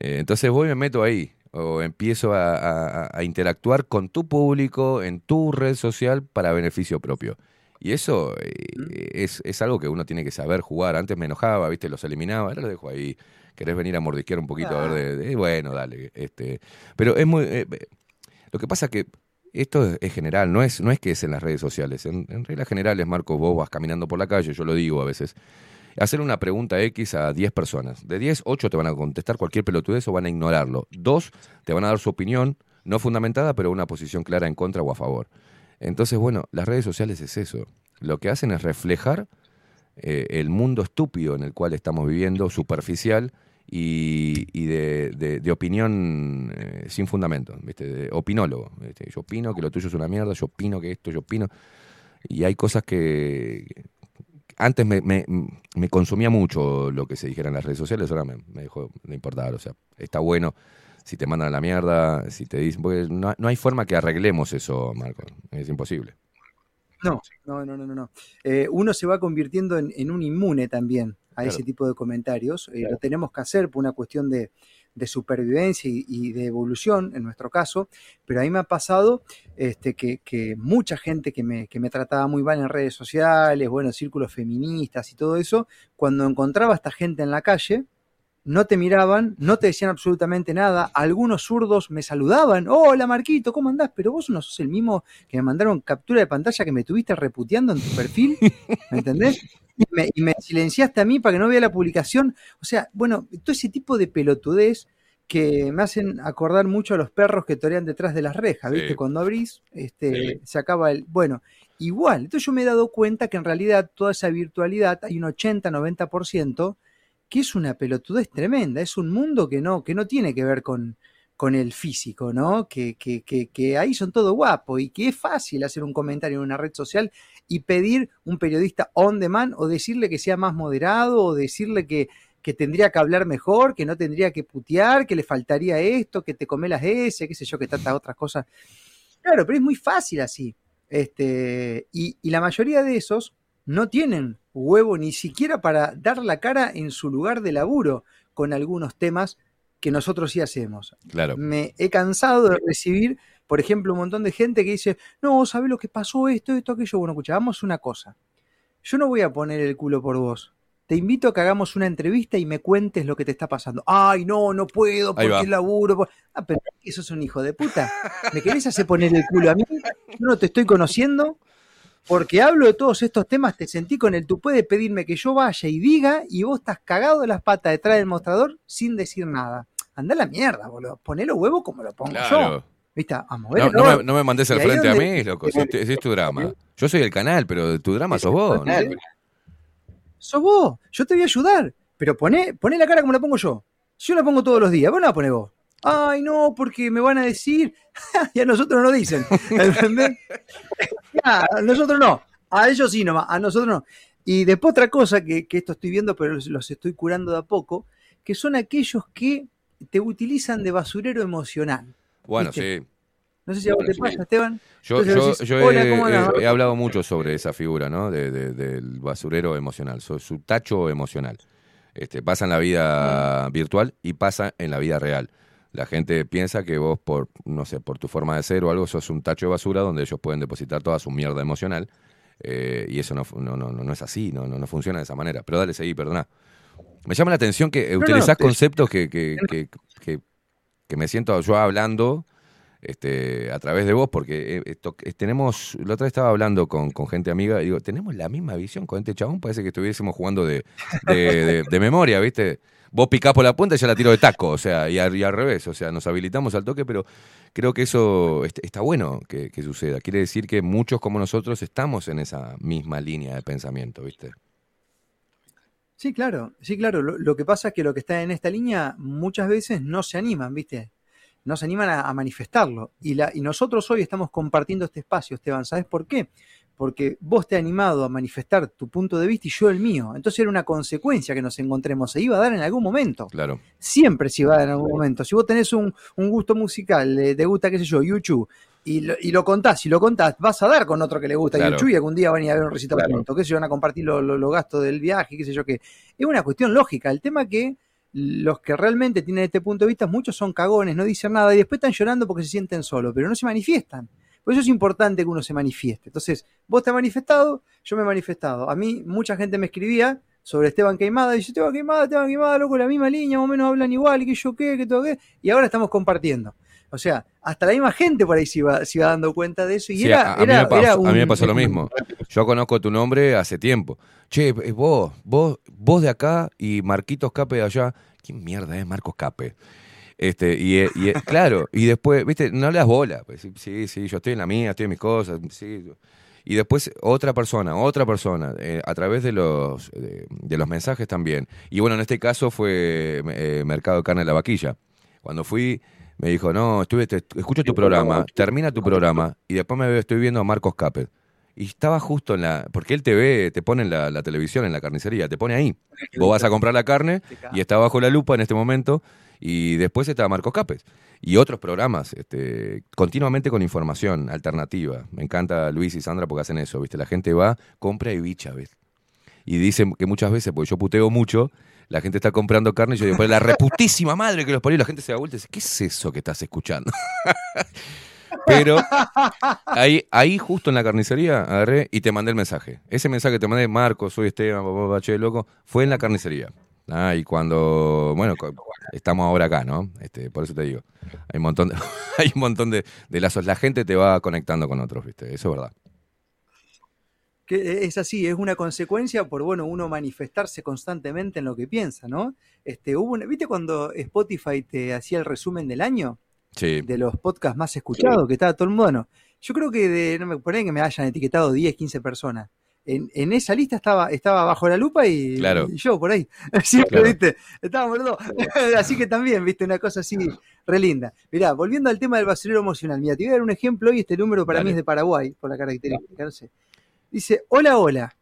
Eh, entonces voy y me meto ahí, o empiezo a, a- a interactuar con tu público en tu red social para beneficio propio. Y eso eh, es, es algo que uno tiene que saber jugar. Antes me enojaba, ¿viste? Los eliminaba, ahora lo dejo ahí. ¿Querés venir a mordisquear un poquito? A ver, de, de- bueno, dale. Este. Pero es muy... eh, eh, lo que pasa que esto es, general, no es, no es que es en las redes sociales. En, en reglas generales, Marco, vos vas caminando por la calle, yo lo digo a veces. Hacer una pregunta X a 10 personas. De 10, 8 te van a contestar cualquier pelotudez o van a ignorarlo. Dos te van a dar su opinión, no fundamentada, pero una posición clara en contra o a favor. Entonces, bueno, las redes sociales es eso. Lo que hacen es reflejar eh, el mundo estúpido en el cual estamos viviendo, superficial y, de, opinión eh, sin fundamento, ¿viste? De opinólogo. Yo opino que lo tuyo es una mierda, yo opino que esto, yo opino. Y hay cosas que antes me, me- me consumía mucho lo que se dijera en las redes sociales, ahora me, me dejó de importar. O sea, está bueno si te mandan a la mierda, si te dicen. Porque no, no hay forma que arreglemos eso, Marco. Es imposible. No, no, no, no, no. Eh, uno se va convirtiendo en, en un inmune también a Claro. ese tipo de comentarios. Eh, Claro. Lo tenemos que hacer por una cuestión de, de supervivencia y, y de evolución, en nuestro caso. Pero a mí me ha pasado este, que, mucha gente que me, que me trataba muy mal en redes sociales, bueno, círculos feministas y todo eso, cuando encontraba a esta gente en la calle, no te miraban, no te decían absolutamente nada. Algunos zurdos me saludaban. Hola Marquito, ¿cómo andás? Pero vos no sos el mismo que me mandaron captura de pantalla que me tuviste reputeando en tu perfil. ¿Me entendés? Y me, y me silenciaste a mí para que no vea la publicación. O sea, bueno, todo ese tipo de pelotudez que me hacen acordar mucho a los perros que torean detrás de las rejas, ¿viste? Sí. Cuando abrís, este, Sí. se acaba el. Bueno, igual. Entonces yo me he dado cuenta que en realidad toda esa virtualidad, hay un 80-90% que es una pelotudez tremenda, es un mundo que no, que no tiene que ver con, con el físico, ¿no? Que, que, que, ahí son todo guapo y que es fácil hacer un comentario en una red social y pedir un periodista on demand o decirle que sea más moderado o decirle que, que tendría que hablar mejor, que no tendría que putear, que le faltaría esto, que te come las S, qué sé yo, que tantas otras cosas. Claro, pero es muy fácil así. Este, y la mayoría de esos no tienen huevo ni siquiera para dar la cara en su lugar de laburo con algunos temas que nosotros sí hacemos. Claro. Me he cansado de recibir, por ejemplo, un montón de gente que dice, no, ¿sabes lo que pasó? Esto, esto, aquello. Bueno, escucha, hagamos una cosa. Yo no voy a poner el culo por vos. Te invito a que hagamos una entrevista y me cuentes lo que te está pasando. Ay, no, no puedo porque laburo. por-". Ah, pero eso es un hijo de puta. ¿Me querés hacer poner el culo a mí? Yo no te estoy conociendo. Porque hablo de todos estos temas, te sentí con el tú puedes pedirme que yo vaya y diga, y vos estás cagado de las patas detrás del mostrador sin decir nada. Anda a la mierda, boludo. Poné los huevos como lo pongo yo. ¿Viste? A mover No, me, no me mandes al frente a mí, loco. Si, este- si es tu drama. Yo soy el canal, pero tu drama sos vos. ¿no? Sos vos, yo te voy a ayudar. Pero poné, poné la cara como la pongo yo. Yo la pongo todos los días, vos no la ponés vos. Ay, no, porque me van a decir. y a nosotros no dicen. ¿Entendés? A nosotros no. A ellos sí nomás, a nosotros no. Y después otra cosa que, que esto estoy viendo, pero los, los estoy curando de a poco, que son aquellos que te utilizan de basurero emocional. Bueno, ¿viste? sí. No sé si a vos te Sí. pasa, Esteban. Yo, Entonces yo- decís, yo "Hola, he, ¿cómo andás?". he- he hablado mucho sobre esa figura, ¿no? De- de- del basurero emocional, so- su tacho emocional. Este, pasa en la vida virtual y pasa en la vida real. La gente piensa que vos, por, no sé, por tu forma de ser o algo, sos un tacho de basura donde ellos pueden depositar toda su mierda emocional. eh, y eso no, no, no, no, no es así, no, no, no funciona de esa manera. Pero dale, seguí, perdona. Me llama la atención que No, no, utilizás te- conceptos que, que, que, que- que me siento yo hablando este, a través de vos, porque eh, eh, tenemos, la otra vez estaba hablando con, gente amiga, y digo, tenemos la misma visión con este chabón, parece que estuviésemos jugando de, de, memoria, ¿viste? Vos picás por la punta y yo la tiro de taco, o sea, y, al- revés, o sea, nos habilitamos al toque, pero creo que eso est- está bueno que, suceda. Quiere decir que muchos como nosotros estamos en esa misma línea de pensamiento, ¿viste? Sí, claro, sí, claro. Lo que pasa es que lo que está en esta línea muchas veces no se animan, ¿viste? No se animan a, a manifestarlo. Y, la, y nosotros hoy estamos compartiendo este espacio, Esteban. ¿Sabes por qué? Porque vos te has animado a manifestar tu punto de vista y yo el mío. Entonces era una consecuencia que nos encontremos. Se iba a dar en algún momento. Claro. Siempre se iba a dar en algún momento. Si vos tenés un, un gusto musical, eh, te gusta, qué sé yo, YouTube, y lo, y lo contás, si lo contás, vas a dar con otro que le gusta Claro. YouTube y algún día van a ir a ver un recital Claro. sé yo, van a compartir lo- lo- los gastos del viaje, qué sé yo qué. Es una cuestión lógica. El tema que los que realmente tienen este punto de vista, muchos son cagones, no dicen nada y después están llorando porque se sienten solos, pero no se manifiestan. Por eso es importante que uno se manifieste. Entonces, vos te has manifestado, yo me he manifestado. A mí mucha gente me escribía sobre Esteban Queimada, y dice, Esteban Queimada, Esteban Queimada, loco, la misma línea, más o menos hablan igual, y que yo qué, que todo qué, y ahora estamos compartiendo. O sea, hasta la misma gente por ahí se iba, se iba dando cuenta de eso, y Sí, era, a, a mí era- me pasó, era a mí me un- pasó lo mismo. Yo conozco tu nombre hace tiempo. Che, eh, vos, vos, vos de acá y Marquitos Cape de allá. ¿Quién mierda es Marcos Cape? Este, y, eh, y, eh, claro, y después, viste, no le das bola. Pues, sí, sí, sí, yo estoy en la mía, estoy en mis cosas, sí. Y después otra persona, otra persona, eh, a través de los, de, de los mensajes también. Y bueno, en este caso fue eh, Mercado de Carne de la Vaquilla. Cuando fui, me dijo, no, estuve, te- escucho tu programa, termina tu programa, y después me veo, estoy viendo a Marcos Capet. Y estaba justo en la. Porque él te ve, te pone en la, la televisión, en la carnicería, te pone ahí. Vos vas a comprar la carne y está bajo la lupa en este momento. Y después está Marcos Capes. Y otros programas, este, continuamente con información alternativa. Me encanta Luis y Sandra porque hacen eso, ¿viste? La gente va, compra y bicha, ¿ves? Y dicen que muchas veces, porque yo puteo mucho, la gente está comprando carne y yo digo, "Pero la reputísima madre que los parió, la gente se da vuelta y dice, ¿qué es eso que estás escuchando? Pero ahí, ahí justo en la carnicería agarré y te mandé el mensaje. Ese mensaje que te mandé, Marco, soy Esteban, papá, bache loco, fue en la carnicería. Ah, y cuando, bueno, estamos ahora acá, ¿no? Este, por eso te digo, hay un montón de, hay un montón de lazos. La gente te va conectando con otros, ¿viste? Eso es verdad. Que es así, es una consecuencia por bueno uno manifestarse constantemente en lo que piensa, ¿no? Este, hubo una- ¿viste cuando Spotify te hacía el resumen del año Sí. de los podcasts más escuchados, que estaba todo el mundo? Bueno, yo creo que de, no me ponen que me hayan etiquetado 10, 15 personas. En, en esa lista estaba, estaba bajo la lupa y, Claro. y yo por ahí. Siempre, Claro. ¿viste? Estábamos los dos. así que también, ¿viste? Una cosa así re linda. Mirá, volviendo al tema del basurero emocional. Mira, te voy a dar un ejemplo y este número para Dale. mí es de Paraguay, por la característica, no sé. Dice, hola, hola.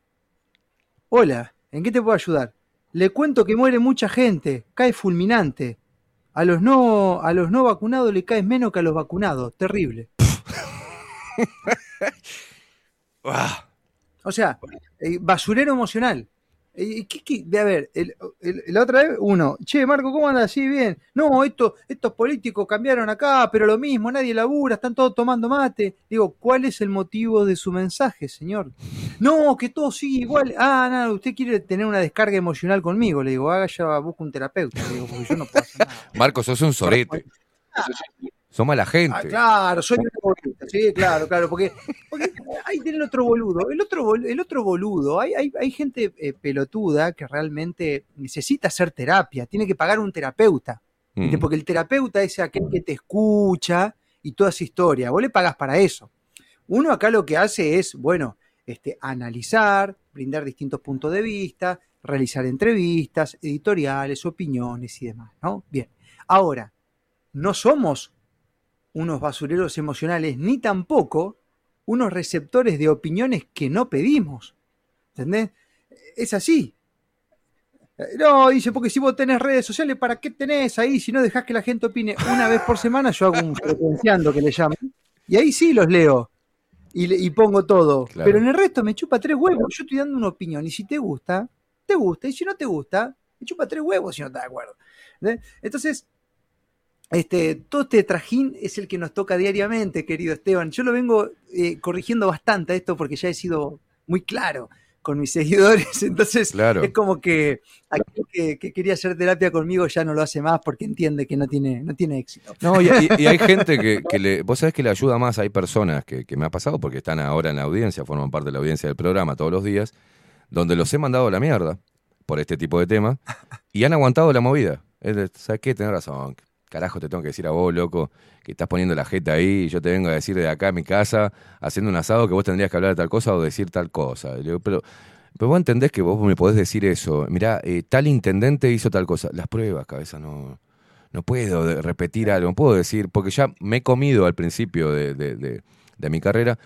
Hola, ¿en qué te puedo ayudar? Le cuento que muere mucha gente, cae fulminante. A los no, a los no vacunados le cae menos que a los vacunados. Terrible. O sea, eh, basurero emocional. Eh, ¿qué- qué? A ver, el- el- la otra vez, uno, che, Marco, ¿cómo andas? Sí, bien. No, esto, estos políticos cambiaron acá, pero lo mismo, nadie labura, están todos tomando mate. Digo, ¿cuál es el motivo de su mensaje, señor? No, que todo sigue igual. Ah, nada, usted quiere tener una descarga emocional conmigo. Le digo, haga ya, busca un terapeuta. Le digo, porque yo no puedo hacer nada. Marcos, sos un sorete. Sos mala gente. Ah, claro, soy un boludo. Sí, claro, claro, porque, porque ahí tiene el otro boludo. El otro, bol- el otro boludo, hay, hay, hay gente eh, pelotuda que realmente necesita hacer terapia, tiene que pagar un terapeuta. Mm. Porque el terapeuta es aquel que te escucha y toda esa historia. Vos le pagás para eso. Uno acá lo que hace es, bueno, este, analizar, brindar distintos puntos de vista, realizar entrevistas, editoriales, opiniones y demás, ¿no? Bien. Ahora, no somos unos basureros emocionales, ni tampoco unos receptores de opiniones que no pedimos. ¿Entendés? Es así. Eh, No, dice, porque si vos tenés redes sociales, ¿para qué tenés ahí? Si no dejás que la gente opine una vez por semana, yo hago un frecuenciando que le llaman. Y ahí sí los leo. Y, pongo todo. Claro. Pero en el resto me chupa tres huevos. Yo estoy dando una opinión. Y si te gusta, te gusta. Y si no te gusta, me chupa tres huevos si no estás de acuerdo. ¿Entendés? Entonces, este, todo este trajín es el que nos toca diariamente, querido Esteban. Yo lo vengo eh, corrigiendo bastante esto porque ya he sido muy claro con mis seguidores. Entonces, Claro. es como que aquel que, que quería hacer terapia conmigo ya no lo hace más porque entiende que no tiene, no tiene éxito. No, y, y- y hay gente que, que le. Vos sabés que le ayuda más. Hay personas que, que me ha pasado porque están ahora en la audiencia, forman parte de la audiencia del programa todos los días, donde los he mandado a la mierda por este tipo de temas y han aguantado la movida. ¿Sabes qué? Tenés razón. Carajo, te tengo que decir a vos, loco, que estás poniendo la jeta ahí y yo te vengo a decir de acá a mi casa, haciendo un asado, que vos tendrías que hablar de tal cosa o decir tal cosa. Pero, pero vos entendés que vos me podés decir eso. Mirá, eh, tal intendente hizo tal cosa. Las pruebas, cabeza, no. No puedo repetir algo, no puedo decir, porque ya me he comido al principio de, de- de- de mi carrera,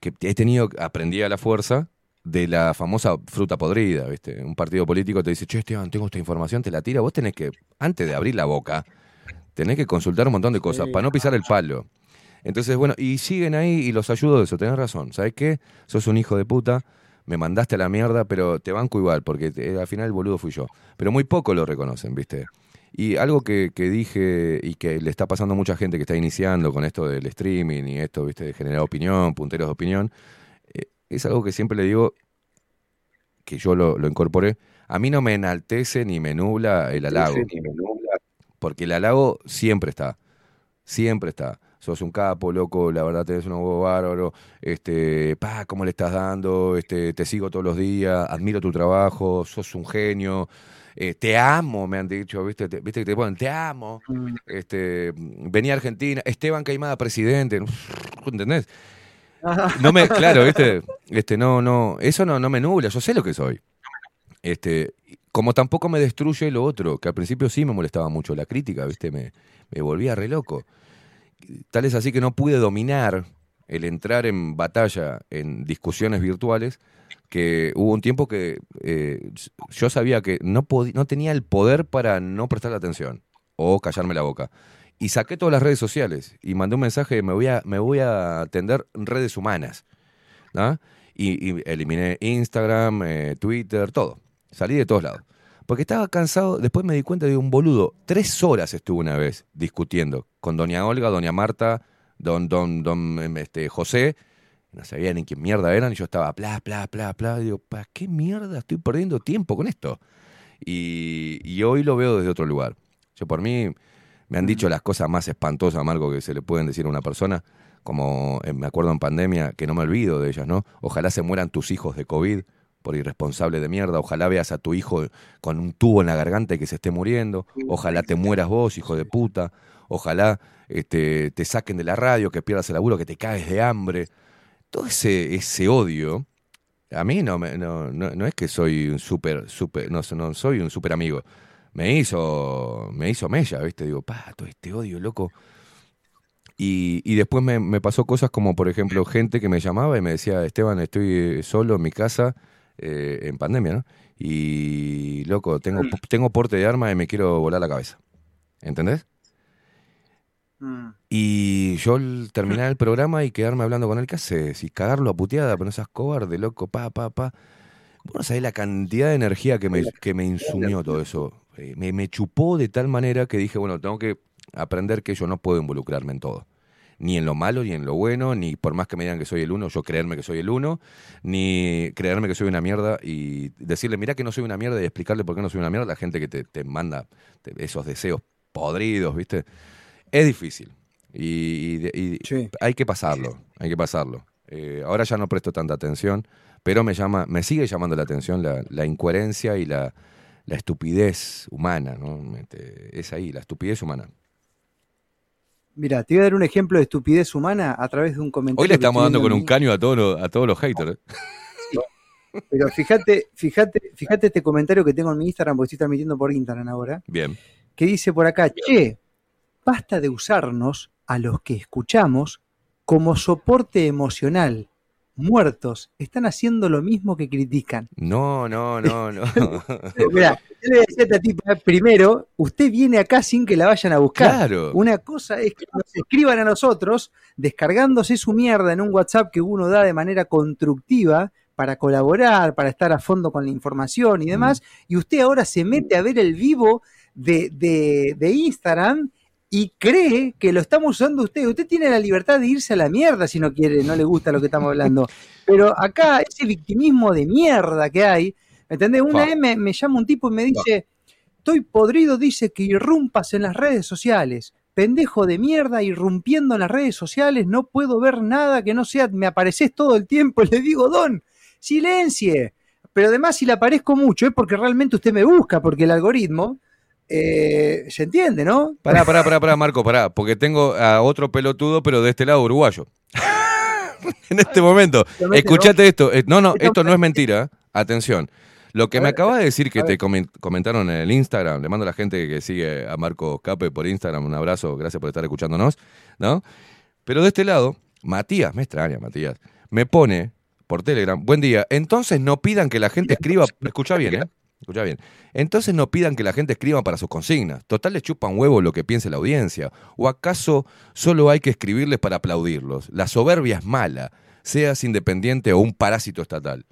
que he tenido, aprendí a la fuerza de la famosa fruta podrida, ¿viste? Un partido político te dice, che, Esteban, tengo esta información, te la tira, vos tenés que, antes de abrir la boca, tenés que consultar un montón de cosas Sí. para no pisar el palo. Entonces, bueno, y siguen ahí y los ayudo de eso, tenés razón, ¿sabes qué? Sos un hijo de puta, me mandaste a la mierda, pero te banco igual, porque te- al final el boludo fui yo. Pero muy poco lo reconocen, ¿viste? Y algo que, que dije y que le está pasando a mucha gente que está iniciando con esto del streaming y esto, ¿viste? De generar opinión, punteros de opinión, eh, es algo que siempre le digo, que yo lo, lo incorporé, a mí no me enaltece ni me nubla el halago. Porque el halago siempre está. Siempre está. Sos un capo, loco, la verdad tenés un huevo bárbaro, este, pa, ¿cómo le estás dando? Este, te sigo todos los días, admiro tu trabajo, sos un genio, eh, te amo, me han dicho, ¿viste? Te- ¿viste que te ponen, te amo, este, vení a Argentina, Esteban Caimada, presidente, ¿entendés? No me, claro, ¿viste? Este, no, no, eso no, no me nubla, yo sé lo que soy. Este, como tampoco me destruye lo otro, que al principio sí me molestaba mucho la crítica, ¿viste? Me, me volvía re loco. Tal es así que no pude dominar el entrar en batalla en discusiones virtuales, que hubo un tiempo que eh, yo sabía que no, no tenía el poder para no prestarle atención o callarme la boca. Y saqué todas las redes sociales y mandé un mensaje, me voy a, me voy a atender redes humanas. ¿ah? Y, eliminé Instagram, eh, Twitter, todo. Salí de todos lados. Porque estaba cansado, después me di cuenta de un boludo. Tres horas estuve una vez discutiendo con doña Olga, doña Marta, don, don, don em, este, José. No sabía ni quién mierda eran y yo estaba bla, bla, bla, bla. Y digo, ¿para qué mierda estoy perdiendo tiempo con esto? Y, y hoy lo veo desde otro lugar. Yo por mí me han dicho las cosas más espantosas, Marco, que se le pueden decir a una persona, como eh, me acuerdo en pandemia, que no me olvido de ellas, ¿no? Ojalá se mueran tus hijos de COVID por irresponsable de mierda, ojalá veas a tu hijo con un tubo en la garganta y que se esté muriendo, ojalá te mueras vos, hijo de puta, ojalá este, te saquen de la radio, que pierdas el laburo, que te caes de hambre. Todo ese, ese odio, a mí no, me- no, no, no es que soy un súper, súper, no, no soy un súper amigo. Me hizo, me hizo mella, ¿viste? Digo, pa, todo este odio, loco. Y, y después me, me pasó cosas como, por ejemplo, gente que me llamaba y me decía, Esteban, estoy eh, solo en mi casa eh, en pandemia, ¿no? Y, loco, tengo, tengo porte de arma y me quiero volar la cabeza. ¿Entendés? Y yo terminar el programa y quedarme hablando con él, ¿qué haces? Y cagarlo a puteada, pero no seas cobarde, loco, pa, pa, pa. Vos no sabés la cantidad de energía que me, que me insumió todo eso. Eh, Me, me chupó de tal manera que dije, bueno, tengo que aprender que yo no puedo involucrarme en todo. Ni en lo malo, ni en lo bueno, ni por más que me digan que soy el uno, yo creerme que soy el uno, ni creerme que soy una mierda y decirle, mira que no soy una mierda y explicarle por qué no soy una mierda a la gente que te, te manda esos deseos podridos, ¿viste? Es difícil. Y, y- y hay que pasarlo, hay que pasarlo. Eh, ahora ya no presto tanta atención, pero me llama, me sigue llamando la atención la, la incoherencia y la, la estupidez humana, ¿no? Este, Es ahí, la estupidez humana. Mira, te voy a dar un ejemplo de estupidez humana a través de un comentario. Hoy le estamos dando con un caño a todos los, a todos los haters. ¿eh? Pero fíjate, fíjate, fíjate este comentario que tengo en mi Instagram, porque estoy transmitiendo por Instagram ahora, Bien. que dice por acá, che, basta de usarnos a los que escuchamos como soporte emocional. Muertos están haciendo lo mismo que critican. No, no, no, no. Mirá, yo le decía a esta tipa, primero, usted viene acá sin que la vayan a buscar. Claro. Una cosa es que nos escriban a nosotros descargándose su mierda en un WhatsApp que uno da de manera constructiva para colaborar, para estar a fondo con la información y demás, y usted ahora se mete a ver el vivo de, de- de Instagram y cree que lo estamos usando usted. Usted tiene la libertad de irse a la mierda si no quiere, no le gusta lo que estamos hablando. Pero acá, ese victimismo de mierda que hay, ¿me entendés? Una vez me, me llama un tipo y me dice, estoy podrido, dice que irrumpas en las redes sociales. Pendejo de mierda, irrumpiendo en las redes sociales, no puedo ver nada que no sea, me apareces todo el tiempo. Le digo, Don, silencie. Pero además, si le aparezco mucho, es porque realmente usted me busca, porque el algoritmo, eh, se entiende, ¿no? Pará, pará, pará, pará, Marco, pará, porque tengo a otro pelotudo, pero de este lado uruguayo. en este momento. Escuchate esto. eh, No, no, esto no es mentira. Atención. Lo que me acabas de decir que te comen- comentaron en el Instagram, le mando a la gente que sigue a Marco Cape por Instagram un abrazo, gracias por estar escuchándonos, ¿no? Pero de este lado, Matías, me extraña Matías, me pone por Telegram, buen día, entonces no pidan que la gente escriba, escucha bien, ¿eh? Escucha bien. Entonces no pidan que la gente escriba para sus consignas. Total les chupan huevo lo que piense la audiencia. ¿O acaso solo hay que escribirles para aplaudirlos? La soberbia es mala, seas independiente o un parásito estatal.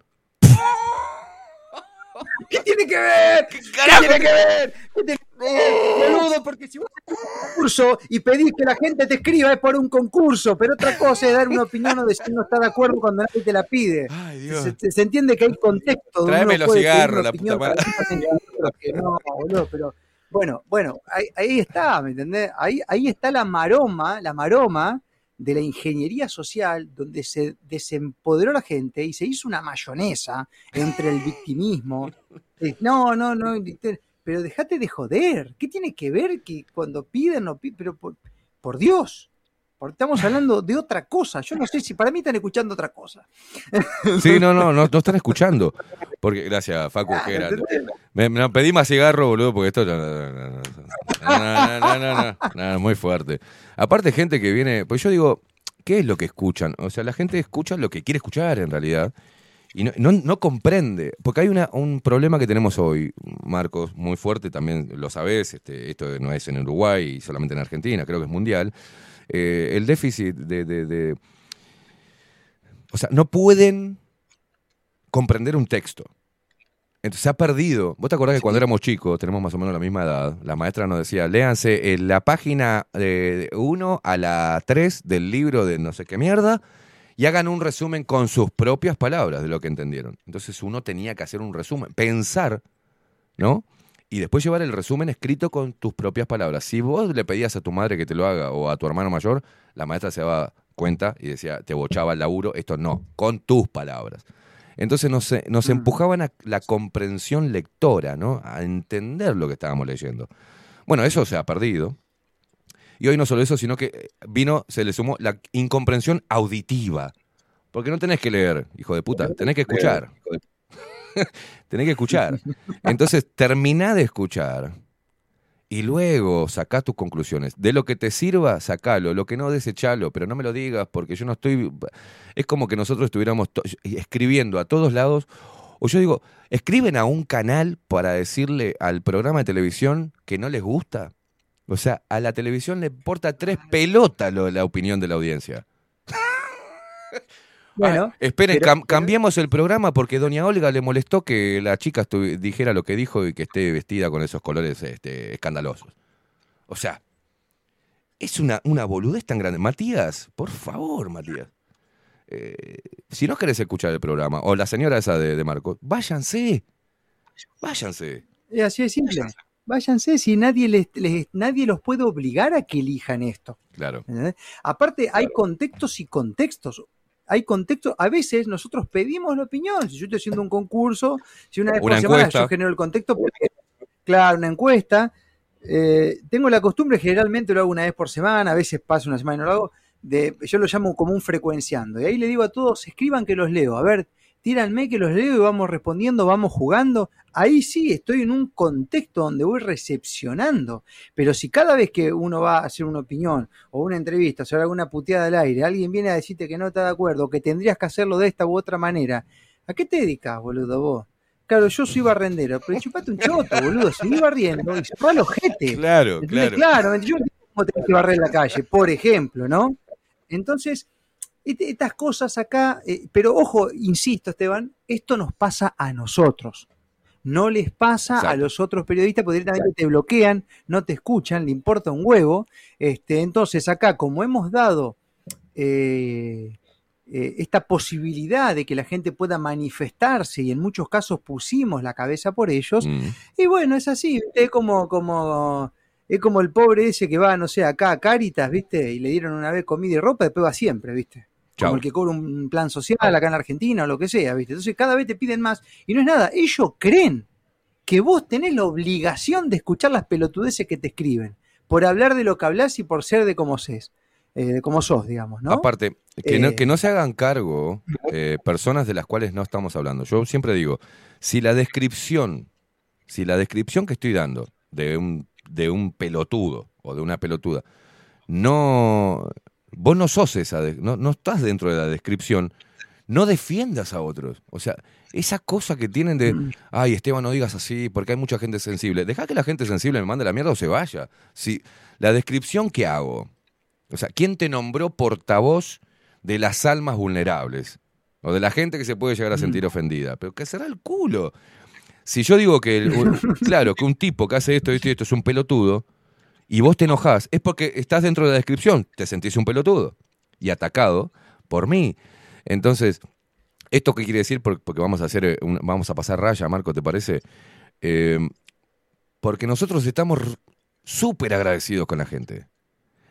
¿Qué tiene que ver? ¿Qué, tiene que ver? ¿Qué tiene que ver? Boludo, porque si vos haces un concurso y pedís que la gente te escriba es por un concurso, pero otra cosa es dar una opinión o decir no está de acuerdo cuando nadie te la pide. Se, se- se entiende que hay contexto. Tráeme los cigarros, la puta madre. no, boludo, pero bueno, bueno, ahí, ahí está, ¿me entendés? Ahí, ahí está la maroma, la maroma de la ingeniería social, donde se desempoderó la gente y se hizo una mayonesa entre el victimismo. No, no, no, pero déjate de joder. ¿Qué tiene que ver que cuando piden o piden? Pero por, por Dios, estamos hablando de otra cosa. Yo no sé si para mí están escuchando otra cosa. Sí, no, no, no, no están escuchando. Porque, gracias, Facu. Ah, me, pedí más cigarro, boludo, porque esto. No, no, no, no, muy fuerte. Aparte, gente que viene. Pues yo digo, ¿qué es lo que escuchan? O sea, la gente escucha lo que quiere escuchar en realidad. Y no, no, comprende, porque hay una, un problema que tenemos hoy, Marcos, muy fuerte, también lo sabes, este, esto no es en Uruguay y solamente en Argentina, creo que es mundial, eh, el déficit de- de- de o sea, no pueden comprender un texto. Entonces se ha perdido. ¿Vos te acordás que cuando éramos chicos, tenemos más o menos la misma edad, la maestra nos decía, léanse en la página 1 a la 3 del libro de no sé qué mierda y hagan un resumen con sus propias palabras de lo que entendieron. Entonces uno tenía que hacer un resumen, pensar, ¿no? Y después llevar el resumen escrito con tus propias palabras. Si vos le pedías a tu madre que te lo haga o a tu hermano mayor, la maestra se daba cuenta y decía, te bochaba el laburo, esto no, con tus palabras. Entonces nos, eh, nos empujaban a la comprensión lectora, ¿no? A entender lo que estábamos leyendo. Bueno, eso se ha perdido. Y hoy no solo eso, sino que eh, vino, se le sumó la incomprensión auditiva. Porque no tenés que leer, hijo de puta, tenés que escuchar. tenés que escuchar. Entonces, terminá de escuchar y luego sacá tus conclusiones. De lo que te sirva, sacalo. Lo que no, desechalo. Pero no me lo digas porque yo no estoy... Es como que nosotros estuviéramos escribiendo a todos lados. O yo digo, escriben a un canal para decirle al programa de televisión que no les gusta. O sea, a la televisión le importa tres pelotas lo, la opinión de la audiencia. Bueno, Ah, esperen, pero- cam- cambiemos el programa porque doña Olga le molestó que la chica dijera lo que dijo y que esté vestida con esos colores este, escandalosos. O sea, es una, una boludez tan grande. Matías, por favor, Matías. Eh, si no querés escuchar el programa, o la señora esa de, de Marcos, váyanse. Váyanse. Es así de simple. Váyanse si nadie, les, les- nadie los puede obligar a que elijan esto. Claro. Aparte, hay contextos y contextos. Hay contextos. A veces nosotros pedimos la opinión. Si yo estoy haciendo un concurso, si una vez por Una semana encuesta. yo genero el contexto, porque, claro, una encuesta. eh, tengo la costumbre, generalmente lo hago una vez por semana, a veces pasa una semana y no lo hago. De, yo lo llamo como un frecuenciando. Y ahí le digo a todos, escriban que los leo. A ver, tíranme que los leo y vamos respondiendo, vamos jugando. Ahí sí estoy en un contexto donde voy recepcionando. Pero si cada vez que uno va a hacer una opinión o una entrevista sobre alguna puteada al aire, alguien viene a decirte que no está de acuerdo, que tendrías que hacerlo de esta u otra manera, ¿a qué te dedicas, boludo, vos? Claro, yo soy barrendero, pero chupate un choto, boludo, seguí barriendo y se fue al ojete. Claro, ¿Entendés? claro. Claro, yo no tenés que barrer la calle, por ejemplo, ¿no? Entonces, estas cosas acá, eh, pero ojo, insisto, Esteban, esto nos pasa a nosotros. No les pasa a los otros periodistas porque directamente te bloquean, no te escuchan, le importa un huevo. Este, entonces, acá, como hemos dado eh, eh, esta posibilidad de que la gente pueda manifestarse y en muchos casos pusimos la cabeza por ellos, Mm. y bueno, es así, es como, como, es como el pobre ese que va, no sé, acá a Caritas, ¿viste? Y le dieron una vez comida y ropa, después va siempre, ¿viste? Chau. Como el que cobra un plan social acá en Argentina o lo que sea, ¿viste? Entonces cada vez te piden más. Y no es nada, ellos creen que vos tenés la obligación de escuchar las pelotudeces que te escriben, por hablar de lo que hablas y por ser de cómo ses, eh, de cómo sos, digamos, ¿no? Aparte, que, no, Eh, que no se hagan cargo eh, personas de las cuales no estamos hablando. Yo siempre digo, si la descripción, si la descripción que estoy dando de un, de un pelotudo o de una pelotuda, no, vos no sos esa, no, no estás dentro de la descripción, no defiendas a otros. O sea, esa cosa que tienen de, ay, Esteban, no digas así, porque hay mucha gente sensible. Deja que la gente sensible me mande la mierda o se vaya. Si la descripción que hago, o sea, ¿quién te nombró portavoz de las almas vulnerables? O de la gente que se puede llegar a sentir ofendida. Pero que será el culo. Si yo digo que, el- claro, que un tipo que hace esto, esto y esto es un pelotudo, y vos te enojás, es porque estás dentro de la descripción, te sentís un pelotudo y atacado por mí. Entonces, ¿esto qué quiere decir? Por- Porque vamos a hacer, eh, un- vamos a pasar raya, Marco, ¿te parece? Eh, porque nosotros estamos súper agradecidos con la gente.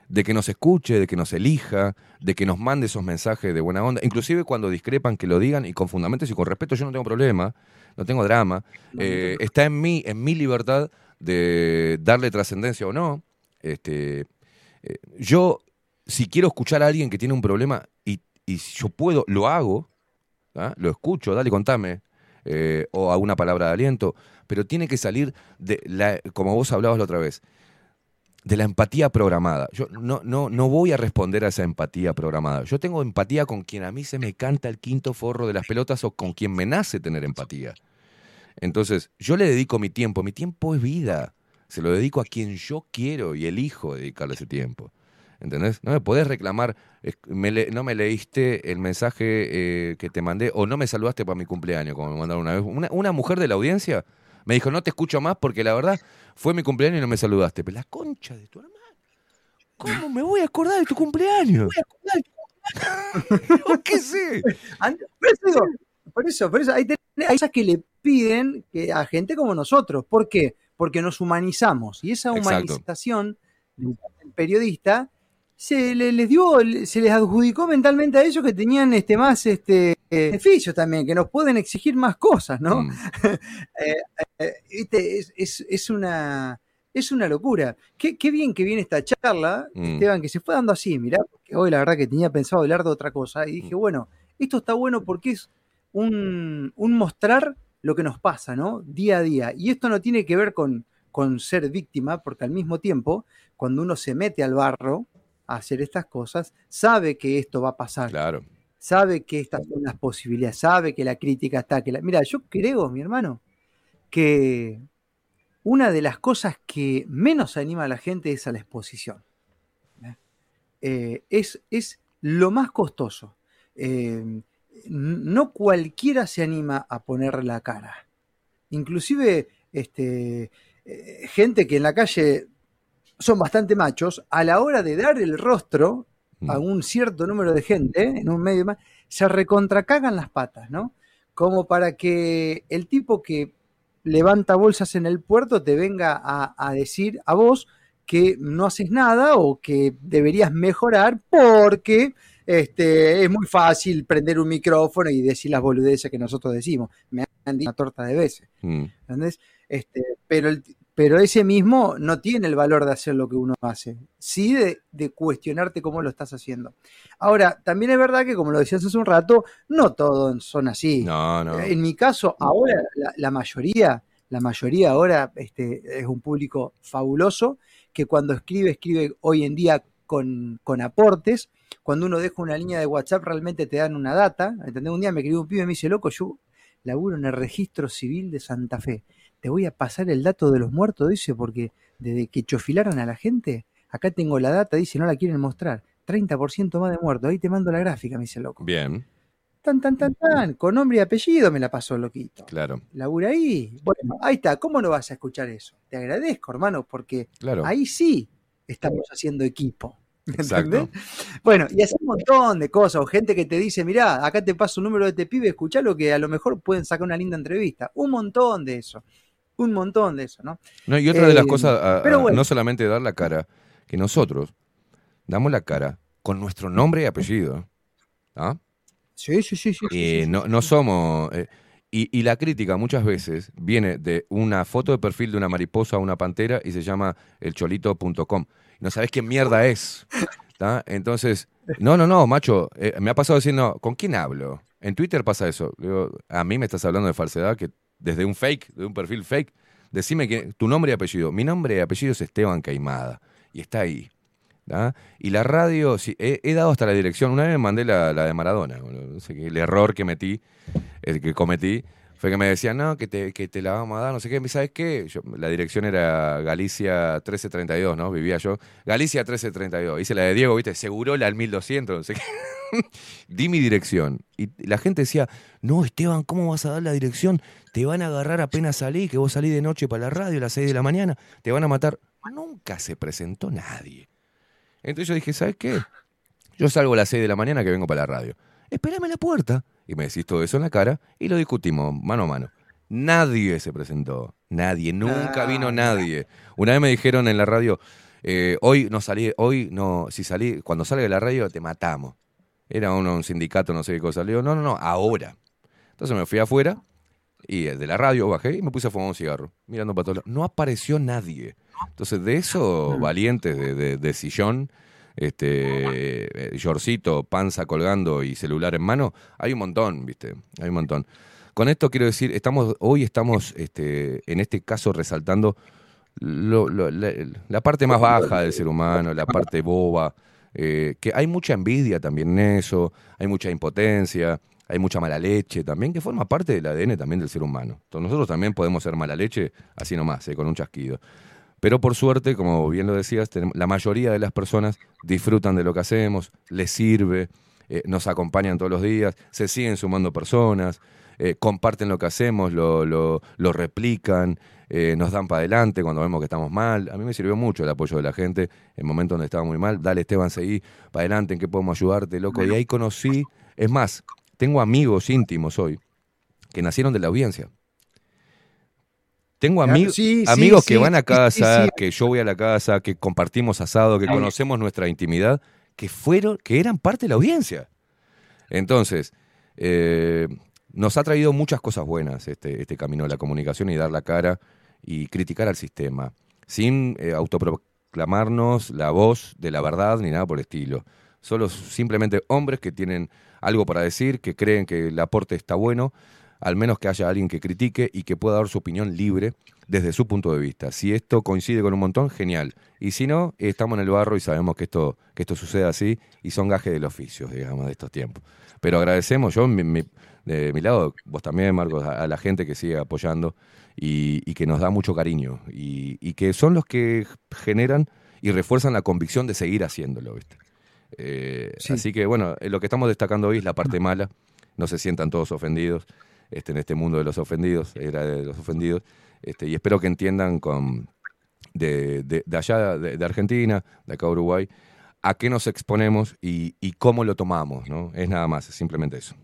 De que nos escuche, de que nos elija, de que nos mande esos mensajes de buena onda. Inclusive cuando discrepan, que lo digan y con fundamentos y con respeto, yo no tengo problema, no tengo drama. Eh, está en mí, en mi libertad de darle trascendencia o no. Este, eh, yo, si quiero escuchar a alguien que tiene un problema y, y yo puedo, lo hago, ¿ah? lo escucho, dale, contame, eh, o alguna palabra de aliento, pero tiene que salir de la, como vos hablabas la otra vez, de la empatía programada. Yo no, no, no voy a responder a esa empatía programada. Yo tengo empatía con quien a mí se me canta el quinto forro de las pelotas o con quien me nace tener empatía. Entonces, yo le dedico mi tiempo. Mi tiempo es vida. Se lo dedico a quien yo quiero y elijo dedicarle ese tiempo. ¿Entendés? No me podés reclamar, me le- no me leíste el mensaje eh, que te mandé o no me saludaste para mi cumpleaños, como me mandaron una vez. Una, una mujer de la audiencia me dijo, no te escucho más porque la verdad fue mi cumpleaños y no me saludaste. Pero la concha de tu hermano. ¿Cómo me voy a acordar de tu cumpleaños? ¿Qué sé? An- Por eso, digo, por eso, por eso hay, hay cosas que le piden que a gente como nosotros. ¿Por qué? Porque nos humanizamos. Y esa humanización del periodista se le- les dio, se les adjudicó mentalmente a ellos que tenían este más este beneficios también, que nos pueden exigir más cosas, ¿no? Eh, eh, viste, es, es- es una es una locura. Qué, qué bien que viene esta charla, Mm. Esteban, que se fue dando así, mirá, porque hoy la verdad que tenía pensado hablar de otra cosa y Mm. dije, bueno, esto está bueno porque es un, un mostrar lo que nos pasa, ¿no? Día a día. Y esto no tiene que ver con, con ser víctima, porque al mismo tiempo, cuando uno se mete al barro a hacer estas cosas, sabe que esto va a pasar. Claro. Sabe que estas son las posibilidades, sabe que la crítica está. Que la... Mira, yo creo, mi hermano, que una de las cosas que menos anima a la gente es a la exposición. ¿eh? Eh, es, es lo más costoso. Eh, no cualquiera se anima a poner la cara. Inclusive este, eh, gente que en la calle son bastante machos, a la hora de dar el rostro a un cierto número de gente en un medio más, se recontracagan las patas, ¿no? Como para que el tipo que levanta bolsas en el puerto te venga a, a decir a vos que no haces nada o que deberías mejorar porque este, es muy fácil prender un micrófono y decir las boludeces que nosotros decimos. Me han dicho una torta de veces. Mm. ¿entendés? Este, pero, el- pero ese mismo no tiene el valor de hacer lo que uno hace, sí de, de cuestionarte cómo lo estás haciendo. Ahora, también es verdad que, como lo decías hace un rato, no todos son así. No, no. En mi caso, ahora la, la mayoría, la mayoría ahora este, es un público fabuloso que cuando escribe, escribe hoy en día con, con aportes. Cuando uno deja una línea de WhatsApp, realmente te dan una data. ¿entendés? Un día me escribió un pibe y me dice, loco, yo laburo en el registro civil de Santa Fe. Te voy a pasar el dato de los muertos, dice, porque desde que chofilaron a la gente, acá tengo la data, dice, no la quieren mostrar. 30% más de muertos. Ahí te mando la gráfica, me dice loco. Bien, Tan, tan, tan, tan. Con nombre y apellido me la pasó, loquito. claro. Labura ahí. Bueno, ahí está. ¿Cómo no vas a escuchar eso? Te agradezco, hermano, porque Claro. ahí sí estamos haciendo equipo. ¿Me Exacto. Bueno, y así un montón de cosas. O gente que te dice, mirá, acá te paso un número de este pibe, escuchalo que a lo mejor pueden sacar una linda entrevista. Un montón de eso. Un montón de eso, ¿no? No, y otra de las cosas, a- pero bueno. no solamente dar la cara, que nosotros damos la cara con nuestro nombre y apellido. ¿ah? Sí, sí, sí, sí. sí, Eh, sí, no, no somos. eh, y, y la crítica muchas veces viene de una foto de perfil de una mariposa o una pantera y se llama elcholito.com. No sabes qué mierda es. ¿tá? Entonces, no, no, no, macho. eh, me ha pasado decir, no, ¿con quién hablo? En Twitter pasa eso. A mí me estás hablando de falsedad que desde un fake, de un perfil fake. Decime que, tu nombre y apellido. Mi nombre y apellido es Esteban Caimada. Y está ahí. Y la radio, he, dado hasta la dirección. Una vez me mandé la, la de Maradona. No sé qué, el error que metí, el que cometí, fue que me decían, no, que te, que te la vamos a dar, no sé qué. ¿Sabes qué? La dirección era Galicia 1332, ¿no? Vivía yo. Galicia 1332. Hice la de Diego, ¿viste? Segurola al 1200, no sé qué. Di mi dirección. Y la gente decía, no, Esteban, ¿cómo vas a dar la dirección? Te van a agarrar apenas salí, que vos salí de noche para la radio a las 6 de la mañana, te van a matar. Nunca se presentó nadie. Entonces yo dije, ¿sabes qué? Yo salgo a las 6 de la mañana que vengo para la radio. Espérame en la puerta. Y me decís todo eso en la cara y lo discutimos mano a mano. Nadie se presentó. Nadie. Nunca vino nadie. Una vez me dijeron en la radio, eh, hoy no salí, hoy no, si salí, cuando salga de la radio te matamos. Era un, un sindicato, no sé qué cosa. Le digo, no, no, no, ahora. Entonces me fui afuera y eh, de la radio bajé y me puse a fumar un cigarro, mirando para todos lados. No apareció nadie. Entonces, de eso, valientes de, de- de sillón, este, eh, yorcito, panza colgando y celular en mano, hay un montón, ¿viste? Hay un montón. Con esto quiero decir, estamos, hoy estamos, este, en este caso, resaltando lo- lo- la, la parte más baja del ser humano, la parte boba, eh, que hay mucha envidia también en eso, hay mucha impotencia, hay mucha mala leche también, que forma parte del ADN también del ser humano. Entonces nosotros también podemos ser mala leche así nomás, eh, con un chasquido. Pero por suerte, como bien lo decías, la mayoría de las personas disfrutan de lo que hacemos, les sirve, eh, nos acompañan todos los días, se siguen sumando personas, eh, comparten lo que hacemos, lo, lo- lo replican, eh, nos dan para adelante cuando vemos que estamos mal. A mí me sirvió mucho el apoyo de la gente en momentos donde estaba muy mal. Dale, Esteban, seguí para adelante, ¿en qué podemos ayudarte, loco? Y ahí conocí, es más, tengo amigos íntimos hoy que nacieron de la audiencia. Tengo Claro, amigos sí, que sí, van a casa, que yo voy a la casa, que compartimos asado, que conocemos nuestra intimidad, que fueron, que eran parte de la audiencia. Entonces, eh, nos ha traído muchas cosas buenas este, este camino de la comunicación y dar la cara y criticar al sistema, sin eh, autoproclamarnos la voz de la verdad ni nada por el estilo. Solo simplemente hombres que tienen algo para decir, que creen que el aporte está bueno, al menos que haya alguien que critique y que pueda dar su opinión libre desde su punto de vista. Si esto coincide con un montón, genial. Y si no, estamos en el barro y sabemos que esto, que esto sucede así y son gajes del oficio, digamos, de estos tiempos. Pero agradecemos, yo mi- mi- de mi lado, vos también, Marcos, a, la gente que sigue apoyando y, y que nos da mucho cariño y, y que son los que generan y refuerzan la convicción de seguir haciéndolo, ¿viste? Eh, Sí. Así que bueno, eh, lo que estamos destacando hoy es la parte mala, no se sientan todos ofendidos este, en este mundo de los ofendidos, era de los ofendidos, este, y espero que entiendan con, de, de- de allá, de, de Argentina, de acá Uruguay, a qué nos exponemos y, y cómo lo tomamos, ¿no? Es nada más, es simplemente eso.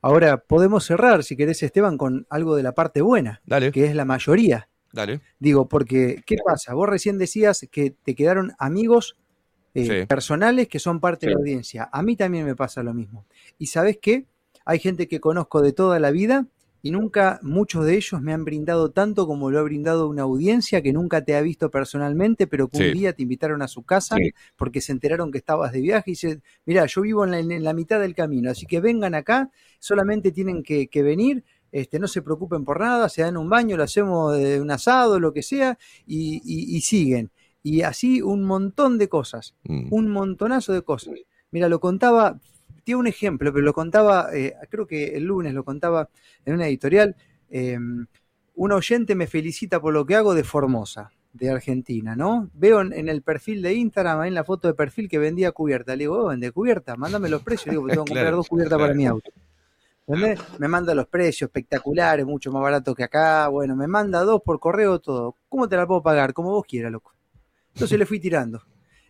Ahora podemos cerrar, si querés, Esteban, con algo de la parte buena, que es la mayoría. Dale. Digo, porque, ¿qué pasa? Vos recién decías que te quedaron amigos eh, Sí. personales que son parte de la audiencia. A mí también me pasa lo mismo. Y sabes qué? Hay gente que conozco de toda la vida y nunca muchos de ellos me han brindado tanto como lo ha brindado una audiencia que nunca te ha visto personalmente, pero que Sí. un día te invitaron a su casa Sí. porque se enteraron que estabas de viaje y dice, mira, yo vivo en la, en la mitad del camino, así que vengan acá, solamente tienen que, que venir, este, no se preocupen por nada, se dan un baño, lo hacemos de un asado, lo que sea, y, y- y siguen. Y así un montón de cosas, Mm. un montonazo de cosas. Mira, lo contaba, tiene un ejemplo, pero lo contaba, eh, creo que el lunes lo contaba en una editorial. eh, un oyente me felicita por lo que hago de Formosa, de Argentina, ¿no? Veo en, en el perfil de Instagram, ahí en la foto de perfil que vendía cubierta. Le digo, oh, vende cubierta, mándame los precios. Le digo, porque tengo que comprar Claro, dos cubiertas para mi auto. ¿Entendés? Me manda los precios espectaculares, mucho más barato que acá. Bueno, me manda dos por correo todo. ¿Cómo te la puedo pagar? Como vos quieras, loco. Entonces le fui tirando.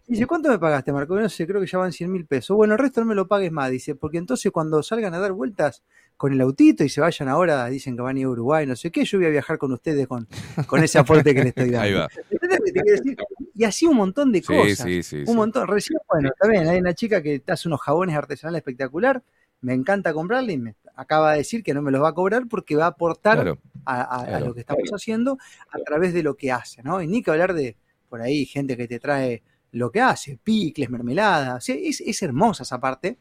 Dice, ¿cuánto me pagaste, Marco? No sé, creo que ya van 100 mil pesos. Bueno, el resto no me lo pagues más. Dice, porque entonces cuando salgan a dar vueltas con el autito y se vayan ahora, dicen que van a ir a Uruguay, no sé qué, yo voy a viajar con ustedes con, con ese aporte que le estoy dando. Ahí va. ¿Entendés lo que te quiero decir? Y así un montón de cosas. sí, sí, un sí. montón. Recién, bueno, también hay una chica que hace unos jabones artesanales espectacular. Me encanta comprarle y me acaba de decir que no me los va a cobrar porque va a aportar Claro, a, a- a claro. lo que estamos haciendo a través de lo que hace, ¿no? Y ni que hablar de por ahí gente que te trae lo que hace, picles, mermelada. O sea, es, es hermosa esa parte,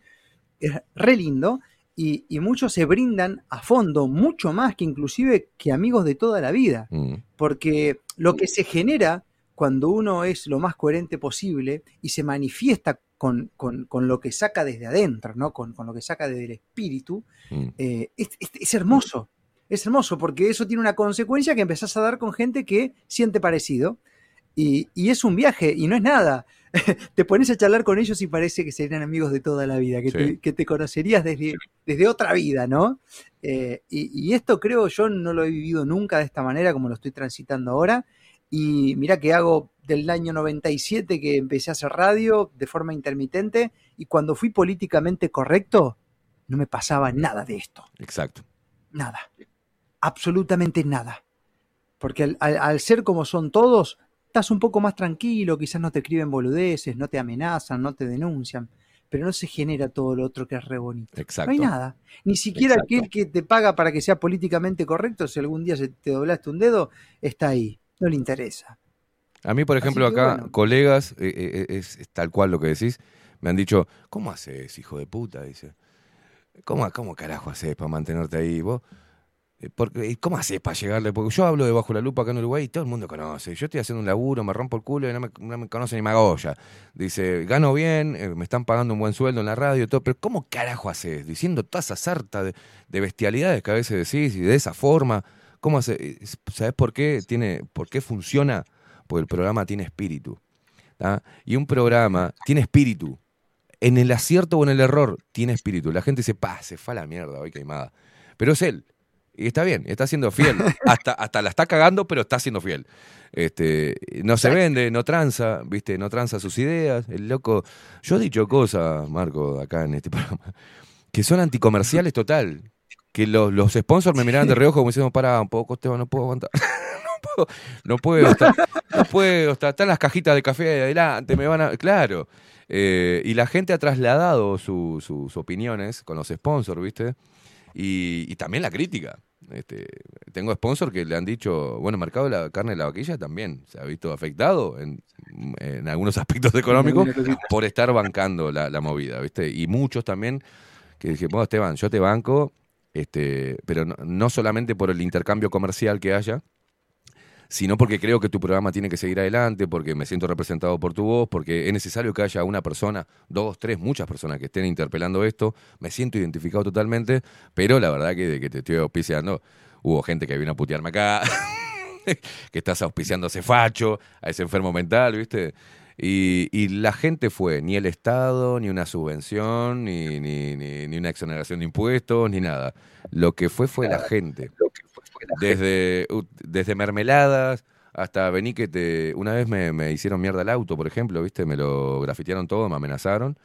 es re lindo. Y, y muchos se brindan a fondo, mucho más que inclusive que amigos de toda la vida. Mm. Porque lo que se genera cuando uno es lo más coherente posible y se manifiesta con, con- con lo que saca desde adentro, ¿no? Con, con lo que saca desde el espíritu, Mm. eh, es, es- es hermoso. Es hermoso porque eso tiene una consecuencia que empezás a dar con gente que siente parecido. Y, y es un viaje y no es nada. te pones a charlar con ellos y parece que serían amigos de toda la vida, que, Sí. te, que te conocerías desde, desde otra vida, ¿no? Eh, y, y esto creo yo no lo he vivido nunca de esta manera como lo estoy transitando ahora. Y mira que hago del año 97 que empecé a hacer radio de forma intermitente y cuando fui políticamente correcto no me pasaba nada de esto. Exacto. Nada. Absolutamente nada. Porque al, al- al ser como son todos, estás un poco más tranquilo, quizás no te escriben boludeces, no te amenazan, no te denuncian, pero no se genera todo lo otro que es re bonito. Exacto. No hay nada. Ni siquiera Exacto. aquel que te paga para que sea políticamente correcto, si algún día se te doblaste un dedo, está ahí. No le interesa. A mí, por ejemplo, acá, bueno. colegas, eh, eh, es, es tal cual lo que decís, me han dicho, ¿cómo haces, hijo de puta? Dice, ¿cómo, cómo carajo haces para mantenerte ahí? ¿Vos? Eh, Porque, ¿y ¿Cómo haces para llegarle? Porque yo hablo de Bajo la Lupa acá en Uruguay y todo el mundo conoce. Yo estoy haciendo un laburo, me rompo el culo y no me, no conoce ni Magoya. Dice, gano bien, eh, me están pagando un buen sueldo en la radio y todo, pero ¿cómo carajo haces? Diciendo toda esa sarta de, de bestialidades que a veces decís y de esa forma. ¿Cómo haces? ¿Sabes por qué? Tiene, ¿Por qué funciona? Porque el programa tiene espíritu. Y un programa tiene espíritu. En el acierto o en el error, tiene espíritu. La gente dice, pa, se fue a la mierda, hoy queimada. Pero es él. Y está bien, está siendo fiel. hasta, hasta la está cagando, pero está siendo fiel. Este, no se vende, no tranza, ¿viste? No tranza sus ideas. El loco. Yo he dicho cosas, Marco, acá en este programa, que son anticomerciales total. Que los, los sponsors me miraban de reojo como diciendo, para un poco, Esteban, no puedo aguantar. no puedo, no puedo, no puedo, está- están las cajitas de café de adelante, me van a. Claro. Eh, y la gente ha trasladado su- sus opiniones con los sponsors, ¿viste? Y, y también la crítica. Este, tengo sponsors que le han dicho, bueno, el mercado de la carne de la vaquilla también se ha visto afectado en, en algunos aspectos económicos por estar bancando la, la movida, ¿viste? Y muchos también que dije, bueno, Esteban, yo te banco, este, pero no, no solamente por el intercambio comercial que haya, sino porque creo que tu programa tiene que seguir adelante, porque me siento representado por tu voz, porque es necesario que haya una persona, dos, tres, muchas personas que estén interpelando esto. Me siento identificado totalmente, pero la verdad que de que te estoy auspiciando, hubo gente que vino a putearme acá, que estás auspiciando a ese facho, a ese enfermo mental, ¿viste? Y, y la gente fue, ni el Estado, ni una subvención, ni, ni, ni, ni una exoneración de impuestos, ni nada. Lo que fue fue la gente. Desde, desde mermeladas hasta vení que te. Una vez me, me hicieron mierda el auto, por ejemplo, ¿viste? Me lo grafitearon todo, me amenazaron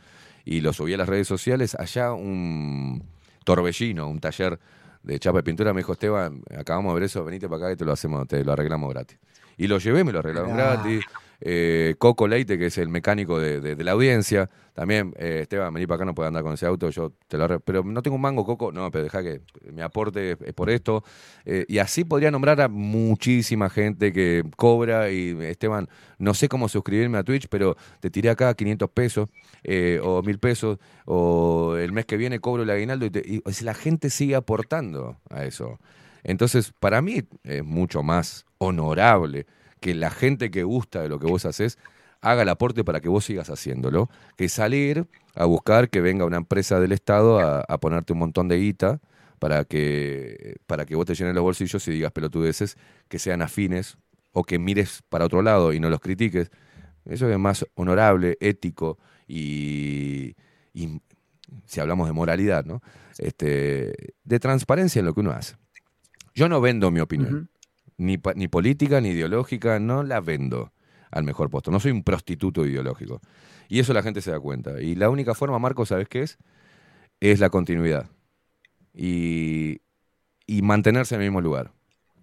y lo subí a las redes sociales. Allá un torbellino, un taller de chapa de pintura, me dijo Esteban, acabamos de ver eso, venite para acá y te lo hacemos, te lo arreglamos gratis. Y lo llevé, me lo arreglaron Ah. gratis. Eh, Coco Leite, que es el mecánico de, la audiencia. También, eh, Esteban, vení para acá, no puede andar con ese auto, yo te lo Pero no tengo un mango, Coco. No, pero deja que mi aporte es, por esto. Eh, y así podría nombrar a muchísima gente que cobra. Y Esteban, no sé cómo suscribirme a Twitch, pero te tiré acá 500 pesos eh, o 1000 pesos. O el mes que viene cobro el aguinaldo. Y, te- y, la gente sigue aportando a eso. Entonces, para mí es mucho más honorable que la gente que gusta de lo que vos haces haga el aporte para que vos sigas haciéndolo, que salir a buscar que venga una empresa del Estado a, ponerte un montón de guita para que, para que vos te llenes los bolsillos y digas pelotudeces que sean afines o que mires para otro lado y no los critiques. Eso es más honorable, ético y, si hablamos de moralidad, ¿no? Este, de transparencia en lo que uno hace. Yo no vendo mi opinión, ni política, ni ideológica, no la vendo al mejor puesto. No soy un prostituto ideológico. Y eso la gente se da cuenta. Y la única forma, Marco, ¿sabes qué es? Es la continuidad. Y, y mantenerse en el mismo lugar.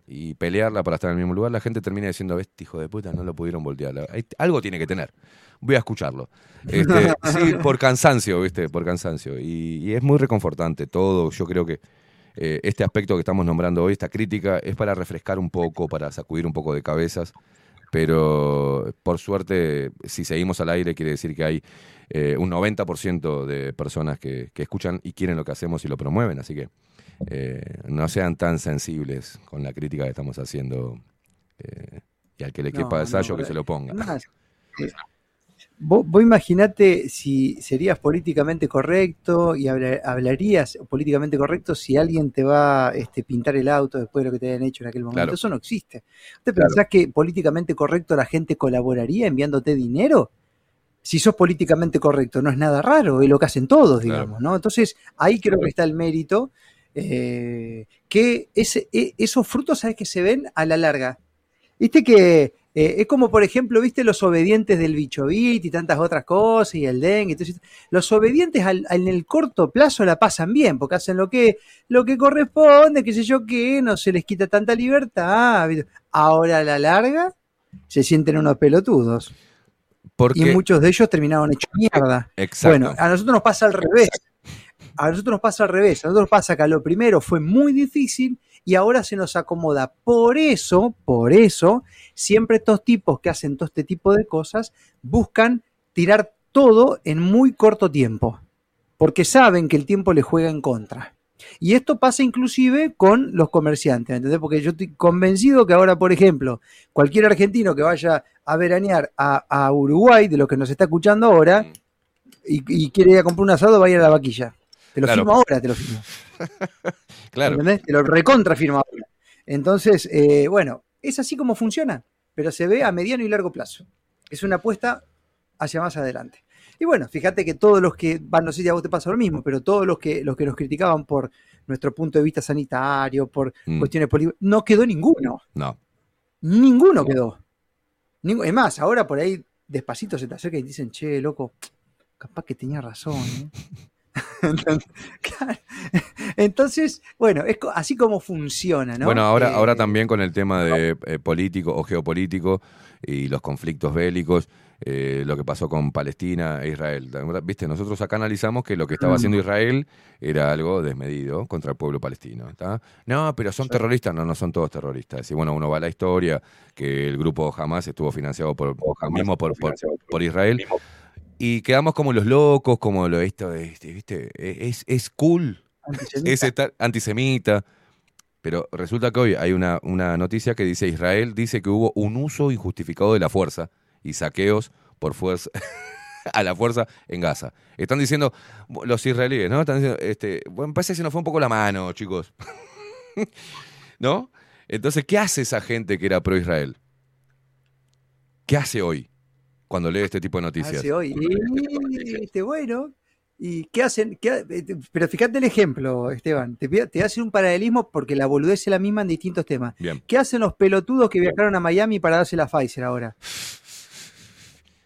Y pelearla para estar en el mismo lugar. La gente termina diciendo, este hijo de puta, no lo pudieron voltear. Algo tiene que tener. Voy a escucharlo. Este, sí, por cansancio, ¿viste? Por cansancio. Y, y es muy reconfortante todo. Yo creo que eh, este aspecto que estamos nombrando hoy, esta crítica, es para refrescar un poco, para sacudir un poco de cabezas. Pero por suerte, si seguimos al aire, quiere decir que hay eh, un 90% de personas que, que escuchan y quieren lo que hacemos y lo promueven. Así que eh, no sean tan sensibles con la crítica que estamos haciendo. eh, y al que le No, quepa el sallo, no, que se lo ponga. Eh, vos, vos imaginate si serías políticamente correcto y habla- hablarías políticamente correcto si alguien te va a este, pintar el auto después de lo que te hayan hecho en aquel momento. Claro. Eso no existe. ¿Te pensás que políticamente correcto la gente colaboraría enviándote dinero? Si sos políticamente correcto, no es nada raro, es lo que hacen todos, digamos, ¿no? Entonces, ahí creo que está el mérito, eh, que ese, e- esos frutos, ¿sabes que se ven a la larga? Viste que eh, es como, por ejemplo, viste los obedientes del bichovit y tantas otras cosas, y el dengue. eso. los obedientes al- en el corto plazo la pasan bien, porque hacen lo que, lo que corresponde, qué sé yo qué, no se les quita tanta libertad. Ahora a la larga se sienten unos pelotudos. Porque- Y muchos de ellos terminaron hechos mierda. Exacto. Bueno, a nosotros nos pasa al revés. A nosotros nos pasa al revés. A nosotros nos pasa que a lo primero fue muy difícil y ahora se nos acomoda. Por eso, por eso, siempre estos tipos que hacen todo este tipo de cosas buscan tirar todo en muy corto tiempo. Porque saben que el tiempo les juega en contra. Y esto pasa inclusive con los comerciantes, ¿entendés? Porque yo estoy convencido que ahora, por ejemplo, cualquier argentino que vaya a veranear a, a Uruguay, de los que nos está escuchando ahora, y, y quiere ir a comprar un asado, va a ir a la vaquilla. Te lo Claro. firmo ahora, te lo firmo. Claro. ¿Entendés? Te lo recontra firmo ahora. Entonces, eh, bueno, es así como funciona, pero se ve a mediano y largo plazo. Es una apuesta hacia más adelante. Y bueno, fíjate que todos los que, van, no sé si a vos te pasa lo mismo, pero todos los que, los que nos criticaban por nuestro punto de vista sanitario, por Mm. cuestiones políticas, no quedó ninguno. No. Ninguno quedó. Es más, ahora por ahí despacito se te acerca y dicen, che, loco, capaz que tenía razón. ¿eh?". Entonces, claro. Entonces, bueno, es así como funciona, ¿no? Bueno, ahora, Eh, ahora también con el tema de eh, político o geopolítico y los conflictos bélicos, eh, lo que pasó con Palestina e Israel. Viste, nosotros acá analizamos que lo que estaba Mm. haciendo Israel era algo desmedido contra el pueblo palestino. ¿está? No, pero son terroristas, no, no son todos terroristas. Y bueno, uno va a la historia que el grupo Hamas estuvo financiado por, mismo por, por- por Israel. Y quedamos como los locos, como lo esto, este, ¿viste? Es, es cool Antisemita. es estar antisemita. Pero resulta que hoy hay una, una noticia que dice Israel dice que hubo un uso injustificado de la fuerza y saqueos por fuerza a la fuerza en Gaza. Están diciendo los israelíes, ¿no? Están diciendo, este, bueno, parece que se nos fue un poco la mano, chicos. ¿No? Entonces, ¿qué hace esa gente que era pro Israel? ¿Qué hace hoy cuando lee este tipo de noticias? hace hoy. Y, este, bueno, ¿y qué hacen? ¿Qué ha- eh, pero fíjate el ejemplo, Esteban. Te, te hacer un paralelismo porque la boludez es la misma en distintos temas. Bien. ¿Qué hacen los pelotudos que viajaron a Miami para darse la Pfizer ahora?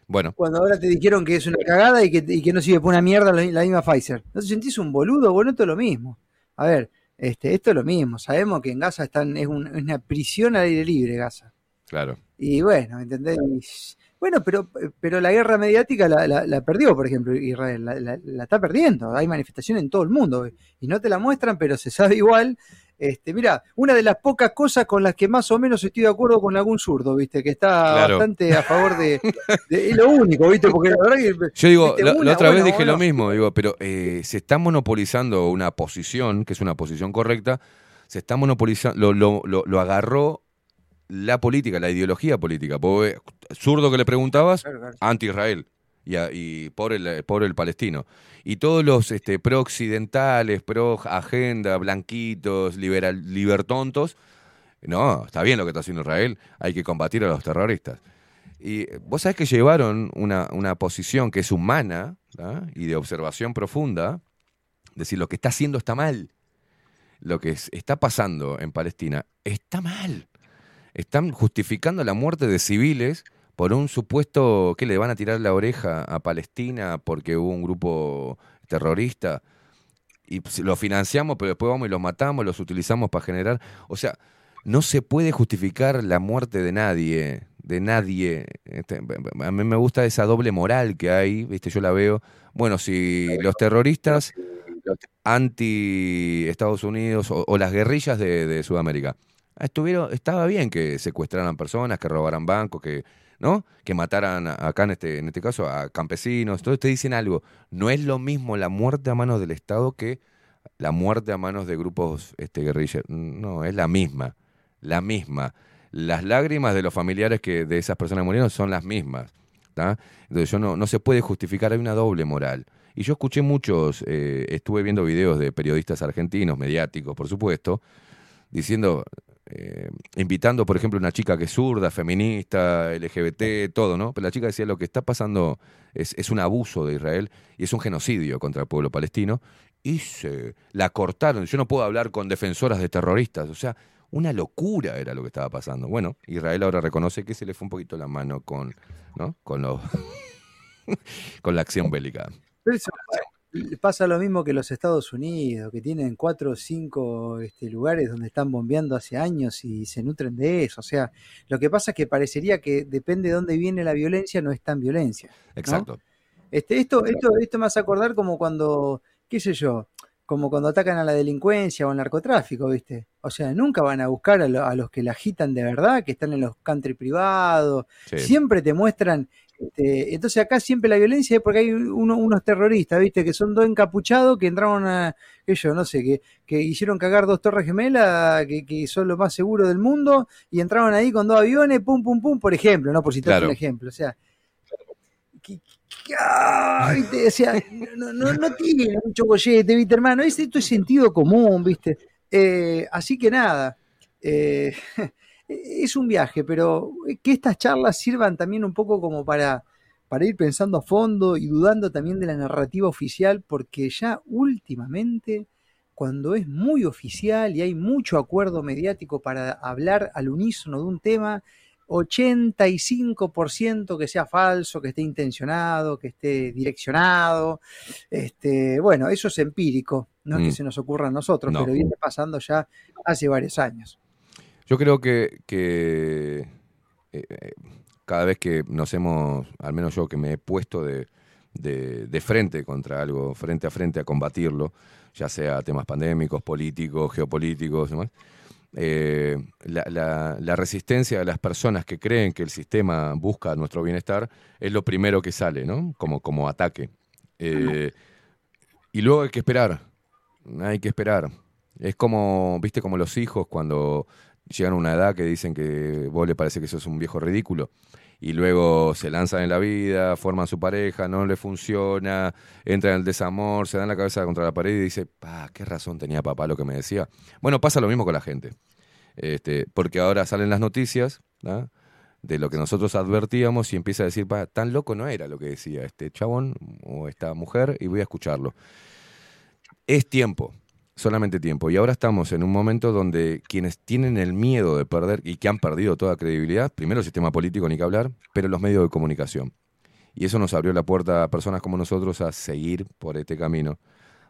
Bueno, Cuando ahora te dijeron que es una cagada y que, y que no sirve para una mierda la, la misma Pfizer. ¿No te sentís un boludo? Bueno, esto es lo mismo. A ver, este, esto es lo mismo. Sabemos que en Gaza están, es, un- es una prisión al aire libre, Gaza. claro. Y bueno, ¿entendés? Bueno, pero, pero la guerra mediática la, la- la perdió, por ejemplo, Israel, la, está perdiendo. Hay manifestación en todo el mundo y no te la muestran, pero se sabe igual. Este, mira, una de las pocas cosas con las que más o menos estoy de acuerdo con algún zurdo, viste, que está Claro. bastante a favor de, de- es lo único, viste, porque la verdad que Yo digo, viste, la, una, otra vez dije lo mismo, digo, pero eh, se está monopolizando una posición, que es una posición correcta, se está monopolizando, lo, lo, lo, lo agarró la política, la ideología política. Porque, zurdo que le preguntabas, anti-Israel. Y, y por el, por el palestino. Y todos los este, pro-occidentales, pro-agenda, blanquitos, liberal, libertontos, no, está bien lo que está haciendo Israel, hay que combatir a los terroristas. Y vos sabés que llevaron una, una posición que es humana ¿tá? y de observación profunda, decir, lo que está haciendo está mal. Lo que es- está pasando en Palestina está mal. Están justificando la muerte de civiles por un supuesto que le van a tirar la oreja a Palestina porque hubo un grupo terrorista y pues, lo financiamos, pero después vamos y los matamos, los utilizamos para generar. O sea, no se puede justificar la muerte de nadie, de nadie. Este, a mí me gusta esa doble moral que hay, ¿viste? Yo la veo. Bueno, si los terroristas anti Estados Unidos o, las guerrillas de, Sudamérica estuvieron, estaba bien que secuestraran personas, que robaran bancos, que ¿no? Que mataran acá en este, en este caso a campesinos. Entonces te dicen algo. No es lo mismo la muerte a manos del Estado que la muerte a manos de grupos este, guerrilleros. No, es la misma. La misma. Las lágrimas de los familiares que de esas personas murieron son las mismas. ¿tá? Entonces yo no, no se puede justificar, hay una doble moral. Y yo escuché muchos, eh, estuve viendo videos de periodistas argentinos, mediáticos, por supuesto, diciendo, eh, invitando, por ejemplo, una chica que es zurda, feminista, LGBT, todo, ¿no? Pero la chica decía, lo que está pasando es, es un abuso de Israel y es un genocidio contra el pueblo palestino. Y se la cortaron. Yo no puedo hablar con defensoras de terroristas. O sea, una locura era lo que estaba pasando. Bueno, Israel ahora reconoce que se le fue un poquito la mano con, ¿no? con, lo- con la acción bélica. Eso pasa lo mismo que los Estados Unidos, que tienen cuatro o cinco este, lugares donde están bombeando hace años y se nutren de eso. O sea, lo que pasa es que parecería que depende de dónde viene la violencia, no es tan violencia. ¿no? Exacto. Este, esto, esto, esto me hace acordar como cuando, qué sé yo, como cuando atacan a la delincuencia o al narcotráfico, ¿viste? O sea, nunca van a buscar a, lo- a los que la agitan de verdad, que están en los country privados. Sí. Siempre te muestran. Este, entonces acá siempre la violencia es porque hay uno- unos terroristas, ¿viste? Que son dos encapuchados que entraron a, sé yo, no sé, que, que hicieron cagar dos torres gemelas, que, que son los más seguros del mundo, y entraron ahí con dos aviones, pum, pum, pum, por ejemplo, ¿no? Por citar Claro. un ejemplo. O sea, que- que- ah. O sea, no, no, no tiene mucho gollete, ¿viste, hermano? Es, esto es sentido común, ¿viste? Eh, así que nada, eh, es un viaje, pero que estas charlas sirvan también un poco como para, para ir pensando a fondo y dudando también de la narrativa oficial, porque ya últimamente, cuando es muy oficial y hay mucho acuerdo mediático para hablar al unísono de un tema, 85% que sea falso, que esté intencionado, que esté direccionado. Este, bueno, eso es empírico, no es que Mm. se nos ocurra a nosotros, No. pero viene pasando ya hace varios años. Yo creo que, eh, eh, cada vez que nos hemos, al menos yo que me he puesto de, frente contra algo, frente a frente a combatirlo, ya sea temas pandémicos, políticos, geopolíticos, demás, eh, la, resistencia de las personas que creen que el sistema busca nuestro bienestar es lo primero que sale, ¿no? Como, como ataque. Y luego hay que esperar, hay que esperar. Es como, viste, como los hijos cuando llegan a una edad que dicen que vos le parece que sos un viejo ridículo. Y luego se lanzan en la vida, forman su pareja, no le funciona, entran en el desamor, se dan la cabeza contra la pared y dice, pa, qué razón tenía papá lo que me decía. Bueno, pasa lo mismo con la gente. Este, porque ahora salen las noticias ¿no? de lo que nosotros advertíamos y empieza a decir, pa, tan loco no era lo que decía este chabón o esta mujer y voy a escucharlo. Es tiempo, solamente tiempo. Y ahora estamos en un momento donde quienes tienen el miedo de perder y que han perdido toda credibilidad, primero el sistema político, ni que hablar, pero los medios de comunicación. Y eso nos abrió la puerta a personas como nosotros a seguir por este camino.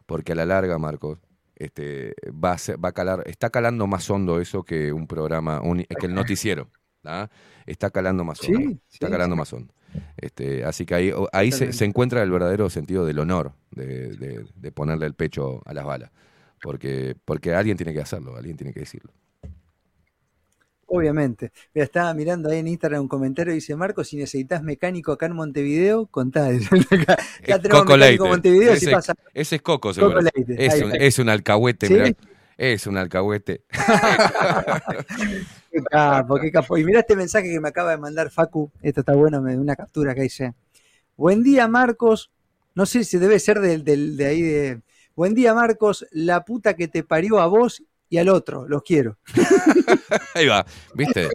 Porque a la larga, Marcos, este, va, a ser- va a calar, está calando más hondo eso que un programa, un- que el noticiero. ¿ah? Está calando más hondo. Sí, está sí, calando sí. más hondo. Este, así que ahí, ahí se, se encuentra el verdadero sentido del honor, de, de- de ponerle el pecho a las balas. Porque, porque alguien tiene que hacerlo, alguien tiene que decirlo. Obviamente. Mira, estaba mirando ahí en Instagram un comentario y dice, Marco, si necesitas mecánico acá en Montevideo, contá. acá tenemos Coco mecánico en Montevideo, si ese, pasa. ese es Coco, seguro. Es, un, está. es un alcahuete, ¿Sí? mirá. Es un alcahuete. Qué capo, qué capo. Y mirá este mensaje que me acaba de mandar Facu. Esto está bueno, me una captura que dice. Buen día, Marcos. No sé si debe ser del, del- de ahí de. Buen día, Marcos. La puta que te parió a vos y al otro. Los quiero. Ahí va, ¿viste?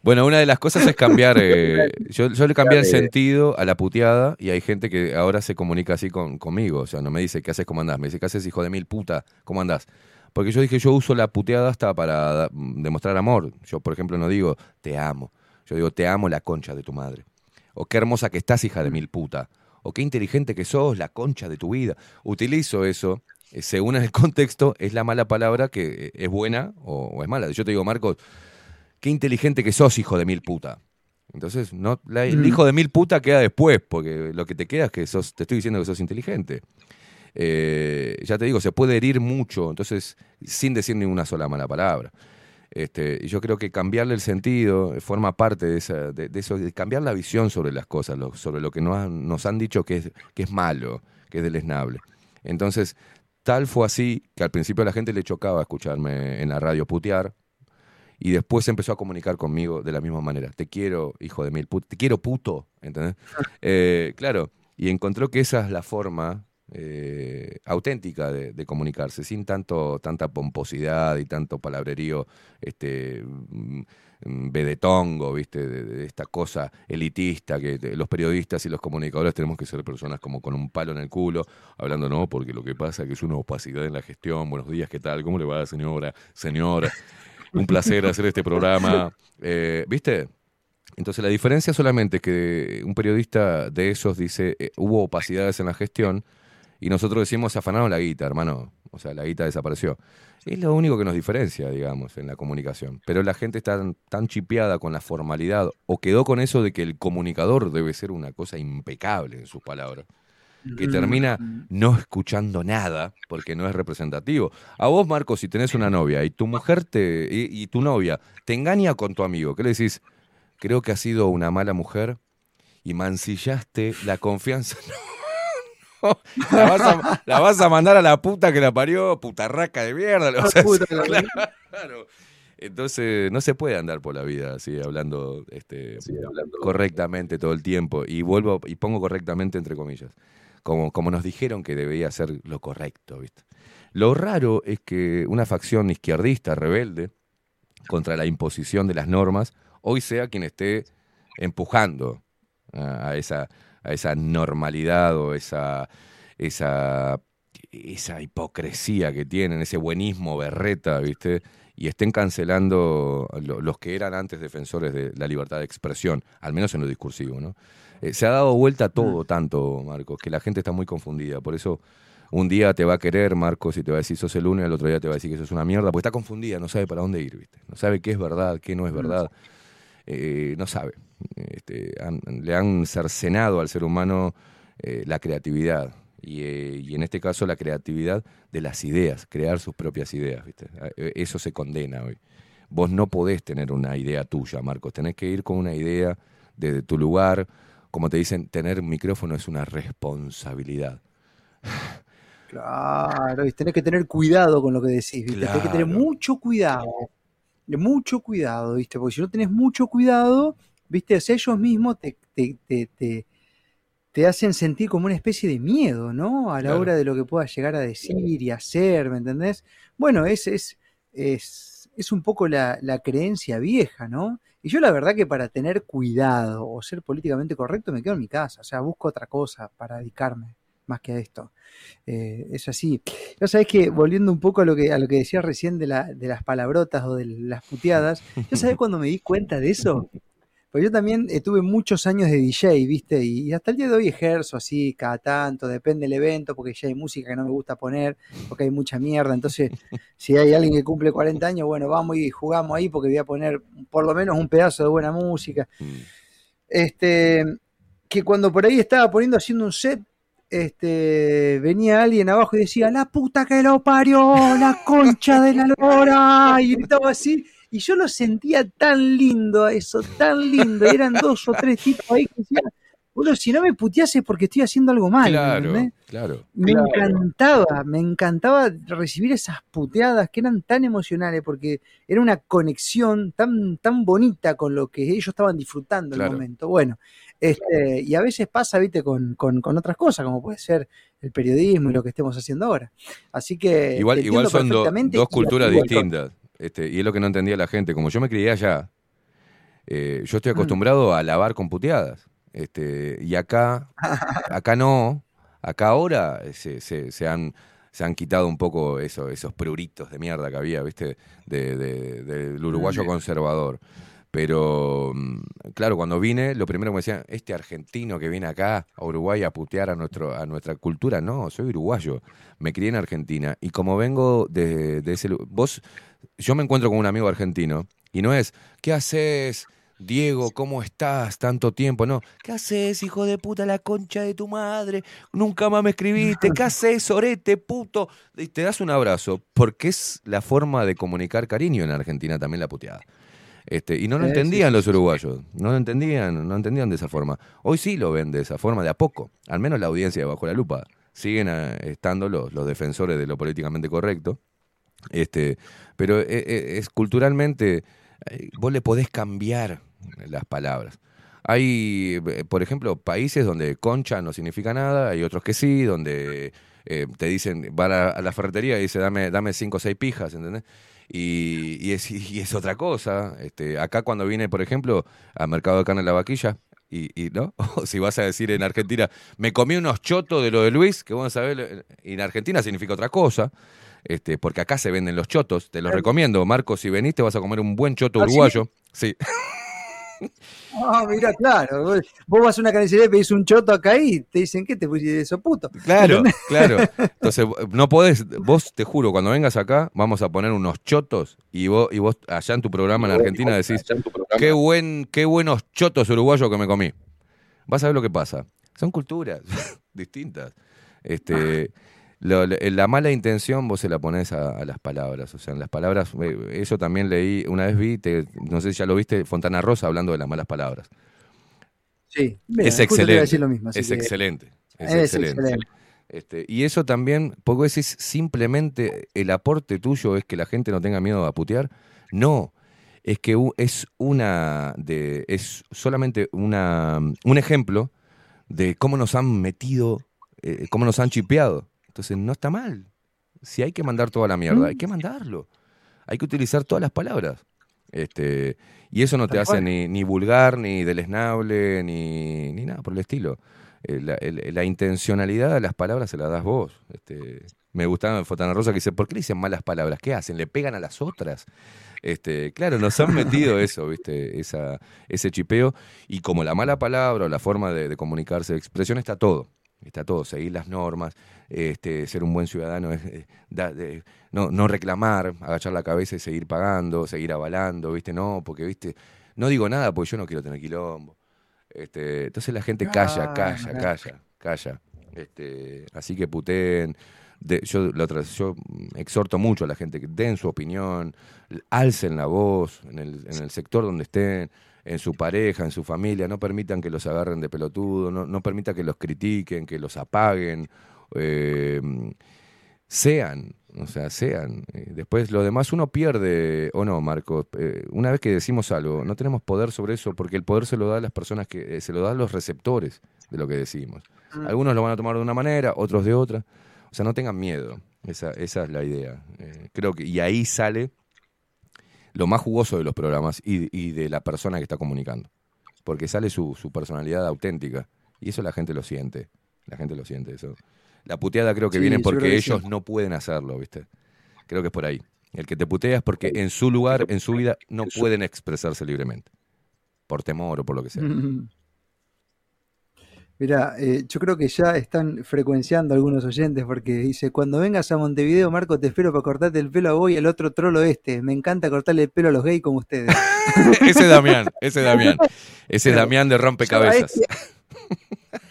Bueno, una de las cosas es cambiar. eh, yo, yo le cambié el sentido a la puteada y hay gente que ahora se comunica así con, conmigo. O sea, no me dice qué haces, cómo andás. Me dice qué haces, hijo de mil puta, cómo andás. Porque yo dije, yo uso la puteada hasta para da- demostrar amor. Yo, por ejemplo, no digo te amo. Yo digo te amo la concha de tu madre. O qué hermosa que estás, hija de mil puta. O qué inteligente que sos, la concha de tu vida. Utilizo eso. eh, Según el contexto, es la mala palabra que eh, es buena o, o es mala. Yo te digo, Marcos, qué inteligente que sos, hijo de mil puta. Entonces, no, la- el hijo de mil puta queda después, porque lo que te queda es que sos, te estoy diciendo que sos inteligente. Eh, ya te digo, se puede herir mucho, entonces, sin decir ni una sola mala palabra. Este, y yo creo que cambiarle el sentido eh, forma parte de, esa, de, de eso, de cambiar la visión sobre las cosas, lo- sobre lo que nos han, nos han dicho que es, que es malo, que es deleznable. Entonces, tal fue así que al principio a la gente le chocaba escucharme en la radio putear, y después empezó a comunicar conmigo de la misma manera. Te quiero, hijo de mil. Te quiero, puto. ¿Entendés? Eh, claro. Y encontró que esa es la forma eh, auténtica de, de comunicarse, sin tanto, tanta pomposidad y tanto palabrerío este, mm, mm, vedetongo, ¿viste? De, de esta cosa elitista que los periodistas y los comunicadores tenemos que ser personas como con un palo en el culo, hablando, no, porque lo que pasa es que es una opacidad en la gestión. Buenos días, ¿qué tal? ¿Cómo le va, señora? Señora. Un placer hacer este programa. Eh, ¿Viste? Entonces la diferencia solamente es que un periodista de esos dice, eh, hubo opacidades en la gestión y nosotros decimos, se afanaron la guita, hermano. O sea, la guita desapareció. Es lo único que nos diferencia, digamos, en la comunicación. Pero la gente está tan, tan chipeada con la formalidad o quedó con eso de que el comunicador debe ser una cosa impecable en sus palabras que termina no escuchando nada porque no es representativo. A vos, Marco, si tenés una novia y tu mujer te y, y tu novia te engaña con tu amigo, ¿qué le decís? Creo que has sido una mala mujer y mancillaste la confianza. La, vas a, la vas a mandar a la puta que la parió, putarraca de mierda. claro. Entonces, no se puede andar por la vida así, hablando, este, correctamente todo el tiempo. Y vuelvo y pongo correctamente entre comillas. Como, como nos dijeron que debía ser lo correcto, ¿viste? Lo raro es que una facción izquierdista, rebelde, contra la imposición de las normas, hoy sea quien esté empujando a esa, a esa normalidad o esa, esa, esa hipocresía que tienen, ese buenismo berreta, ¿viste? Y estén cancelando lo- los que eran antes defensores de la libertad de expresión, al menos en lo discursivo, ¿no? Eh, se ha dado vuelta todo tanto, Marcos, que la gente está muy confundida. Por eso un día te va a querer, Marcos, y te va a decir sos el uno, y al otro día te va a decir que sos una mierda, porque está confundida, no sabe para dónde ir, ¿viste? No sabe qué es verdad, qué no es verdad. Eh, no sabe. Este, han- le han cercenado al ser humano eh, la creatividad. Y, eh, y en este caso la creatividad de las ideas, crear sus propias ideas. ¿viste? Eh, Eso se condena hoy. Vos no podés tener una idea tuya, Marcos. Tenés que ir con una idea desde tu lugar. Como te dicen, tener micrófono es una responsabilidad. Claro, y tenés que tener cuidado con lo que decís, ¿viste? Tenés que tener mucho cuidado. Mucho cuidado, ¿viste? Porque si no tenés mucho cuidado, ¿viste? O sea, ellos mismos te, te, te, te- hacen sentir como una especie de miedo, ¿no? A la Claro. hora de lo que puedas llegar a decir y hacer, ¿me entendés? Bueno, es, es, es, es un poco la, la creencia vieja, ¿no? Y yo la verdad que para tener cuidado o ser políticamente correcto me quedo en mi casa, o sea, busco otra cosa para dedicarme más que a esto. Eh, es así. Ya sabés que, volviendo un poco a lo que, a lo que decías recién de, la, de las palabrotas o de las puteadas, ¿ya sabés cuando me di cuenta de eso? Pues yo también eh, tuve muchos años de DJ, ¿viste? Y, y hasta el día de hoy ejerzo así, cada tanto, depende del evento, porque ya hay música que no me gusta poner, porque hay mucha mierda. Entonces, si hay alguien que cumple 40 años, bueno, vamos y jugamos ahí porque voy a poner por lo menos un pedazo de buena música. este, que cuando por ahí estaba poniendo haciendo un set, este, venía alguien abajo y decía, la puta que lo parió, la concha de la lora, y gritaba así, y yo lo sentía tan lindo eso, tan lindo, eran dos o tres tipos ahí que decían, bueno, si no me puteas es porque estoy haciendo algo mal. Claro, ¿entendés? claro. Me Claro. encantaba, me encantaba recibir esas puteadas que eran tan emocionales porque era una conexión tan, tan bonita con lo que ellos estaban disfrutando en el momento. Bueno, este, y a veces pasa, viste, con, con, con otras cosas, como puede ser el periodismo y lo que estemos haciendo ahora. Así que Igual, igual son do- dos y culturas distintas. Este, y es lo que no entendía la gente. Como yo me crié allá, eh, yo Mm. estoy acostumbrado a lavar con puteadas. Este, y acá, acá no. Acá ahora se, se- se han, se han quitado un poco eso, esos pruritos de mierda que había, ¿viste? De, de- del uruguayo Mm. conservador. Pero, mm, claro, cuando vine, lo primero que me decían, este argentino que viene acá a Uruguay a putear a, nuestro, a nuestra cultura, no, soy uruguayo, me crié en Argentina y como vengo de, de ese vos, yo me encuentro con un amigo argentino y no es, ¿qué haces? Diego, ¿cómo estás? Tanto tiempo, no. ¿Qué haces, hijo de puta, la concha de tu madre? Nunca más me escribiste. ¿Qué haces, orete, puto? Y te das un abrazo, porque es la forma de comunicar cariño en Argentina también la puteada. Este, y no lo entendían los uruguayos, no lo entendían, no entendían de esa forma. Hoy sí lo ven de esa forma, de a poco, al menos la audiencia de Bajo la Lupa. Siguen eh, estando los, los defensores de lo políticamente correcto, este, pero eh, eh, es culturalmente, eh, vos le podés cambiar las palabras. Hay, por ejemplo, países donde concha no significa nada, hay otros que sí, donde te dicen, van a, la ferretería y dice, dame, dame cinco o seis pijas, ¿entendés? Y, y es, y es otra cosa. Este, acá cuando viene, por ejemplo, al mercado de carne de la vaquilla, y, y no, o si vas a decir en Argentina, me comí unos chotos de lo de Luis, que vos sabés, en Argentina significa otra cosa. Este, porque acá se venden los chotos, te los recomiendo, Marco, si venís te vas a comer un buen choto ¿Ah, uruguayo. Sí. Ah, mira, claro. Vos, vos vas a una carnicería y pedís un choto acá y te dicen que te pusiste eso puto. Claro, ¿Entendés? claro. Entonces, no podés, vos te juro, cuando vengas acá, vamos a poner unos chotos y vos, y vos allá en tu programa en Argentina decís, qué buen, qué buenos chotos uruguayos que me comí. Vas a ver lo que pasa. Son culturas distintas. Este, lo- lo- la mala intención vos se la pones a, a las palabras. O sea, en las palabras, eh, eso también leí, una vez vi, te- no sé si ya lo viste, Fontana Rosa hablando de las malas palabras. Sí, es justo te iba excelente. a decir lo mismo, es que- excelente. Es, Es excelente. excelente. Este, y eso también, porque es simplemente el aporte tuyo es que la gente no tenga miedo a putear. No, es que es una de, es solamente una, un ejemplo de cómo nos han metido, eh, cómo nos han chipeado. Entonces no está mal. Si hay que mandar toda la mierda, hay que mandarlo. Hay que utilizar todas las palabras. Este, y eso no te hace ni, ni vulgar, ni deleznable, ni, ni nada por el estilo. Eh, la, la intencionalidad de las palabras se las das vos. Este, me gustaba Fotana Rosa que dice, ¿por qué le dicen malas palabras? ¿Qué hacen? ¿Le pegan a las otras? Este, claro, nos han metido eso, ¿viste? Esa, ese chipeo. Y como la mala palabra o la forma de, de comunicarse, de expresión, está todo. Está todo, seguir las normas, este, ser un buen ciudadano, es, eh, da- de- no, no reclamar, agachar la cabeza y seguir pagando, seguir avalando, ¿viste? No, porque, ¿viste? No digo nada porque yo no quiero tener quilombo. Este, entonces la gente calla, Ah, calla, calla, calla. Este, así que puteen. De- yo, mm, exhorto mucho a la gente que den su opinión, alcen la voz en el, en el sector donde estén, en su pareja, en su familia, no permitan que los agarren de pelotudo, no, no permitan que los critiquen, que los apaguen, eh, sean, o sea, sean. Eh, Después lo demás uno pierde, o no, Marcos, Eh, una vez que decimos algo, no tenemos poder sobre eso porque el poder se lo da a las personas que, eh, se lo da a los receptores de lo que decimos. Mm. Algunos lo van a tomar de una manera, otros de otra. O sea, no tengan miedo. Esa, esa es la idea. Creo que, y ahí sale lo más jugoso de los programas y, y de la persona que está comunicando. Porque sale su, su personalidad auténtica. Y eso la gente lo siente. La gente lo siente. Eso. La puteada creo que Sí, viene porque sí. ellos no pueden hacerlo, ¿viste? Creo que es por ahí. El que te putea es porque en su lugar, en su vida, no pueden expresarse libremente. Por temor o por lo que sea. Mira, yo creo que ya están frecuenciando algunos oyentes porque dice, cuando vengas a Montevideo, Marco, te espero para cortarte el pelo a vos y al otro trolo este. Me encanta cortarle el pelo a los gays como ustedes. ese Damián, ese Damián. Ese es Damián de Rompecabezas. este-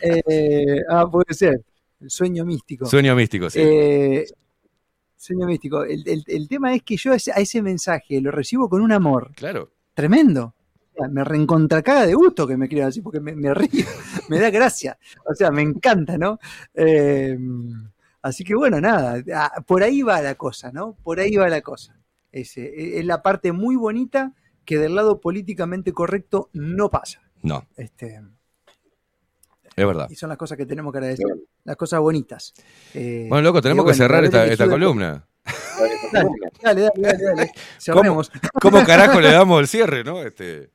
eh, ah, puede ser. Sueño místico. Sueño místico, sí. Eh, sueño místico. El, el- el tema es que yo a ese mensaje lo recibo con un amor Claro. tremendo. Me reencontracaga de gusto que me escriban así, porque me, me río, me da gracia. O sea, me encanta, ¿no? Eh, así que bueno, nada, por ahí va la cosa, ¿no? Por ahí va la cosa. Ese, e, es la parte muy bonita que del lado políticamente correcto no pasa. No, Este, es verdad. y son las cosas que tenemos que agradecer, las cosas bonitas. Eh, Bueno, loco, tenemos que bueno, cerrar esta, columna. Dale, dale, dale, dale, dale. ¿Cómo, Cerremos. cómo carajo le damos el cierre, no? Este,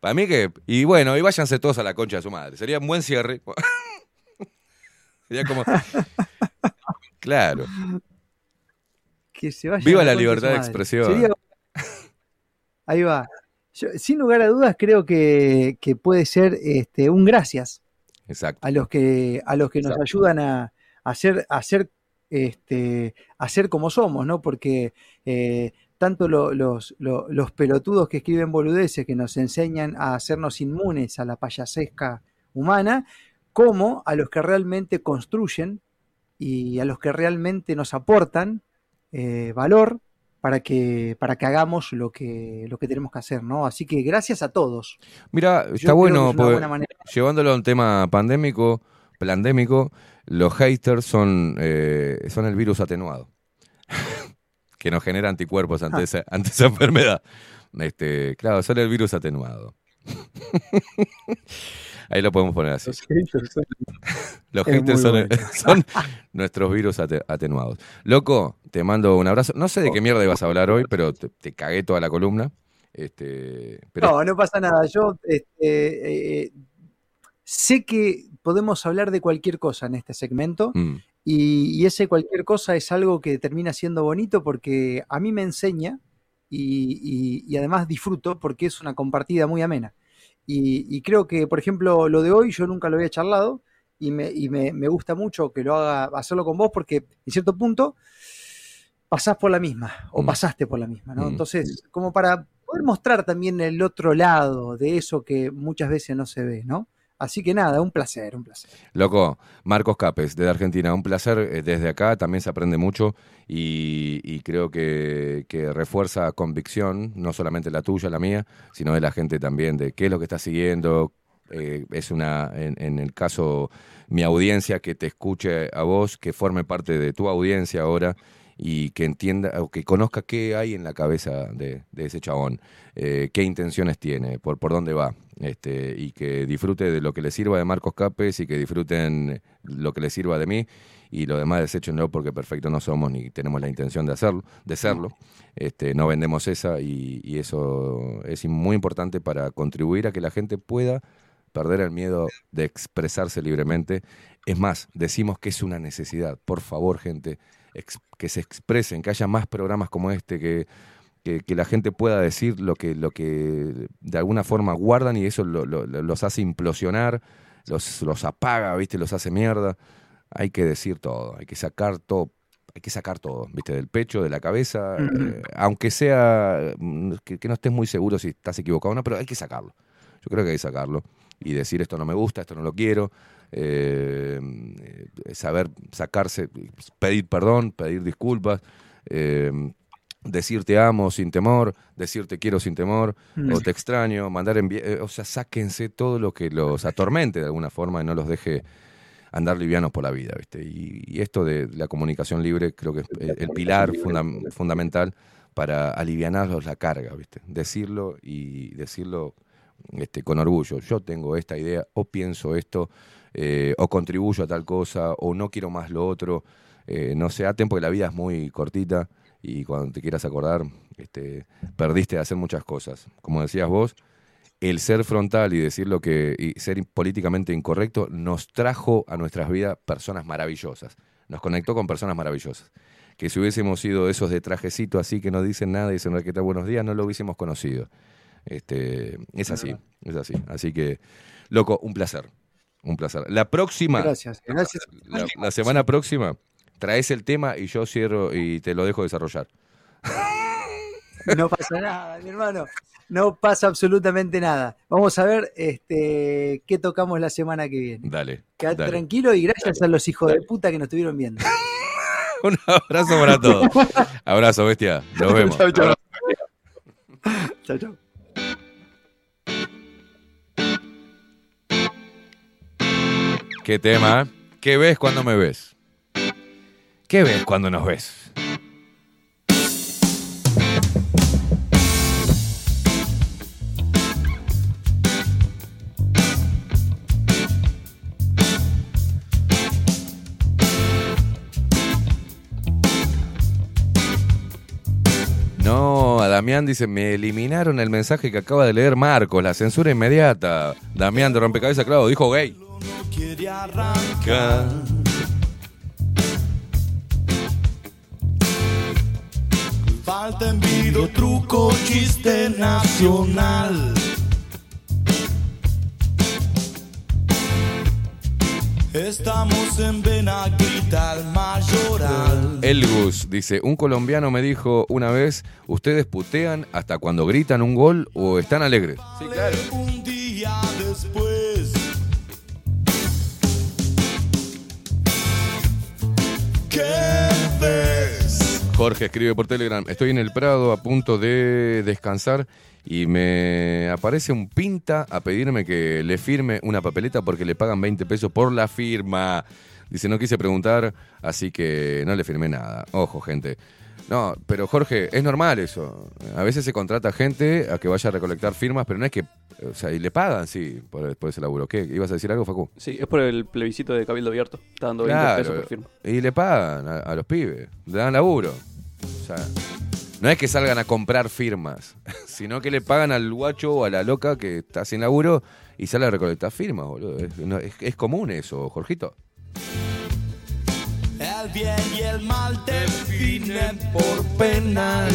para mí que. Y bueno, y váyanse todos a la concha de su madre. Sería un buen cierre. Sería como. Claro. que se vaya Viva la de libertad de expresión. Sería- Ahí va. Yo, sin lugar a dudas, creo que, que puede ser este, un gracias Exacto. a los que, a los que nos Exacto. ayudan a, a ser, a ser, este, a ser como somos, ¿no? Porque eh, tanto lo- los, lo- los pelotudos que escriben boludeces que nos enseñan a hacernos inmunes a la payasesca humana, como a los que realmente construyen y a los que realmente nos aportan eh, valor para que, para que hagamos lo que, lo que tenemos que hacer, ¿no? Así que gracias a todos. Mira, Yo está bueno, porque llevándolo a un tema pandémico, plandémico, los haters son, eh, son el virus atenuado, que nos genera anticuerpos ante, Ah. esa, ante esa enfermedad. Este, claro, son el virus atenuado. Ahí lo podemos poner así. Los haters son, nuestros virus ate- atenuados. Loco, te mando un abrazo. No sé de qué mierda ibas a hablar hoy, pero te, te cagué toda la columna. Este, pero No, no pasa nada. Yo este, eh, sé que podemos hablar de cualquier cosa en este segmento Mm, y, y ese cualquier cosa es algo que termina siendo bonito porque a mí me enseña y, y- y además disfruto porque es una compartida muy amena. Y, creo que, por ejemplo, lo de hoy yo nunca lo había charlado y me, y me- me gusta mucho que lo haga hacerlo con vos porque en cierto punto pasás por la misma o Mm. pasaste por la misma, ¿no? Mm. Entonces, como para poder mostrar también el otro lado de eso que muchas veces no se ve, ¿no? Así que nada, un placer, un placer. Loco, Marcos Capes, desde Argentina, un placer eh, desde acá, también se aprende mucho y, creo que, que refuerza convicción, no solamente la tuya, la mía, sino de la gente también, de qué es lo que está siguiendo. eh, es una, en, en el caso, mi audiencia, que te escuche a vos, que forme parte de tu audiencia ahora y que entienda o que conozca qué hay en la cabeza de, de ese chabón, eh, qué intenciones tiene, por, por dónde va, este, y que disfrute de lo que le sirva de Marcos Capes y que disfruten lo que le sirva de mí y lo demás deséchenlo porque perfecto no somos ni tenemos la intención de hacerlo, de serlo. Este, no vendemos esa y, eso es muy importante para contribuir a que la gente pueda perder el miedo de expresarse libremente. Es más, decimos que es una necesidad. Por favor, gente, que se expresen, que haya más programas como este, que, que, que la gente pueda decir lo que, lo que de alguna forma guardan y eso lo- lo- lo- los hace implosionar, los, los apaga, ¿viste? Los hace mierda. Hay que decir todo, hay que sacar todo. Hay que sacar todo, ¿viste? Del pecho, de la cabeza, eh, aunque sea mm, que, que no estés muy seguro si estás equivocado o no, pero hay que sacarlo. Yo creo que hay que sacarlo y decir esto no me gusta, esto no lo quiero, eh, eh, saber sacarse, pedir perdón, pedir disculpas, eh, decir te amo sin temor, decir te quiero sin temor, Mm. o te extraño, mandar envi- eh, o sea, sáquense todo lo que los atormente de alguna forma y no los deje andar livianos por la vida, ¿viste? Y, y esto de la comunicación libre creo que es el, el pilar fundam- fundamental para alivianarlos la carga, ¿viste? Decirlo y decirlo este, con orgullo. Yo tengo esta idea, o pienso esto, eh, o contribuyo a tal cosa, o no quiero más lo otro. Eh, no se aten porque la vida es muy cortita y cuando te quieras acordar, este, perdiste de hacer muchas cosas. Como decías vos, el ser frontal y decir lo que y ser políticamente incorrecto nos trajo a nuestras vidas personas maravillosas. Nos conectó con personas maravillosas. Que si hubiésemos sido esos de trajecito así que no dicen nada y dicen que tal buenos días, no lo hubiésemos conocido. Este, es así, es así. Así que, loco, un placer. Un placer. La próxima, Gracias, gracias. la, la semana próxima, traes el tema y yo cierro y te lo dejo desarrollar. No pasa nada, mi hermano. No pasa absolutamente nada. Vamos a ver este, qué tocamos la semana que viene. Dale. Quédate dale. tranquilo y gracias a los hijos de puta que nos estuvieron viendo. Un abrazo para todos. Abrazo, bestia. Nos vemos. Chau, chau. Chau, chau. Qué tema. ¿Qué ves cuando me ves? ¿Qué ves cuando nos ves? No, a Damián dice, me eliminaron el mensaje que acaba de leer Marcos, la censura inmediata. Damián de Rompecabezas, claro, dijo gay. Quiere arrancar. Falta envido, truco, chiste nacional. Estamos en Benaguita, Mayoral. Elgus dice, un colombiano me dijo una vez, ¿ustedes putean hasta cuando gritan un gol o están alegres? Sí, claro. Jorge escribe por Telegram, estoy en el Prado a punto de descansar y me aparece un pinta a pedirme que le firme una papeleta porque le pagan 20 pesos por la firma. Dice, no quise preguntar, así que no le firmé nada. Ojo, gente. No, pero Jorge, es normal eso. A veces se contrata gente a que vaya a recolectar firmas, pero no es que... O sea, y le pagan, sí, por, por ese laburo. ¿Qué? ¿Ibas a decir algo, Facu? Sí, es por el plebiscito de Cabildo Abierto. Está dando 20 Claro, pesos por firma. Y le pagan a, a los pibes, le dan laburo. O sea, no es que salgan a comprar firmas, sino que le pagan al guacho o a la loca que está sin laburo y sale a recolectar firmas, boludo. Es, no, es- es común eso, Jorgito. El bien y el mal definen por penal.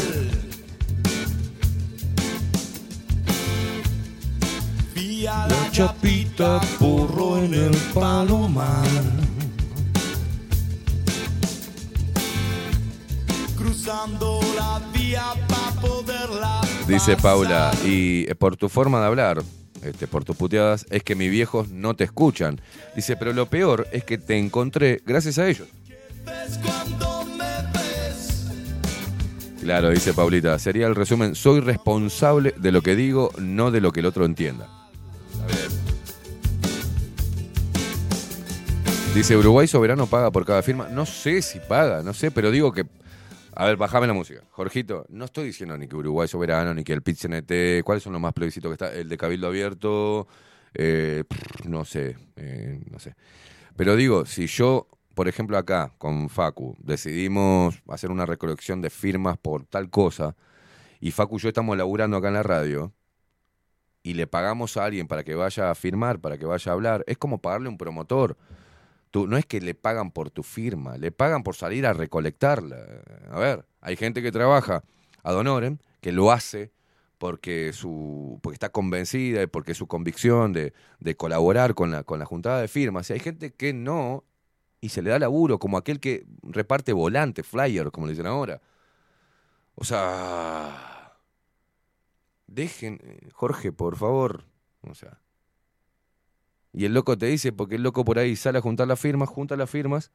Vía la chapita, burro en el palomar. Cruzando la vía para poderla Dice. Paula, y eh, por tu forma de hablar, este, por tus puteadas, es que mis viejos no te escuchan. Dice, pero lo peor es que te encontré gracias a ellos. Claro, dice Paulita, sería el resumen, soy responsable de lo que digo, no de lo que el otro entienda. Dice, Uruguay Soberano paga por cada firma. No sé si paga, no sé, pero digo que... A ver, bajame la música. Jorgito, no estoy diciendo ni que Uruguay Soberano, ni que el pit -CNT, ¿cuáles son los más plebiscitos que está? El de Cabildo Abierto, eh, no sé, eh, no sé. Pero digo, si yo, por ejemplo, acá con Facu, decidimos hacer una recolección de firmas por tal cosa, y Facu y yo estamos laburando acá en la radio, y le pagamos a alguien para que vaya a firmar, para que vaya a hablar, es como pagarle a un promotor. Tú, no es que le pagan por tu firma, le pagan por salir a recolectarla. A ver, hay gente que trabaja ad honorem, que lo hace porque, su, porque está convencida y porque es su convicción de, de colaborar con la, con la juntada de firmas. Y hay gente que no, y se le da laburo, como aquel que reparte volante, flyer, como le dicen ahora. O sea, dejen, eh, Jorge, por favor. O sea, y el loco te dice, porque el loco por ahí sale a juntar las firmas, junta las firmas,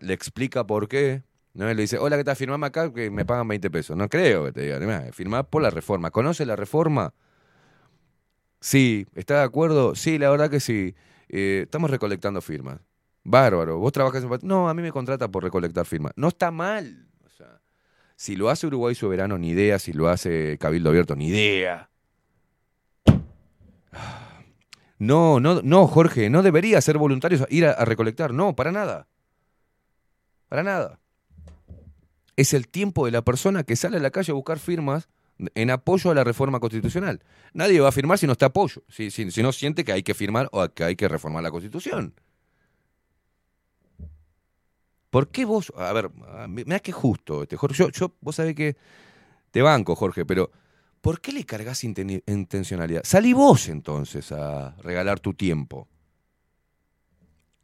le explica por qué. ¿no? Y le dice, hola, ¿qué tal? Firmame acá que me pagan 20 pesos. No creo que te digan, "Mirá, firmá por la reforma. ¿Conoce la reforma? Sí. ¿Está de acuerdo? Sí, la verdad que sí. Eh, estamos recolectando firmas. Bárbaro. ¿Vos trabajas en... No, a mí me contrata por recolectar firmas. No está mal. O sea, si lo hace Uruguay Soberano, ni idea. Si lo hace Cabildo Abierto, ni idea. No, no, no, Jorge, no debería ser voluntarios ir a, a recolectar. No, para nada. Para nada. Es el tiempo de la persona que sale a la calle a buscar firmas en apoyo a la reforma constitucional. Nadie va a firmar si no está apoyo, si, si- si no siente que hay que firmar o que hay que reformar la constitución. ¿Por qué vos, a ver, me da que justo, este, Jorge, yo, vos sabés que te banco, Jorge, pero ¿por qué le cargas inten- intencionalidad? Salí vos entonces a regalar tu tiempo.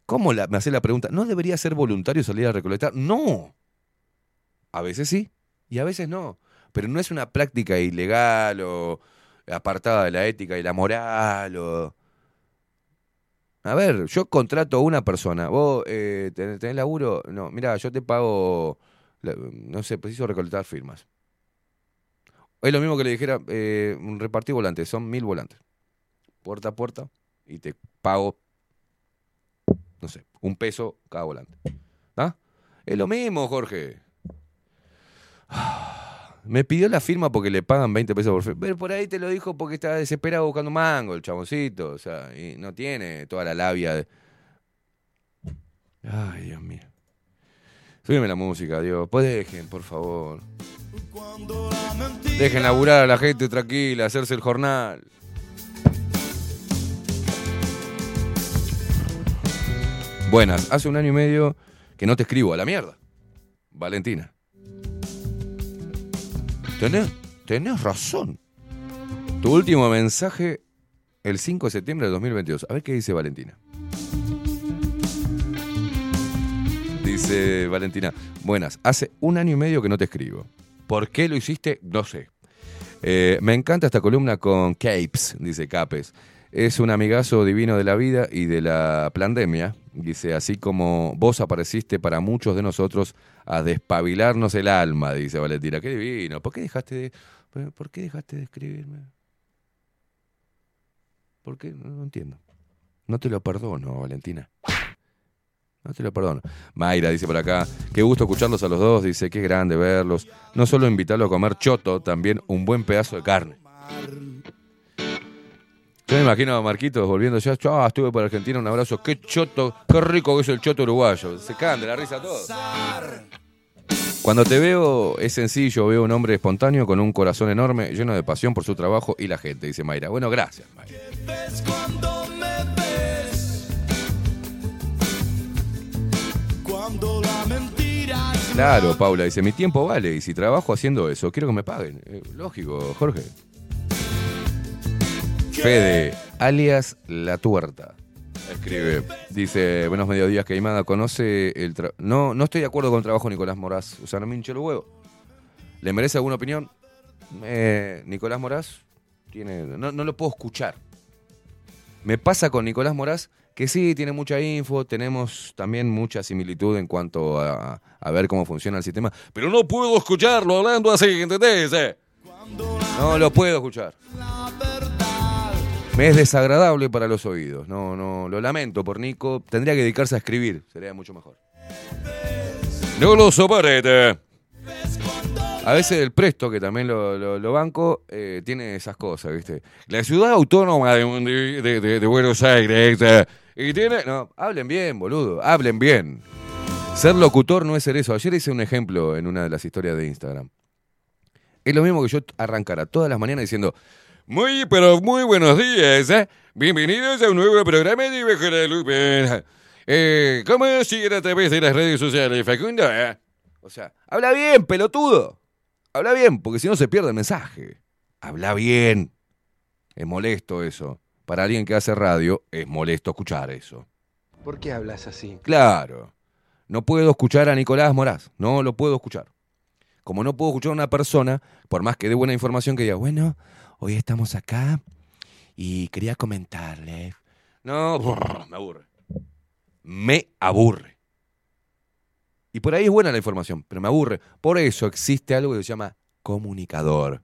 ¿Cómo la- me hace la pregunta? ¿No debería ser voluntario salir a recolectar? No. A veces sí y a veces no. Pero no es una práctica ilegal o, apartada de la ética y la moral. O... A ver, yo contrato a una persona. ¿Vos eh, tenés, laburo? No, mira, yo te pago, no sé, preciso recolectar firmas. Es lo mismo que le dijera, eh, repartir volantes, son mil volantes. Puerta a puerta y te pago, no sé, un peso cada volante. ¿Ah? Es lo mismo, Jorge. Me pidió la firma porque le pagan 20 pesos por firma. Pero por ahí te lo dijo porque está desesperado buscando mango, el chaboncito. O sea, y no tiene toda la labia de. Ay, Dios mío. Súbeme la música, Dios. Pues dejen, por favor. Dejen laburar a la gente tranquila, hacerse el jornal. Buenas, hace un año y medio que no te escribo a la mierda. Valentina. Tenés, razón. Tu último mensaje el 5 de septiembre de 2022. A ver qué dice Valentina. Dice Valentina, buenas, hace un año y medio que no te escribo. ¿Por qué lo hiciste? No sé. Eh, me encanta esta columna con Capes, dice Capes. Es un amigazo divino de la vida y de la pandemia. Dice, así como vos apareciste para muchos de nosotros a despabilarnos el alma, dice Valentina. Qué divino. ¿Por qué dejaste de, por qué dejaste de escribirme? ¿Por qué? No, no entiendo. No te lo perdono, Valentina. No te lo perdono. Mayra dice por acá, qué gusto escucharlos a los dos, dice, qué grande verlos. No solo invitarlo a comer choto, también un buen pedazo de carne. Yo me imagino a Marquitos volviendo ya, ah, estuve por Argentina, un abrazo, qué choto, qué rico que es el choto uruguayo. Se caen de la risa todos. Cuando te veo es sencillo, veo un hombre espontáneo con un corazón enorme, lleno de pasión por su trabajo y la gente, dice Mayra. Bueno, gracias, Mayra. Claro, Paula dice, mi tiempo vale y si trabajo haciendo eso, quiero que me paguen. Eh, lógico, Jorge. Fede, alias La Tuerta. Escribe, dice, buenos mediodías, Queimada, conoce el... tra- No, no estoy de acuerdo con el trabajo de Nicolás Moraz, o sea, no me hinche los huevos. ¿Le merece alguna opinión? Eh, Nicolás Moraz tiene... No, no lo puedo escuchar. Me pasa con Nicolás Moraz que sí, tiene mucha info, tenemos también mucha similitud en cuanto a, a ver cómo funciona el sistema, pero no puedo escucharlo hablando así, ¿entendés? eh? No lo puedo escuchar. Me es desagradable para los oídos. No, no, lo lamento por Nico. Tendría que dedicarse a escribir, sería mucho mejor. No lo soporte. A veces el presto, que también lo, banco, eh, tiene esas cosas, ¿viste? La ciudad autónoma de, Buenos Aires. y tiene. No, hablen bien, boludo. Hablen bien. Ser locutor no es ser eso. Ayer hice un ejemplo en una de las historias de Instagram. Es lo mismo que yo arrancara todas las mañanas diciendo. Muy, pero muy buenos días. ¿eh? Bienvenidos a un nuevo programa de Bajo Lupe. Eh, ¿Cómo siguen a través de las redes sociales, Facundo? eh? O sea, habla bien, pelotudo. Habla bien, porque si no se pierde el mensaje. Habla bien. Es molesto eso. Para alguien que hace radio, es molesto escuchar eso. ¿Por qué hablas así? Claro. No puedo escuchar a Nicolás Moraz. No lo puedo escuchar. Como no puedo escuchar a una persona, por más que dé buena información, que diga, bueno, hoy estamos acá y quería comentarle. No, me aburre. Me aburre. Y por ahí es buena la información, pero me aburre. Por eso existe algo que se llama comunicador.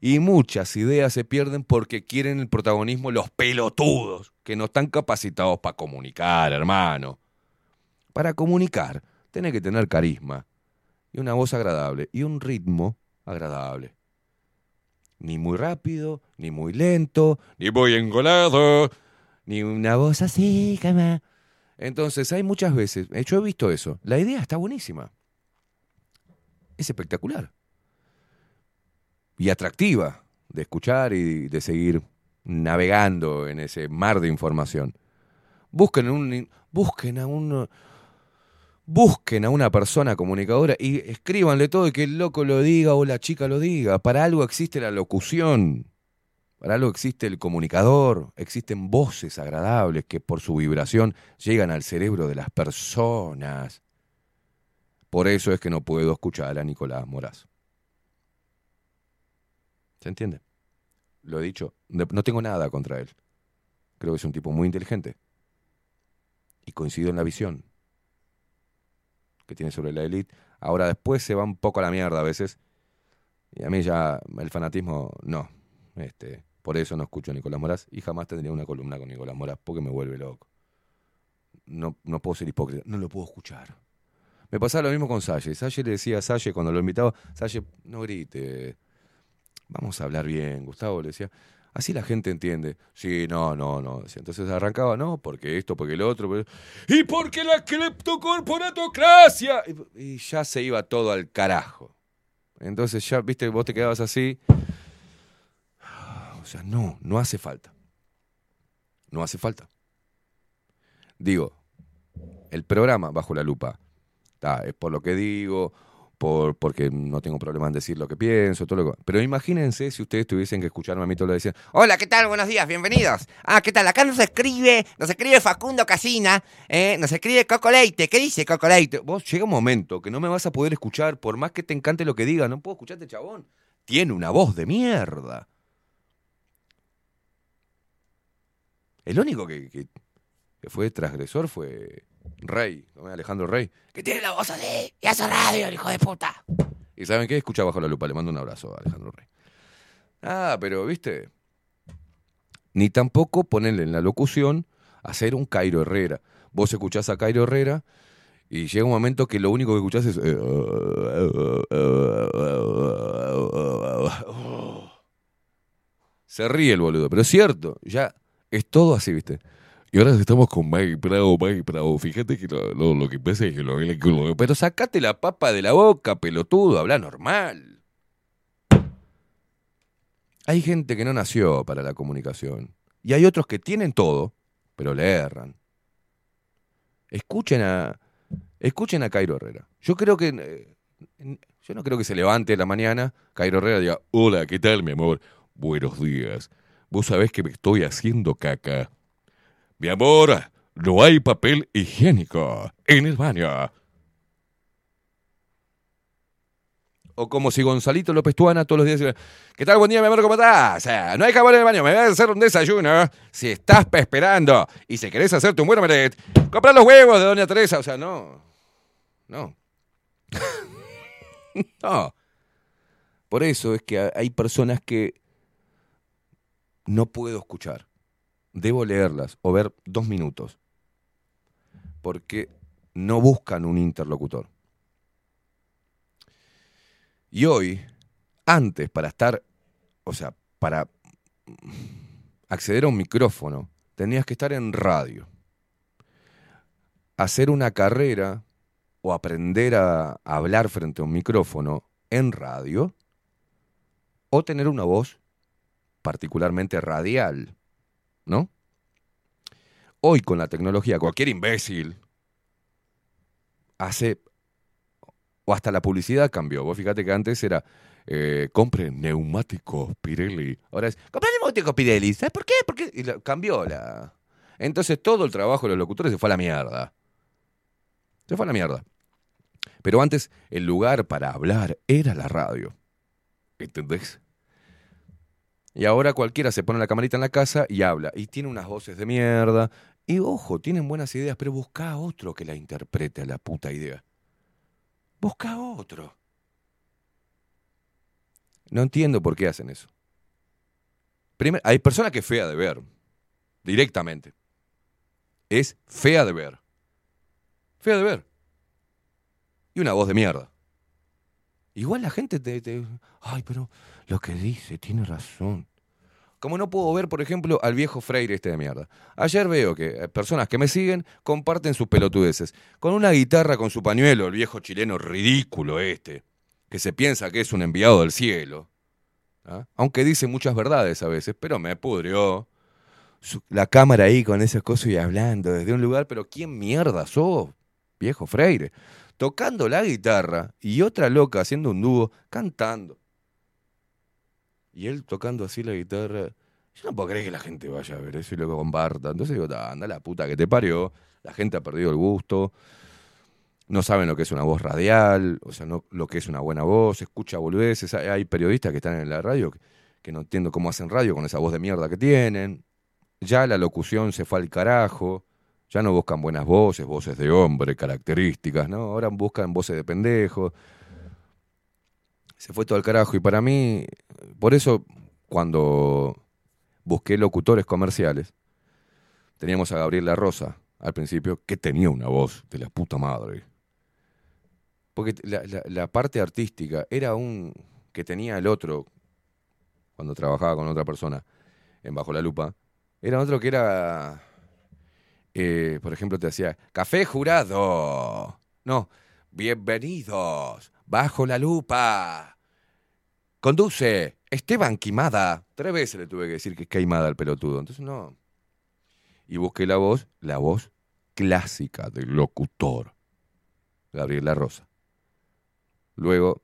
Y muchas ideas se pierden porque quieren el protagonismo los pelotudos, que no están capacitados para comunicar, hermano. Para comunicar, tenés que tener carisma, y una voz agradable, y un ritmo agradable. Ni muy rápido, ni muy lento, ni muy engolado, ni una voz así, me... Entonces hay muchas veces, eh, yo he visto eso, la idea está buenísima. Es espectacular. Y atractiva de escuchar y de seguir navegando en ese mar de información. Busquen, un, busquen a un... Busquen a una persona comunicadora y escríbanle todo y que el loco lo diga o la chica lo diga. Para algo existe la locución. Para algo existe el comunicador. Existen voces agradables que por su vibración llegan al cerebro de las personas. Por eso es que no puedo escuchar a Nicolás Moraz. ¿Se entiende? lo he dicho, no tengo nada contra él. Creo que es un tipo muy inteligente. Y coincido en la visión que tiene sobre la élite. Ahora después se va un poco a la mierda a veces. Y a mí ya el fanatismo, no. Este, por eso no escucho a Nicolás Moraz y jamás tendría una columna con Nicolás Moraz porque me vuelve loco. No, no puedo ser hipócrita, no lo puedo escuchar. Me pasaba lo mismo con Salle. Salle le decía a Salle cuando lo invitaba, Salle, no grite, vamos a hablar bien, Gustavo le decía. Así la gente entiende. Sí, no, no, no. Entonces arrancaba, no, porque esto, porque el otro. porque- Y porque la cleptocorporatocracia. Y, ya se iba todo al carajo. Entonces ya, viste, vos te quedabas así. O sea, no, no hace falta. No hace falta. Digo, el programa bajo la lupa. ta, es por lo que digo, por, porque no tengo problema en decir lo que pienso, todo lo que- Pero imagínense si ustedes tuviesen que escucharme a mí todo lo decían. Hola, ¿qué tal? Buenos días, bienvenidos. Ah, ¿qué tal? Acá nos escribe, nos escribe Facundo Casina, eh, nos escribe Coco Leite. ¿Qué dice Coco Leite? Vos llega un momento que no me vas a poder escuchar, por más que te encante lo que diga, no puedo escucharte, chabón. Tiene una voz de mierda. El único que- que fue transgresor fue Rey. Alejandro Rey. Que tiene la voz así y hace radio, el hijo de puta. ¿Y saben qué? Escucha bajo la lupa. Le mando un abrazo a Alejandro Rey. Ah, pero, viste. Ni tampoco ponerle en la locución hacer un Cairo Herrera. Vos escuchás a Cairo Herrera y llega un momento que lo único que escuchás es. eh, Se ríe el boludo, pero es cierto, ya es todo así, ¿viste? Y ahora estamos con Mike Bravo, Mike Bravo. Fíjate que lo, que pasa es que lo, lo- Pero sacate la papa de la boca, pelotudo, habla normal. Hay gente que no nació para la comunicación. Y hay otros que tienen todo, pero le erran. Escuchen a. Escuchen a Cairo Herrera. Yo creo que. eh, Yo no creo que se levante en la mañana, Cairo Herrera diga, hola, ¿qué tal, mi amor? Buenos días. Vos sabés que me estoy haciendo caca. Mi amor, no hay papel higiénico en el baño. O como si Gonzalito López Tuana todos los días ¿qué tal? Buen día, mi amor, ¿cómo estás? O sea, no hay jabón en el baño, me voy a hacer un desayuno. Si estás esperando y si querés hacerte un buen omelette, compra los huevos de Doña Teresa. O sea, no. No. no. Por eso es que hay personas que no puedo escuchar. Debo leerlas o ver dos minutos. Porque no buscan un interlocutor. Y hoy, antes para estar, o sea, para acceder a un micrófono, tenías que estar en radio. Hacer una carrera o aprender a hablar frente a un micrófono en radio o tener una voz particularmente radial, ¿no? Hoy con la tecnología, cualquier imbécil hace, o hasta la publicidad cambió. Vos fíjate que antes era, eh, compre neumáticos Pirelli. Ahora es, compre neumáticos Pirelli. ¿Sabes por qué? Porque y cambió la... Entonces todo el trabajo de los locutores se fue a la mierda. Se fue a la mierda. Pero antes el lugar para hablar era la radio. ¿Entendés? Y ahora cualquiera se pone la camarita en la casa y habla. Y tiene unas voces de mierda. Y ojo, tienen buenas ideas, pero busca a otro que la interprete a la puta idea. Busca a otro. No entiendo por qué hacen eso. Primero, hay personas que es fea de ver. Directamente. Es fea de ver. Fea de ver. Y una voz de mierda. Igual la gente te, te- Ay, pero lo que dice tiene razón. Como no puedo ver, por ejemplo, al viejo Freire este de mierda. Ayer veo que eh, personas que me siguen comparten sus pelotudeces. Con una guitarra con su pañuelo, el viejo chileno ridículo este, que se piensa que es un enviado del cielo. ¿ah? Aunque dice muchas verdades a veces, pero me pudrió. La cámara ahí con esas cosas y hablando desde un lugar, pero ¿quién mierda sos, viejo Freire? Tocando la guitarra y otra loca haciendo un dúo, cantando. Y él tocando así la guitarra. Yo no puedo creer que la gente vaya a ver eso y lo comparta. Entonces digo, "Ta, anda la puta que te parió. La gente ha perdido el gusto. No saben lo que es una voz radial, o sea, no, lo que es una buena voz, escucha boludeces. Hay, hay periodistas que están en la radio que, que no entiendo cómo hacen radio con esa voz de mierda que tienen. Ya la locución se fue al carajo. Ya no buscan buenas voces, voces de hombre, características, ¿no? Ahora buscan voces de pendejo. Se fue todo al carajo. Y para mí, por eso, cuando busqué locutores comerciales, teníamos a Gabriel La Rosa al principio, que tenía una voz de la puta madre. Porque la- la parte artística era un que tenía el otro, cuando trabajaba con otra persona en Bajo la Lupa, era otro que era, eh, por ejemplo, te decía, café jurado. No, bienvenidos, Bajo la Lupa. Conduce, Esteban Quimada. Tres veces le tuve que decir que es Queimada al pelotudo. Entonces, no. Y busqué la voz, la voz clásica del locutor, Gabriela Rosa. Luego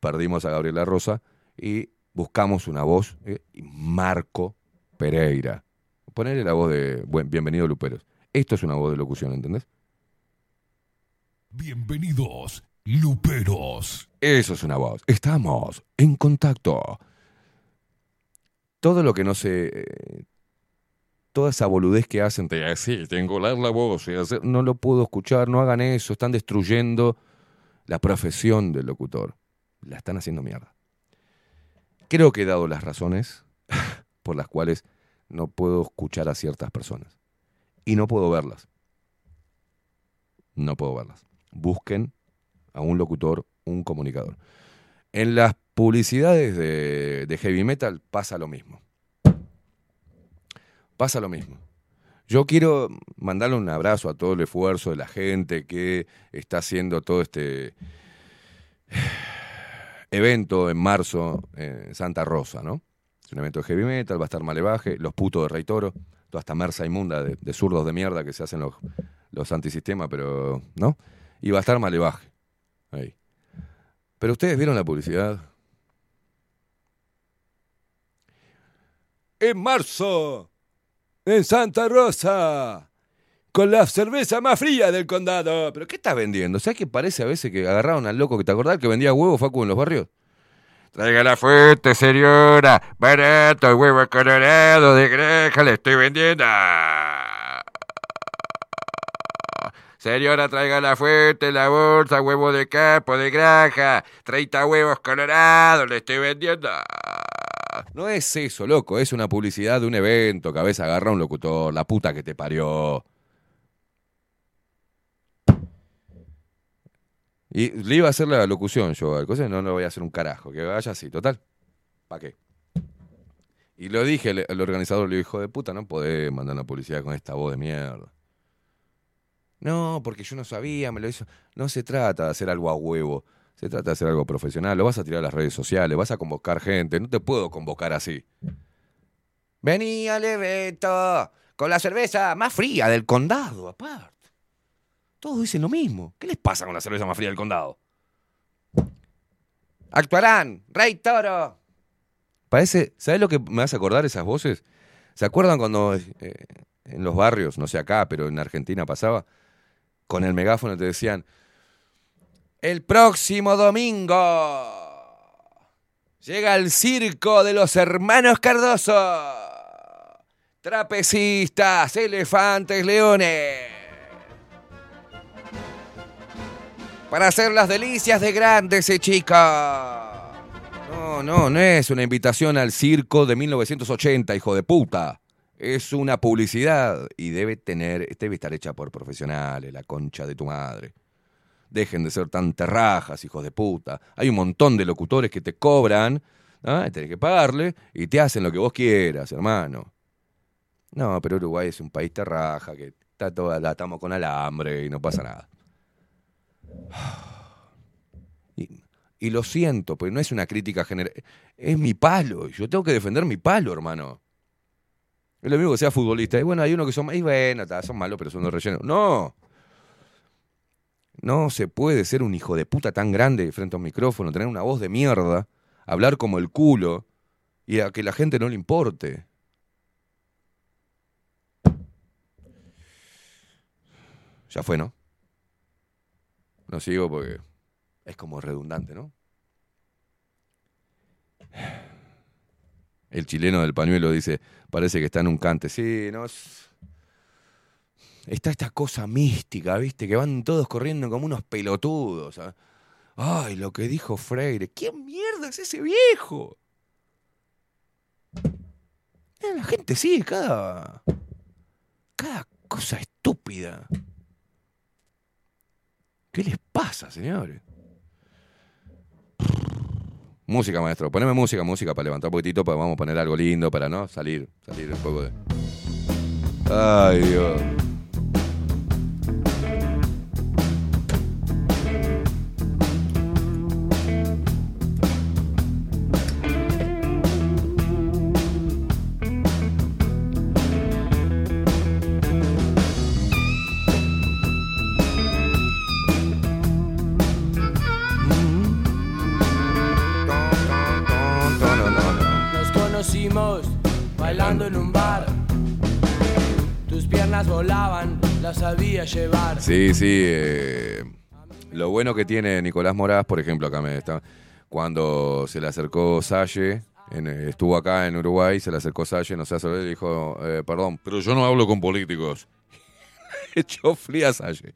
perdimos a Gabriela Rosa y buscamos una voz, eh, Marco Pereira. Ponerle la voz de Bienvenido Luperos. Esto es una voz de locución, ¿entendés? Bienvenidos, Luperos. Eso es una voz. Estamos en contacto. Todo lo que no se. eh, Toda esa boludez que hacen, de así, de engolar la voz, y hacer- no lo puedo escuchar, no hagan eso, están destruyendo la profesión del locutor. La están haciendo mierda. Creo que he dado las razones por las cuales no puedo escuchar a ciertas personas. Y no puedo verlas. No puedo verlas. Busquen a un locutor, un comunicador. En las publicidades de, heavy metal pasa lo mismo. Pasa lo mismo. Yo quiero mandarle un abrazo a todo el esfuerzo de la gente que está haciendo todo este evento en marzo en Santa Rosa, ¿no? Es un evento de heavy metal, va a estar Malevaje, los putos de Rey Toro, toda esta merza inmunda de, zurdos de mierda que se hacen los, los antisistemas, pero, ¿no? Y va a estar Malevaje. Ahí. Pero ustedes vieron la publicidad. En marzo, en Santa Rosa, con la cerveza más fría del condado. ¿Pero qué estás vendiendo? ¿Sabes que parece a veces que agarraron al loco que te acordás que vendía huevo Facu en los barrios? Traiga la fuente, señora. Barato, huevo colorado de granja, le estoy vendiendo. Señora, traiga la fuente, la bolsa, huevo de campo, de granja. 30 huevos colorados, le estoy vendiendo. No es eso, loco. Es una publicidad de un evento a veces agarra un locutor. La puta que te parió. Y le iba a hacer la locución yo al cosa, no, no voy a hacer un carajo, que vaya así, total. ¿Para qué? Y lo dije al organizador, le dijo, hijo de puta, no podés mandar una publicidad con esta voz de mierda. No, porque yo no sabía, me lo hizo. No se trata de hacer algo a huevo, se trata de hacer algo profesional. Lo vas a tirar a las redes sociales, vas a convocar gente, no te puedo convocar así. Vení al evento con la cerveza más fría del condado, aparte. Todos dicen lo mismo. ¿Qué les pasa con la cerveza más fría del condado? Actuarán, Rey Toro. Parece, ¿sabes lo que me hace acordar esas voces? ¿Se acuerdan cuando eh, en los barrios, no sé acá, pero en Argentina pasaba, con el megáfono te decían, el próximo domingo llega el circo de los hermanos Cardoso. Trapecistas, elefantes, leones. Para hacer las delicias de grandes y chicas. No, no, no es una invitación al circo de 1980, hijo de puta. Es una publicidad y debe tener, debe estar hecha por profesionales, la concha de tu madre. Dejen de ser tan terrajas, hijos de puta. Hay un montón de locutores que te cobran, ¿ah? tenés que pagarle y te hacen lo que vos quieras, hermano. No, pero Uruguay es un país terraja, que está toda, la atamos con alambre y no pasa nada. Y, lo siento, pero no es una crítica general. Es mi palo. Yo tengo que defender mi palo, hermano. Es lo mismo que sea futbolista. Y bueno, hay unos que son. Bueno, son malos, pero son de relleno. No. No se puede ser un hijo de puta tan grande frente a un micrófono, tener una voz de mierda, hablar como el culo y a que la gente no le importe. Ya fue, ¿no? No sigo porque es como redundante, ¿no? El chileno del pañuelo dice, parece que está en un cante. Sí, no es- Está esta cosa mística, ¿viste? Que van todos corriendo como unos pelotudos. ¿ah? Ay, lo que dijo Freire. ¿Quién mierda es ese viejo? Eh, La gente sigue cada. cada cosa estúpida. ¿Qué les pasa, señores? Música, maestro. Poneme música, música para levantar un poquitito, para vamos a poner algo lindo, para no salir, salir un poco de. Ay, Dios. Sí, sí. eh, lo bueno que tiene Nicolás Moraz, por ejemplo, acá me está. Cuando se le acercó Salle, en- estuvo acá en Uruguay, se le acercó Salle, no sé, y le dijo, eh, perdón, pero yo no hablo con políticos. Echó fría a Salle.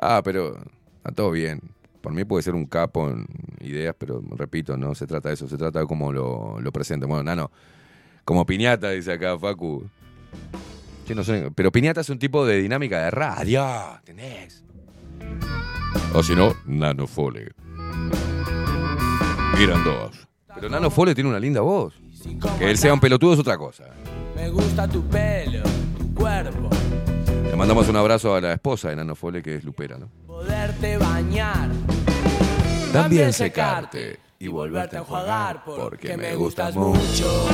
Ah, pero está todo bien. Por mí puede ser un capo en ideas, pero repito, no se trata de eso, se trata de cómo lo, lo presente. Bueno, Nano, como piñata, dice acá Facu. No pero piñata es un tipo de dinámica de radio, ¿tenés? O si no, Nano Fole. Miran dos. Pero Nano Fole tiene una linda voz. Que él sea un pelotudo es otra cosa. Me gusta tu pelo, tu cuerpo, Le mandamos un abrazo a la esposa de Nano Fole, que es Lupera, ¿no? poderte bañar. También secarte y volverte a enjuagar porque me gustas mucho.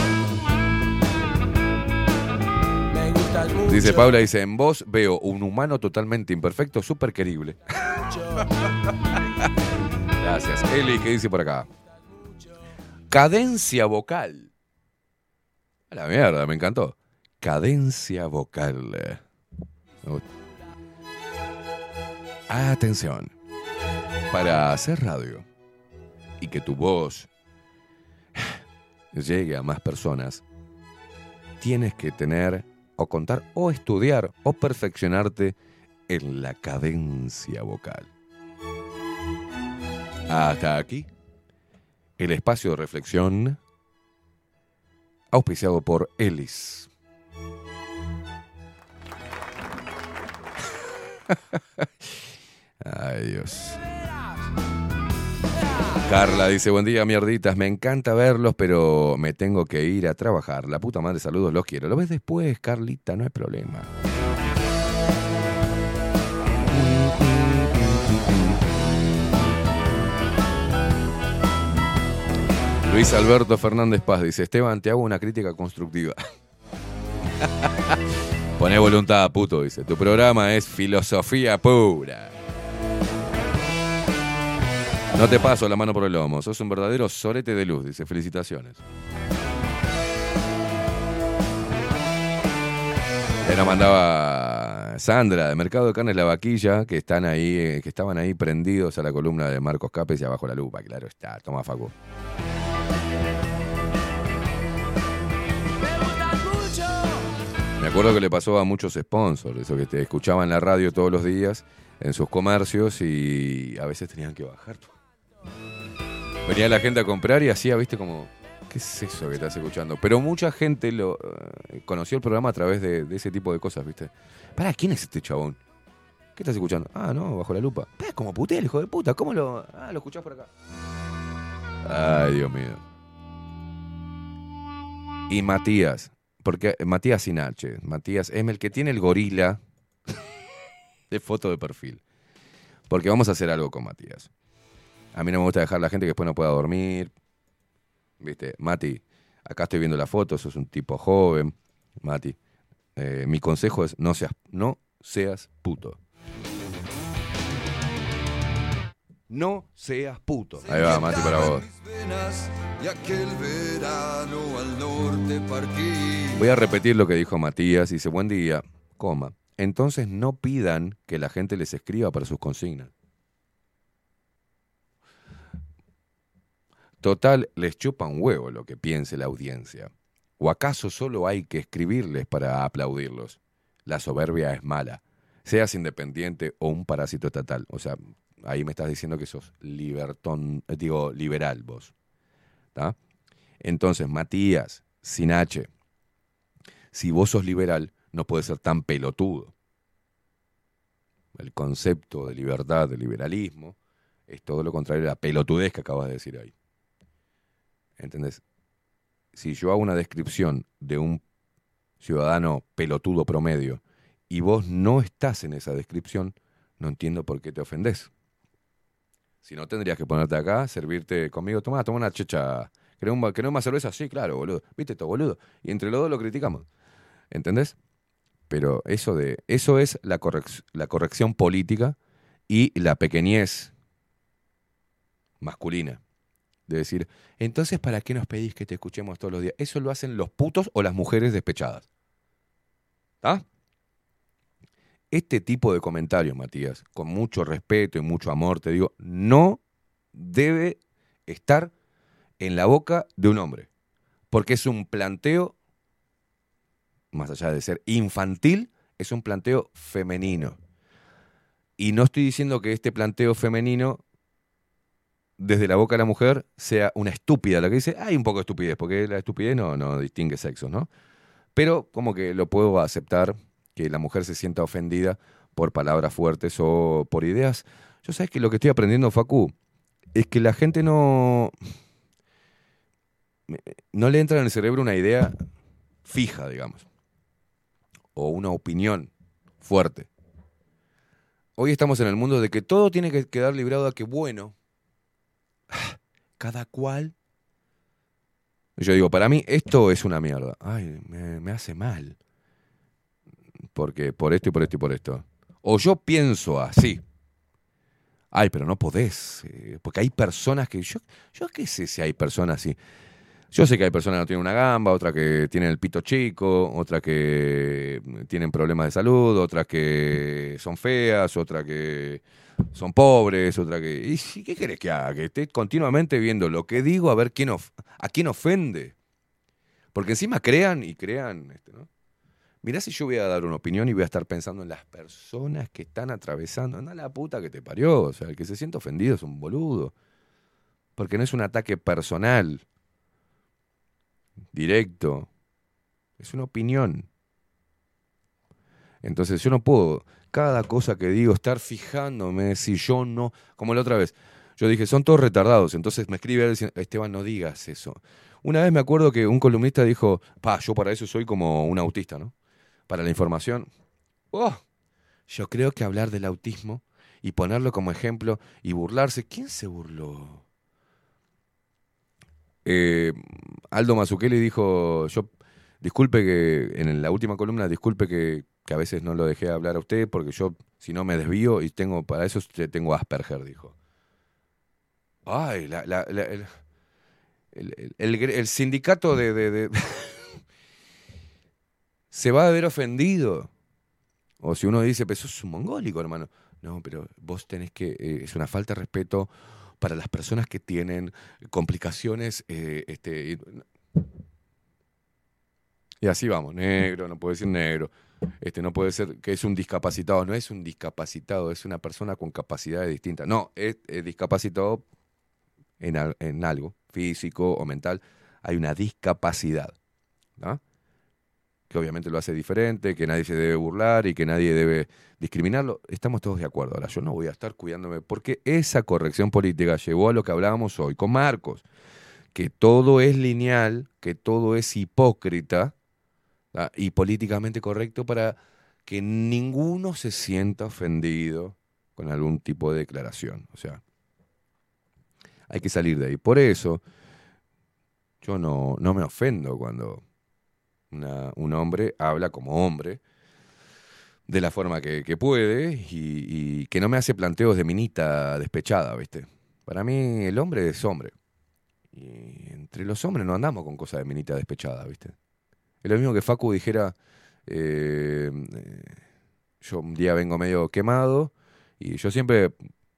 Dice Paula, dice, en vos veo un humano totalmente imperfecto, súper querible. Gracias. Eli, ¿qué dice por acá? Cadencia vocal. A la mierda, me encantó. Cadencia vocal. Atención. Para hacer radio y que tu voz llegue a más personas, tienes que tener o contar o estudiar o perfeccionarte en la cadencia vocal. Hasta aquí, el espacio de reflexión auspiciado por Ellis. Ay, Dios. Carla dice, buen día, mierditas. Me encanta verlos, pero me tengo que ir a trabajar. La puta madre, saludos, los quiero. Lo ves después, Carlita, no hay problema. Luis Alberto Fernández Paz dice, Esteban, te hago una crítica constructiva. Poné voluntad, puto, dice. Tu programa es filosofía pura. No te paso la mano por el lomo. Sos un verdadero sorete de luz, dice. Felicitaciones. Ya nos mandaba Sandra de Mercado de Carnes La Vaquilla, que están ahí, eh, que estaban ahí prendidos a la columna de Marcos Capes y abajo la lupa, claro está. Toma, Facu. Me acuerdo que le pasó a muchos sponsors, eso que te escuchaban la radio todos los días en sus comercios y a veces tenían que bajar. Venía la gente a comprar y hacía, viste, como, ¿qué es eso que estás escuchando? Pero mucha gente lo eh, conoció el programa a través de, ese tipo de cosas, viste. Para, ¿quién es este chabón? ¿Qué estás escuchando? Ah, no, bajo la lupa. Pa, como putea el hijo de puta, ¿cómo lo...? Ah, lo escuchás por acá. Ay, Dios mío. Y Matías, porque Matías sin Matías es el que tiene el gorila de foto de perfil. Porque vamos a hacer algo con Matías. A mí no me gusta dejar a la gente que después no pueda dormir. Viste, Mati, acá estoy viendo la foto, sos un tipo joven. Mati, eh, mi consejo es no seas, no seas puto. No seas puto. Ahí va, Mati, para vos. Voy a repetir lo que dijo Matías. Dice, buen día, coma. Entonces no pidan que la gente les escriba para sus consignas. Total, les chupa un huevo lo que piense la audiencia. ¿O acaso solo hay que escribirles para aplaudirlos? La soberbia es mala, seas independiente o un parásito estatal. O sea, ahí me estás diciendo que sos libertón, eh, digo, liberal vos. Entonces, Matías, sin H, si vos sos liberal, no puedes ser tan pelotudo. El concepto de libertad, de liberalismo, es todo lo contrario a la pelotudez que acabas de decir ahí. ¿Entendés? Si yo hago una descripción de un ciudadano pelotudo promedio y vos no estás en esa descripción, no entiendo por qué te ofendés. Si no, tendrías que ponerte acá, servirte conmigo, toma, toma una checha. ¿Querés, un, ¿Querés más cerveza? Sí, claro, boludo. ¿Viste esto, boludo? Y entre los dos lo criticamos. ¿Entendés? Pero eso, de, eso es la, correc- la corrección política y la pequeñez masculina. De decir, entonces, ¿para qué nos pedís que te escuchemos todos los días? Eso lo hacen los putos o las mujeres despechadas. ¿Ah? Este tipo de comentarios, Matías, con mucho respeto y mucho amor, te digo, no debe estar en la boca de un hombre. Porque es un planteo, más allá de ser infantil, es un planteo femenino. Y no estoy diciendo que este planteo femenino, desde la boca de la mujer, sea una estúpida. La que dice, hay un poco de estupidez, porque la estupidez no, distingue sexos, ¿no? Pero como que lo puedo aceptar que la mujer se sienta ofendida por palabras fuertes o por ideas. Yo sabes que lo que estoy aprendiendo, Facu, es que la gente no. no le entra en el cerebro una idea fija, digamos. O una opinión fuerte. Hoy estamos en el mundo de que todo tiene que quedar librado a que, bueno, cada cual. Yo digo, para mí esto es una mierda. Ay, me, hace mal. Porque por esto y por esto y por esto. O yo pienso así. Ay, pero no podés. eh, porque hay personas que. Yo, yo qué sé si hay personas así. Yo sé que hay personas que no tienen una gamba, otras que tienen el pito chico, otras que tienen problemas de salud, otras que son feas, otras que son pobres, otras que... ¿Y qué querés que haga? Que esté continuamente viendo lo que digo a ver quién a quién ofende. Porque encima crean y crean... este, ¿no? Mirá si yo voy a dar una opinión y voy a estar pensando en las personas que están atravesando. Anda la puta que te parió. O sea, el que se siente ofendido es un boludo. Porque no es un ataque personal directo. Es una opinión. Entonces yo no puedo, cada cosa que digo, estar fijándome si yo no, como la otra vez, yo dije, son todos retardados, entonces me escribe Esteban, no digas eso. Una vez me acuerdo que un columnista dijo, pa, yo para eso soy como un autista, ¿no? Para la información. Oh, yo creo que hablar del autismo y ponerlo como ejemplo y burlarse, ¿quién se burló? Eh, Aldo Mazzucchelli dijo, yo disculpe que en la última columna, disculpe que, a veces no lo dejé hablar a usted porque yo si no me desvío y tengo para eso tengo Asperger, dijo. Ay, la, la- la- el, el- sindicato de- se va a ver ofendido. O si uno dice, pero sos un mongólico, hermano. No, pero vos tenés que, eh, es una falta de respeto para las personas que tienen complicaciones. eh, este, y, así vamos, negro, no puede decir negro. Este, no puede ser que es un discapacitado, no es un discapacitado, es una persona con capacidades distintas. No, es, es discapacitado en, en algo, físico o mental. Hay una discapacidad, ¿no? Que obviamente lo hace diferente, que nadie se debe burlar y que nadie debe discriminarlo. Estamos todos de acuerdo. Ahora, yo no voy a estar cuidándome porque esa corrección política llevó a lo que hablábamos hoy con Marcos, que todo es lineal, que todo es hipócrita y políticamente correcto para que ninguno se sienta ofendido con algún tipo de declaración. O sea, hay que salir de ahí. Por eso, yo no, no me ofendo cuando un hombre habla como hombre, de la forma que, puede, y, y que no me hace planteos de minita despechada, ¿viste? Para mí el hombre es hombre. Y entre los hombres no andamos con cosas de minita despechada, ¿viste? Es lo mismo que Facu dijera, eh, eh, yo un día vengo medio quemado, y yo siempre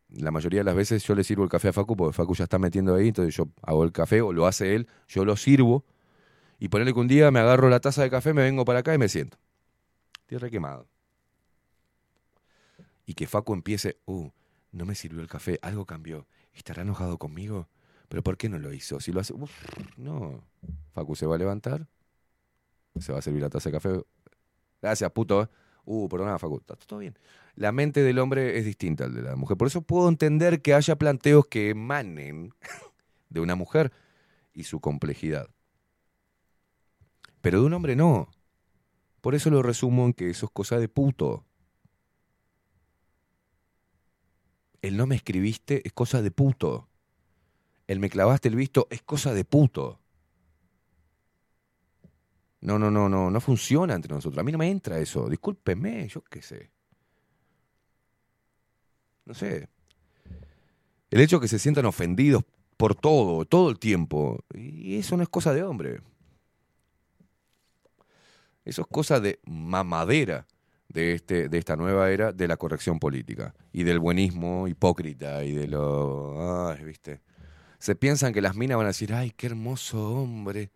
la mayoría de las veces yo le sirvo el café a Facu porque Facu ya está metiendo ahí, entonces yo hago el café o lo hace él, yo lo sirvo y ponerle que un día me agarro la taza de café, me vengo para acá y me siento. Estoy re quemado. Y que Facu empiece, uh, no me sirvió el café, algo cambió. ¿Estará enojado conmigo? ¿Pero por qué no lo hizo? Si lo hace, no. Facu se va a levantar, se va a servir la taza de café. Gracias, puto. Uh, perdona, Facu, está todo bien. La mente del hombre es distinta al de la mujer. Por eso puedo entender que haya planteos que emanen de una mujer y su complejidad. Pero de un hombre no. Por eso lo resumo en que eso es cosa de puto. El no me escribiste es cosa de puto. El me clavaste el visto es cosa de puto. No, no, no, no, no funciona entre nosotros. A mí no me entra eso. Discúlpeme, yo qué sé. No sé. El hecho de que se sientan ofendidos por todo, todo el tiempo, y eso no es cosa de hombre. Eso es cosa de mamadera de, este, de esta nueva era de la corrección política y del buenismo hipócrita y de lo... ¿viste? Se piensan que las minas van a decir, ay, qué hermoso hombre,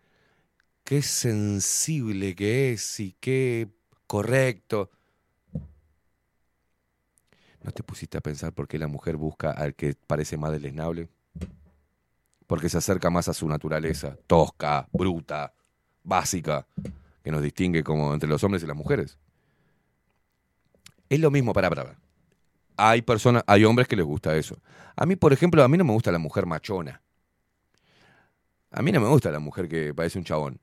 qué sensible que es y qué correcto. ¿No te pusiste a pensar por qué la mujer busca al que parece más deleznable? Porque se acerca más a su naturaleza, tosca, bruta, básica, que nos distingue como entre los hombres y las mujeres. Es lo mismo, para, para. Hay personas, hay hombres que les gusta eso. A mí, por ejemplo, a mí no me gusta la mujer machona. A mí no me gusta la mujer que parece un chabón.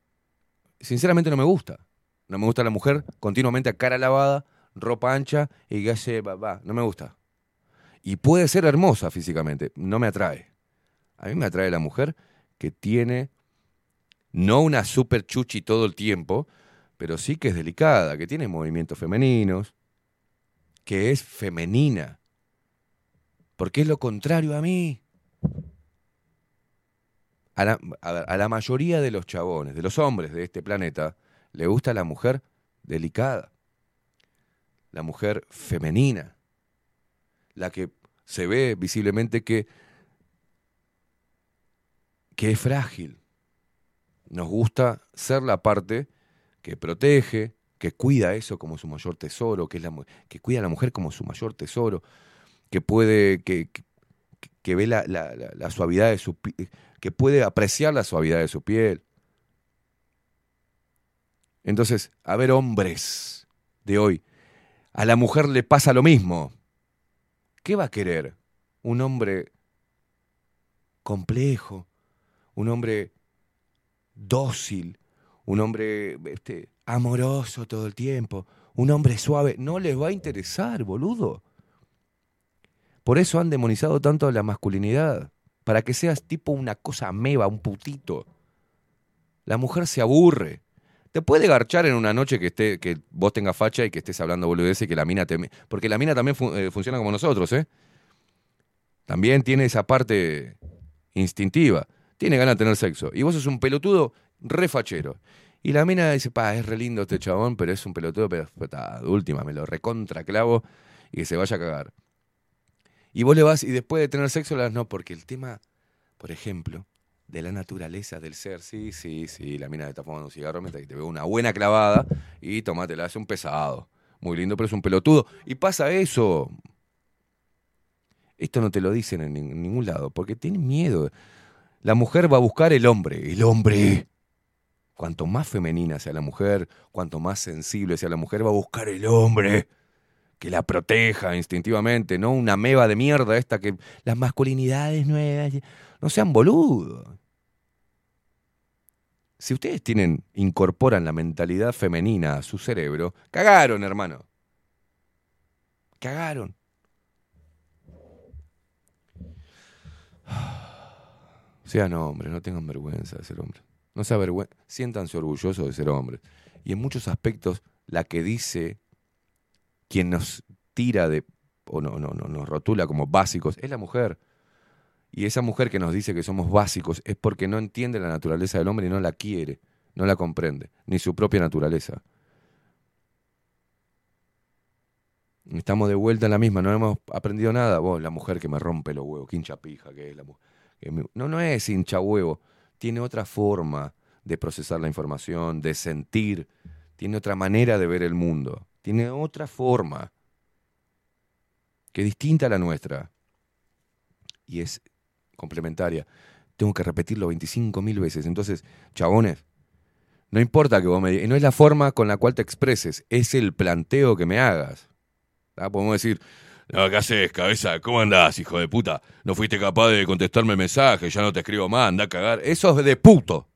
Sinceramente no me gusta. No me gusta la mujer continuamente a cara lavada, ropa ancha y que hace va, No me gusta. Y puede ser hermosa físicamente, no me atrae. A mí me atrae la mujer que tiene no una super chuchi todo el tiempo, pero sí que es delicada, que tiene movimientos femeninos, que es femenina. Porque es lo contrario a mí. A la, mayoría de los chabones, de los hombres de este planeta, le gusta la mujer delicada, la mujer femenina, la que se ve visiblemente que, que es frágil. Nos gusta ser la parte que protege, que cuida eso como su mayor tesoro, que, es la, que cuida a la mujer como su mayor tesoro, que puede, que, que, ve la, la, suavidad de su que puede apreciar la suavidad de su piel. Entonces, a ver, hombres de hoy, a la mujer le pasa lo mismo. ¿Qué va a querer? Un hombre complejo, un hombre dócil, un hombre este, amoroso todo el tiempo, un hombre suave, no les va a interesar, boludo. Por eso han demonizado tanto la masculinidad, para que seas tipo una cosa meba, un putito. La mujer se aburre. Te puede garchar en una noche que esté, que vos tengas facha y que estés hablando boludeces y que la mina te. Porque la mina también eh, funciona como nosotros, ¿eh? También tiene esa parte instintiva. Tiene ganas de tener sexo. Y vos sos un pelotudo refachero. Y la mina dice, pa, es re lindo este chabón, pero es un pelotudo, pero de última, me lo recontra clavo y que se vaya a cagar. Y vos le vas, y después de tener sexo, le das no, porque el tema, por ejemplo, de la naturaleza del ser, sí, sí, sí, la mina está fumando un cigarro mientras te veo una buena clavada y tomate, la hace un pesado. Muy lindo, pero es un pelotudo. Y pasa eso. Esto no te lo dicen en ningún lado, porque tienen miedo. La mujer va a buscar el hombre, el hombre. Cuanto más femenina sea la mujer, cuanto más sensible sea la mujer, va a buscar el hombre que la proteja instintivamente, no una meba de mierda esta que las masculinidades nuevas, no sean boludos. Si ustedes tienen, incorporan la mentalidad femenina a su cerebro, cagaron, hermano. Cagaron. Sean hombres, no tengan vergüenza de ser hombres. No se avergüen, siéntanse orgullosos de ser hombres. Y en muchos aspectos, la que dice quien nos tira de, o no, no, no, nos rotula como básicos, es la mujer. Y esa mujer que nos dice que somos básicos es porque no entiende la naturaleza del hombre y no la quiere, no la comprende, ni su propia naturaleza. Estamos de vuelta en la misma, no hemos aprendido nada. Vos, la mujer que me rompe los huevos, que hincha pija, que es la mujer. No, no es hincha huevo. Tiene otra forma de procesar la información, de sentir. Tiene otra manera de ver el mundo. Tiene otra forma que es distinta a la nuestra. Y es complementaria. Tengo que repetirlo 25 mil veces. Entonces, chabones, no importa que vos me digas, no es la forma con la cual te expreses, es el planteo que me hagas. ¿Ah? Podemos decir, no, ¿qué haces, cabeza? ¿Cómo andás, hijo de puta? No fuiste capaz de contestarme el mensaje, ya no te escribo más, anda a cagar. Eso es de puto,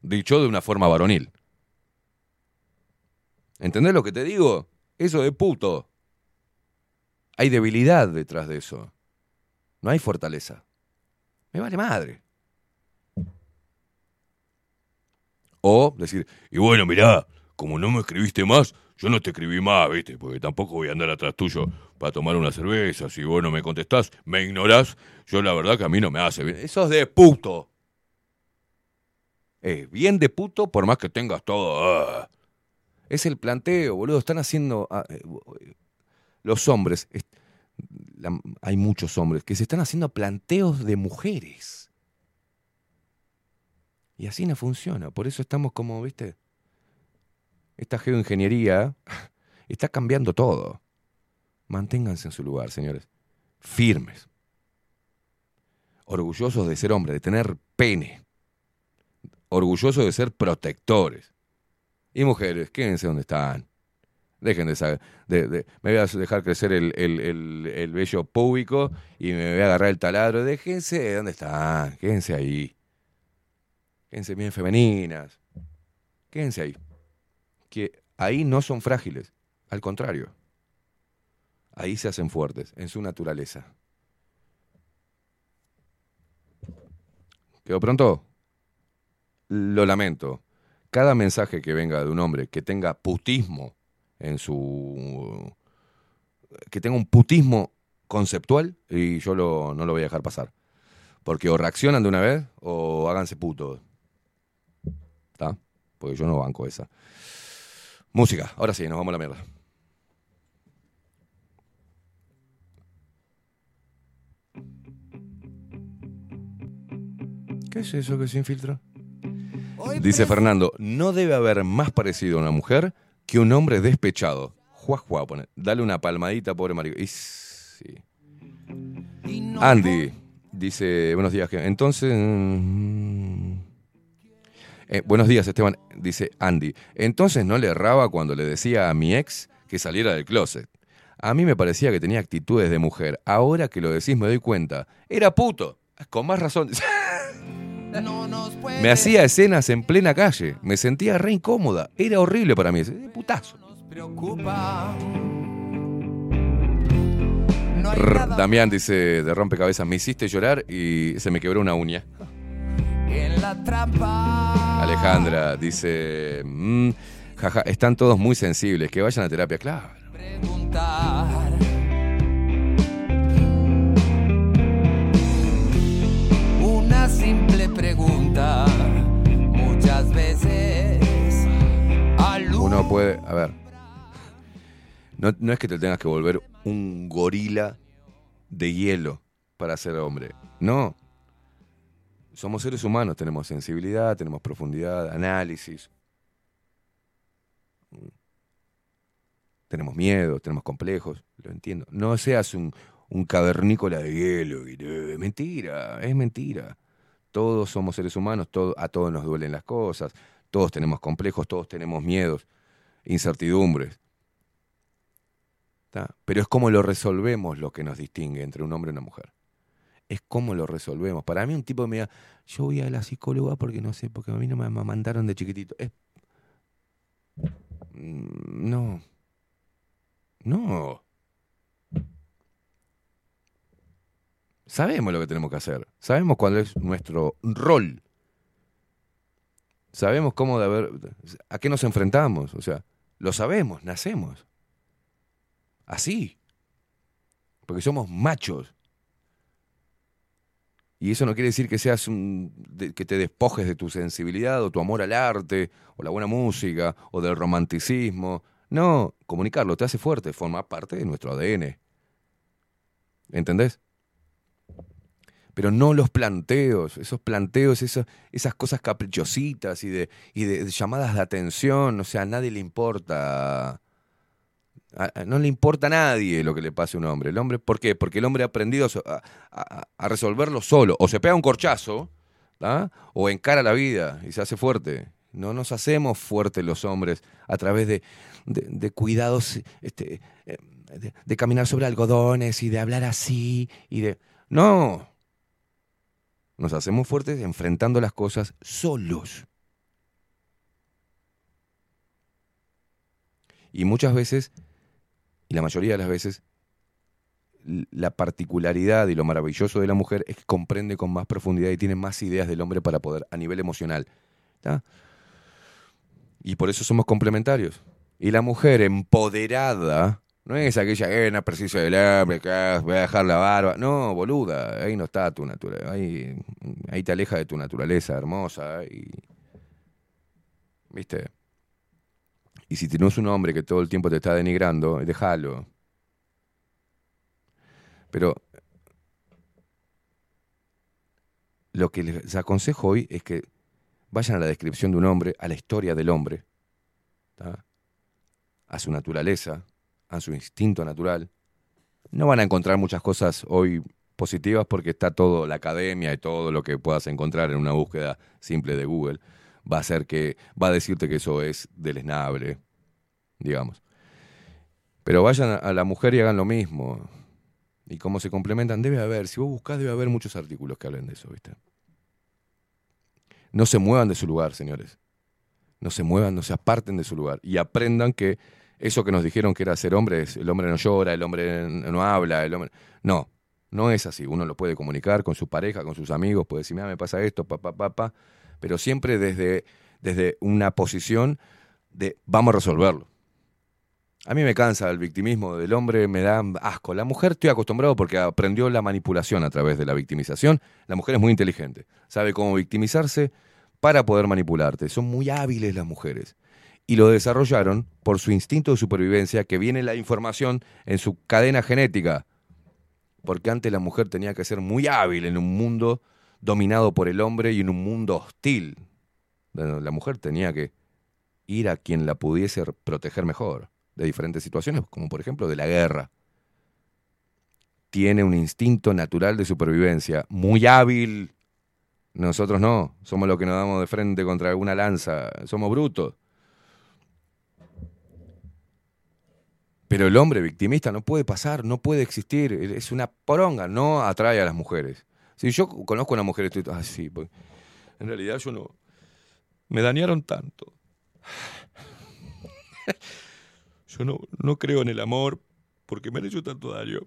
dicho de una forma varonil. ¿Entendés lo que te digo? Eso de puto. Hay debilidad detrás de eso. No hay fortaleza. Me vale madre. O decir, y bueno, mirá, como no me escribiste más, yo no te escribí más, ¿viste? Porque tampoco voy a andar atrás tuyo para tomar una cerveza. Si vos no me contestás, me ignorás, yo la verdad que a mí no me hace bien. Eso es de puto. Es bien de puto por más que tengas todo. ah. Es el planteo, boludo. Están haciendo... ah, eh, los hombres, hay muchos hombres que se están haciendo planteos de mujeres. Y así no funciona. Por eso estamos como, viste, esta geoingeniería está cambiando todo. Manténganse en su lugar, señores. Firmes. Orgullosos de ser hombres, de tener pene. Orgullosos de ser protectores. Y mujeres, quédense donde están. Dejen de, sa- de- de- me voy a dejar crecer el, el, el, el vello público y me voy a agarrar el taladro. Déjense donde están. Quédense ahí. Quédense bien femeninas. Quédense ahí. Que ahí no son frágiles. Al contrario. Ahí se hacen fuertes, en su naturaleza. ¿Quedó pronto? Lo lamento. Cada mensaje que venga de un hombre que tenga putismo en su. que tenga un putismo conceptual, y yo lo- no lo voy a dejar pasar. Porque o reaccionan de una vez o háganse putos. ¿Está? Porque yo no banco esa. Música, ahora sí, nos vamos a la mierda. ¿Qué es eso que se infiltra? Dice Fernando, no debe haber más parecido a una mujer que un hombre despechado. Juá, juá, pone. Dale una palmadita, pobre marido. Y sí. Andy dice, buenos días. Entonces... mm, eh, buenos días, Esteban. Dice Andy. Entonces no le erraba cuando le decía a mi ex que saliera del closet. A mí me parecía que tenía actitudes de mujer. Ahora que lo decís me doy cuenta. Era puto. Con más razón. Me hacía escenas en plena calle. Me sentía re incómoda. Era horrible para mí. Putazo. preocupa. Rr, Damián dice de rompecabezas, me hiciste llorar y se me quebró una uña. En la trampa. Alejandra dice, "Mm, jaja, están todos muy sensibles, que vayan a terapia. Claro. Preguntar. Una simple pregunta. Muchas veces. Uno puede, a ver, no, no es que te tengas que volver un gorila de hielo para ser hombre. No. Somos seres humanos, tenemos sensibilidad, tenemos profundidad, análisis. Tenemos miedo, tenemos complejos, lo entiendo. No seas un, un cavernícola de hielo. y de- mentira, es mentira. Todos somos seres humanos, a todos nos duelen las cosas, todos tenemos complejos, todos tenemos miedos, incertidumbres. Pero es como lo resolvemos lo que nos distingue entre un hombre y una mujer. Es cómo lo resolvemos. Para mí un tipo que me diga, yo voy a la psicóloga porque no sé, porque a mí no me mandaron de chiquitito. Es... Mm, No. No. Sabemos lo que tenemos que hacer. Sabemos cuál es nuestro rol. Sabemos cómo de haber, a qué nos enfrentamos. O sea, lo sabemos, nacemos. Así. Porque somos machos. Y eso no quiere decir que seas un, que te despojes de tu sensibilidad o tu amor al arte o la buena música o del romanticismo. No, comunicarlo te hace fuerte, forma parte de nuestro ADN. ¿Entendés? Pero no los planteos, esos planteos, esas, esas cosas caprichositas y, de, y de llamadas de atención, o sea, a nadie le importa. No le importa a nadie lo que le pase a un hombre. El hombre, ¿Por qué? Porque el hombre ha aprendido a so- a, a- a resolverlo solo. O se pega un corchazo, o encara la vida y se hace fuerte. No nos hacemos fuertes los hombres a través de, de- de cuidados, este, eh, de, de caminar sobre algodones y de hablar así y de... No. Nos hacemos fuertes enfrentando las cosas solos. Y muchas veces, y la mayoría de las veces, la particularidad y lo maravilloso de la mujer es que comprende con más profundidad y tiene más ideas del hombre para poder, a nivel emocional. ¿tá? Y por eso somos complementarios. Y la mujer empoderada no es aquella, eh, no preciso del ah, voy a dejar la barba. No, boluda, ahí no está tu naturaleza. Ahí, ahí te aleja de tu naturaleza hermosa. ¿Viste? Y si tienes un hombre que todo el tiempo te está denigrando, déjalo. Pero lo que les aconsejo hoy es que vayan a la descripción de un hombre, a la historia del hombre, a su naturaleza, a su instinto natural. No van a encontrar muchas cosas hoy positivas porque está todo, la academia y todo lo que puedas encontrar en una búsqueda simple de Google va a ser que, va a decirte que eso es deleznable, digamos. Pero vayan a- la mujer y hagan lo mismo. Y cómo se complementan, debe haber, si vos buscás, debe haber muchos artículos que hablen de eso, ¿viste? No se muevan de su lugar, señores. No se muevan, no se aparten de su lugar. Y aprendan que eso que nos dijeron que era ser hombre, es el hombre no llora, el hombre no habla, el hombre... No, no es así. Uno lo puede comunicar con su pareja, con sus amigos, puede decir, mira, me pasa esto, papá, papá, pero siempre desde, desde una posición de vamos a resolverlo. A mí me cansa el victimismo del hombre, me da asco. La mujer estoy acostumbrado porque aprendió la manipulación a través de la victimización. La mujer es muy inteligente, sabe cómo victimizarse para poder manipularte. Son muy hábiles las mujeres. Y lo desarrollaron por su instinto de supervivencia que viene la información en su cadena genética. Porque antes la mujer tenía que ser muy hábil en un mundo dominado por el hombre y en un mundo hostil. La mujer tenía que ir a quien la pudiese proteger mejor de diferentes situaciones, como por ejemplo de la guerra. Tiene un instinto natural de supervivencia, muy hábil. Nosotros no, somos los que nos damos de frente contra alguna lanza, somos brutos. Pero el hombre victimista no puede pasar, no puede existir, es una poronga, no atrae a las mujeres. Si yo conozco a una mujer, estoy, ah, sí, en realidad yo no, me dañaron tanto. Yo no, no creo en el amor porque me han hecho tanto daño.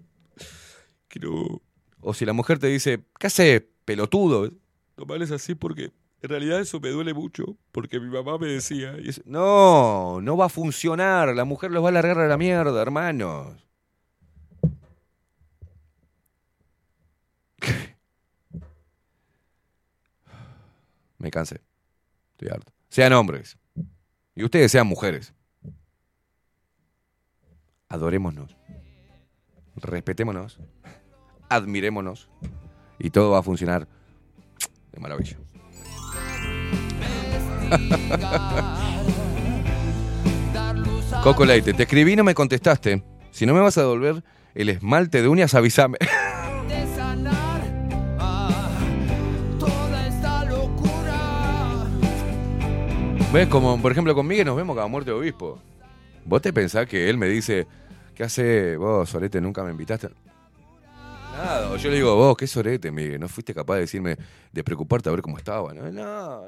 Quiero... O si la mujer te dice, ¿qué haces, pelotudo? No me hables así porque en realidad eso me duele mucho porque mi mamá me decía. y es- No, no va a funcionar. La mujer los va a largar a la mierda, hermanos. Me cansé. Estoy harto. Sean hombres. Y ustedes sean mujeres. Adorémonos. Respetémonos. Admirémonos. Y todo va a funcionar de maravilla. Coco Leite, te escribí y no me contestaste. Si no me vas a devolver el esmalte de uñas, avísame. ¿Ves? Como por ejemplo con Miguel nos vemos cada muerte de obispo. ¿Vos te pensás que él me dice, ¿qué hace vos, Sorete? Nunca me invitaste. Nada, yo le digo, vos, qué sorete, Miguel, no fuiste capaz de decirme, de preocuparte a ver cómo estaba. No, no,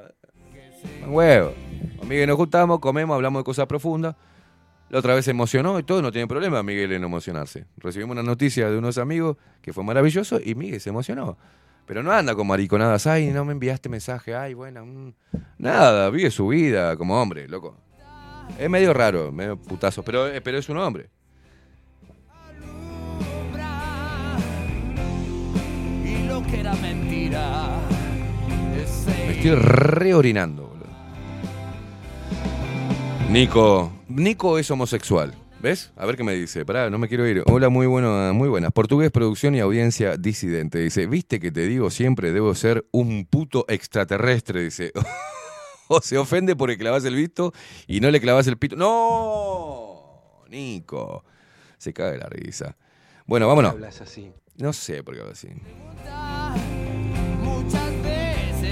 no huevo. Con Miguel nos juntamos, comemos, hablamos de cosas profundas. La otra vez se emocionó y todo, no tiene problema Miguel en emocionarse. Recibimos una noticia de unos amigos que fue maravilloso y Miguel se emocionó. Pero no anda con mariconadas, ay, no me enviaste mensaje, ay, bueno, mm". nada, vive su vida como hombre, loco. Es medio raro, medio putazo, pero, eh, pero es un hombre. Me estoy reorinando, boludo. Nico, Nico es homosexual. ¿Ves? A ver qué me dice. Pará, no me quiero ir. Hola, muy bueno, muy buenas. Portugués, producción y audiencia disidente. Dice, ¿viste que te digo siempre debo ser un puto extraterrestre? Dice. o se ofende porque clavas el visto y no le clavas el pito. ¡No! Nico. Se cae la risa. Bueno, vámonos. hablas así? No sé por qué hablo así.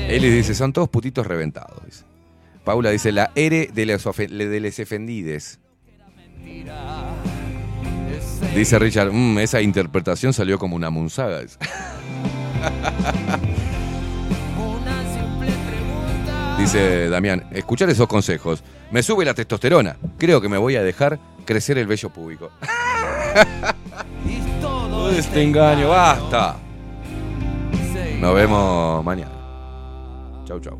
Eli dice, son todos putitos reventados. dice. Paula dice, la R de los, de les ofendides. Dice Richard, "Mm, esa interpretación salió como una munzaga. dice. Damián, escuchar esos consejos. Me sube la testosterona. Creo que me voy a dejar crecer el vello público. Todo este engaño, basta. Nos vemos mañana. Chau, chau.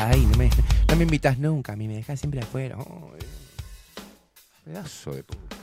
Ay, no me, invitas nunca, a mí me dejas siempre afuera. Pedazo de puto.